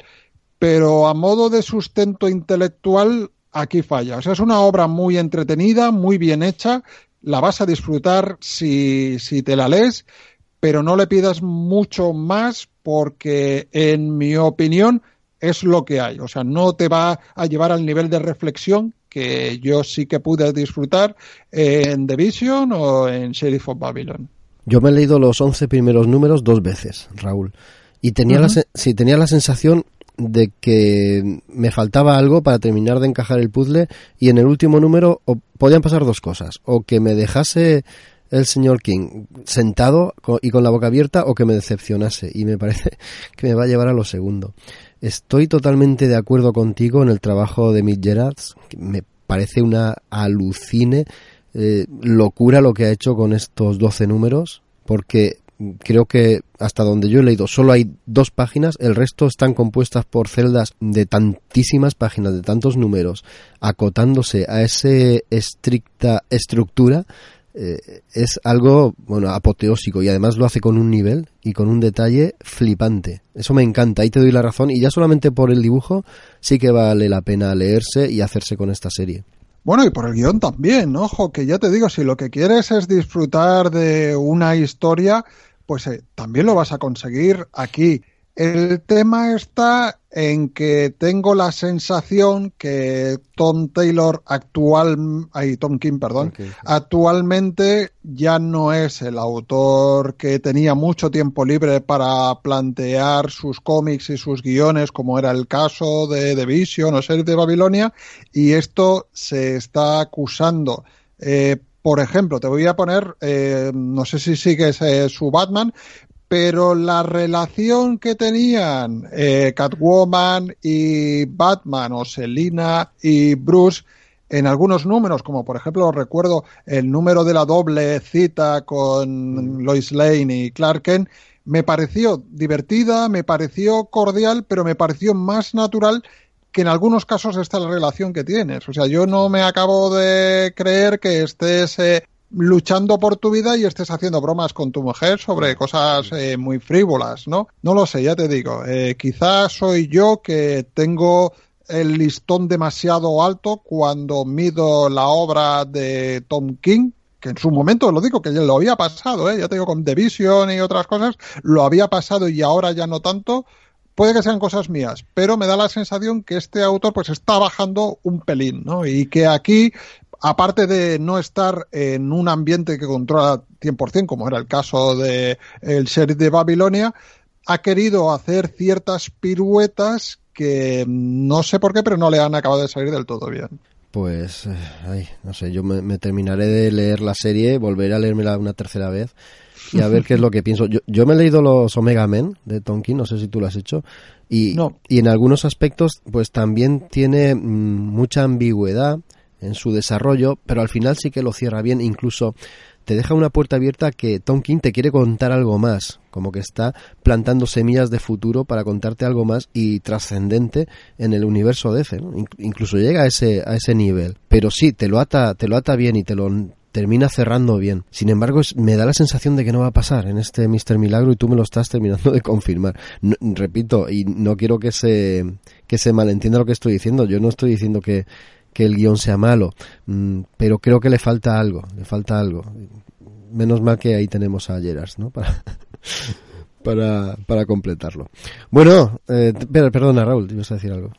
pero a modo de sustento intelectual, aquí falla. O sea, es una obra muy entretenida, muy bien hecha, la vas a disfrutar si, si te la lees, pero no le pidas mucho más porque, en mi opinión, es lo que hay. O sea, no te va a llevar al nivel de reflexión que yo sí que pude disfrutar en The Vision o en Sheriff of Babylon. Yo me he leído los 11 primeros números dos veces, Raúl, y tenía, la, sí, tenía la sensación de que me faltaba algo para terminar de encajar el puzzle y en el último número podían pasar dos cosas, o que me dejase el señor King sentado y con la boca abierta o que me decepcionase y me parece que me va a llevar a lo segundo. Estoy totalmente de acuerdo contigo en el trabajo de Mick Gerards. Me parece una alucine eh, locura lo que ha hecho con estos 12 números, porque creo que hasta donde yo he leído solo hay dos páginas, el resto están compuestas por celdas de tantísimas páginas, de tantos números, acotándose a esa estricta estructura eh, es algo, bueno, apoteósico y además lo hace con un nivel y con un detalle flipante. Eso me encanta, ahí te doy la razón y ya solamente por el dibujo sí que vale la pena leerse y hacerse con esta serie. Bueno, y por el guion también, ojo, que ya te digo, si lo que quieres es disfrutar de una historia, pues eh, también lo vas a conseguir aquí. El tema está en que tengo la sensación que Tom Taylor actual, ay, Tom King, perdón, actualmente ya no es el autor que tenía mucho tiempo libre para plantear sus cómics y sus guiones, como era el caso de The Vision o Series de Babilonia, y esto se está acusando. Eh, por ejemplo, te voy a poner, eh, no sé si sigues eh, su Batman, pero la relación que tenían eh, Catwoman y Batman o Selina y Bruce en algunos números, como por ejemplo recuerdo el número de la doble cita con Lois Lane y Clark Kent, me pareció divertida, me pareció cordial, pero me pareció más natural que en algunos casos esta la relación que tienes. O sea, yo no me acabo de creer que estés eh, luchando por tu vida y estés haciendo bromas con tu mujer sobre cosas eh, muy frívolas, ¿no? No lo sé, ya te digo. Eh, quizás soy yo que tengo el listón demasiado alto cuando mido la obra de Tom King, que en su momento lo digo que ya lo había pasado, ¿eh? ya te digo con The Vision y otras cosas, lo había pasado y ahora ya no tanto. Puede que sean cosas mías, pero me da la sensación que este autor pues está bajando un pelín, ¿no? Y que aquí aparte de no estar en un ambiente que controla 100%, como era el caso de el sheriff de Babilonia, ha querido hacer ciertas piruetas que no sé por qué, pero no le han acabado de salir del todo bien. Pues, eh, ay, no sé, yo me, terminaré de leer la serie, volveré a leérmela una tercera vez y a ver qué es lo que pienso. Yo, me he leído los Omega Men de Tonkin, no sé si tú lo has hecho, y, y en algunos aspectos pues también tiene mm, mucha ambigüedad en su desarrollo, pero al final sí que lo cierra bien, incluso te deja una puerta abierta que Tom King te quiere contar algo más, como que está plantando semillas de futuro para contarte algo más y trascendente en el universo de DC, incluso llega a ese a ese nivel, pero sí te lo ata te lo ata bien y te lo termina cerrando bien. Sin embargo, me da la sensación de que no va a pasar en este Mister Milagro y tú me lo estás terminando de confirmar. repito, y no quiero que se, que se malentienda lo que estoy diciendo. Yo no estoy diciendo que, que el guion sea malo, mm, pero creo que le falta algo, le falta algo. Menos mal que ahí tenemos a Gerard, ¿no? Para, para, para completarlo. Bueno, eh, perdona Raúl, ibas a decir algo.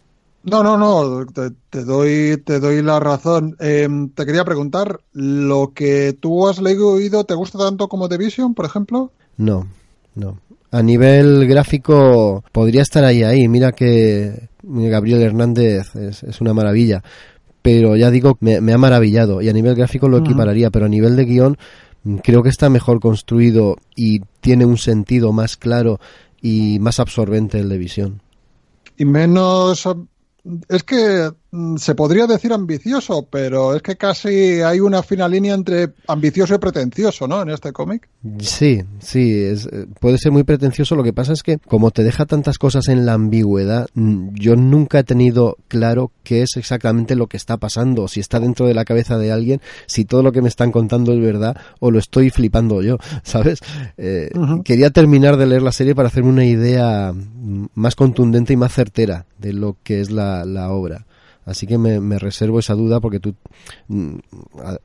No, no, no, te, doy, te doy la razón. Em, te quería preguntar, ¿lo que tú has leído te gusta tanto como The Vision, por ejemplo? No, no. A nivel gráfico podría estar ahí, ahí. Mira que Gabriel Hernández es, una maravilla. Pero ya digo, me, ha maravillado. Y a nivel gráfico lo equipararía, pero a nivel de guion mm, creo que está mejor construido y tiene un sentido más claro y más absorbente el de Visión. Y menos es que se podría decir ambicioso, pero es que casi hay una fina línea entre ambicioso y pretencioso, ¿no? En este cómic. Sí, sí, es, eh, puede ser muy pretencioso. Lo que pasa es que como te deja tantas cosas en la ambigüedad, mm, yo nunca he tenido claro qué es exactamente lo que está pasando, si está dentro de la cabeza de alguien, si todo lo que me están contando es verdad o lo estoy flipando yo, ¿sabes? Eh, quería terminar de leer la serie para hacerme una idea mm, más contundente y más certera de lo que es la, la obra. Así que me, reservo esa duda porque tú mm,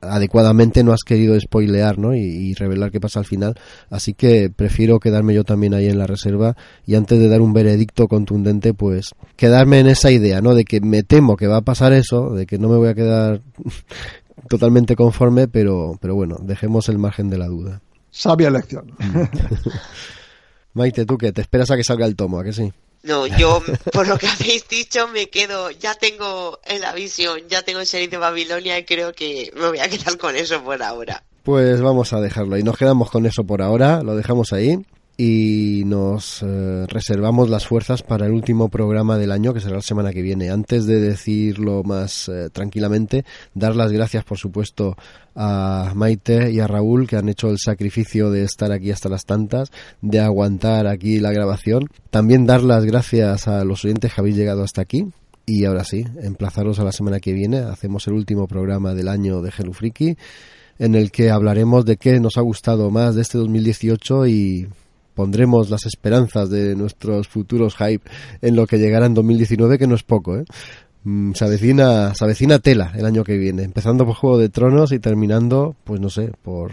adecuadamente no has querido spoilear ¿no? Y, revelar qué pasa al final. Así que prefiero quedarme yo también ahí en la reserva y antes de dar un veredicto contundente, pues quedarme en esa idea, ¿no? De que me temo que va a pasar eso, de que no me voy a quedar totalmente conforme, pero, pero bueno, dejemos el margen de la duda. Sabia elección. Maite, ¿tú qué? ¿Te esperas a que salga el tomo, a que sí? No, yo, por lo que habéis dicho, me quedo, ya tengo en la visión, ya tengo el serie de Babilonia y creo que me voy a quedar con eso por ahora. Pues vamos a dejarlo y nos quedamos con eso por ahora, lo dejamos ahí y nos eh, reservamos las fuerzas para el último programa del año que será la semana que viene. Antes de decirlo más eh, tranquilamente, dar las gracias por supuesto a Maite y a Raúl que han hecho el sacrificio de estar aquí hasta las tantas, de aguantar aquí la grabación. También dar las gracias a los oyentes que habéis llegado hasta aquí. Y ahora sí, emplazaros a la semana que viene. Hacemos el último programa del año de Hello Freaky en el que hablaremos de qué nos ha gustado más de este 2018 y pondremos las esperanzas de nuestros futuros hype en lo que llegará en 2019, que no es poco, ¿eh? Mm, se avecina, se avecina tela el año que viene, empezando por Juego de Tronos y terminando, pues no sé, por,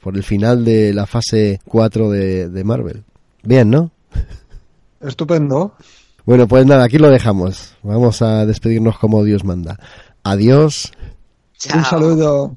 por el final de la fase 4 de, de Marvel. Bien, ¿no? Estupendo. Bueno, pues nada, aquí lo dejamos. Vamos a despedirnos como Dios manda. Adiós. Un saludo.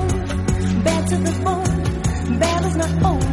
Oh.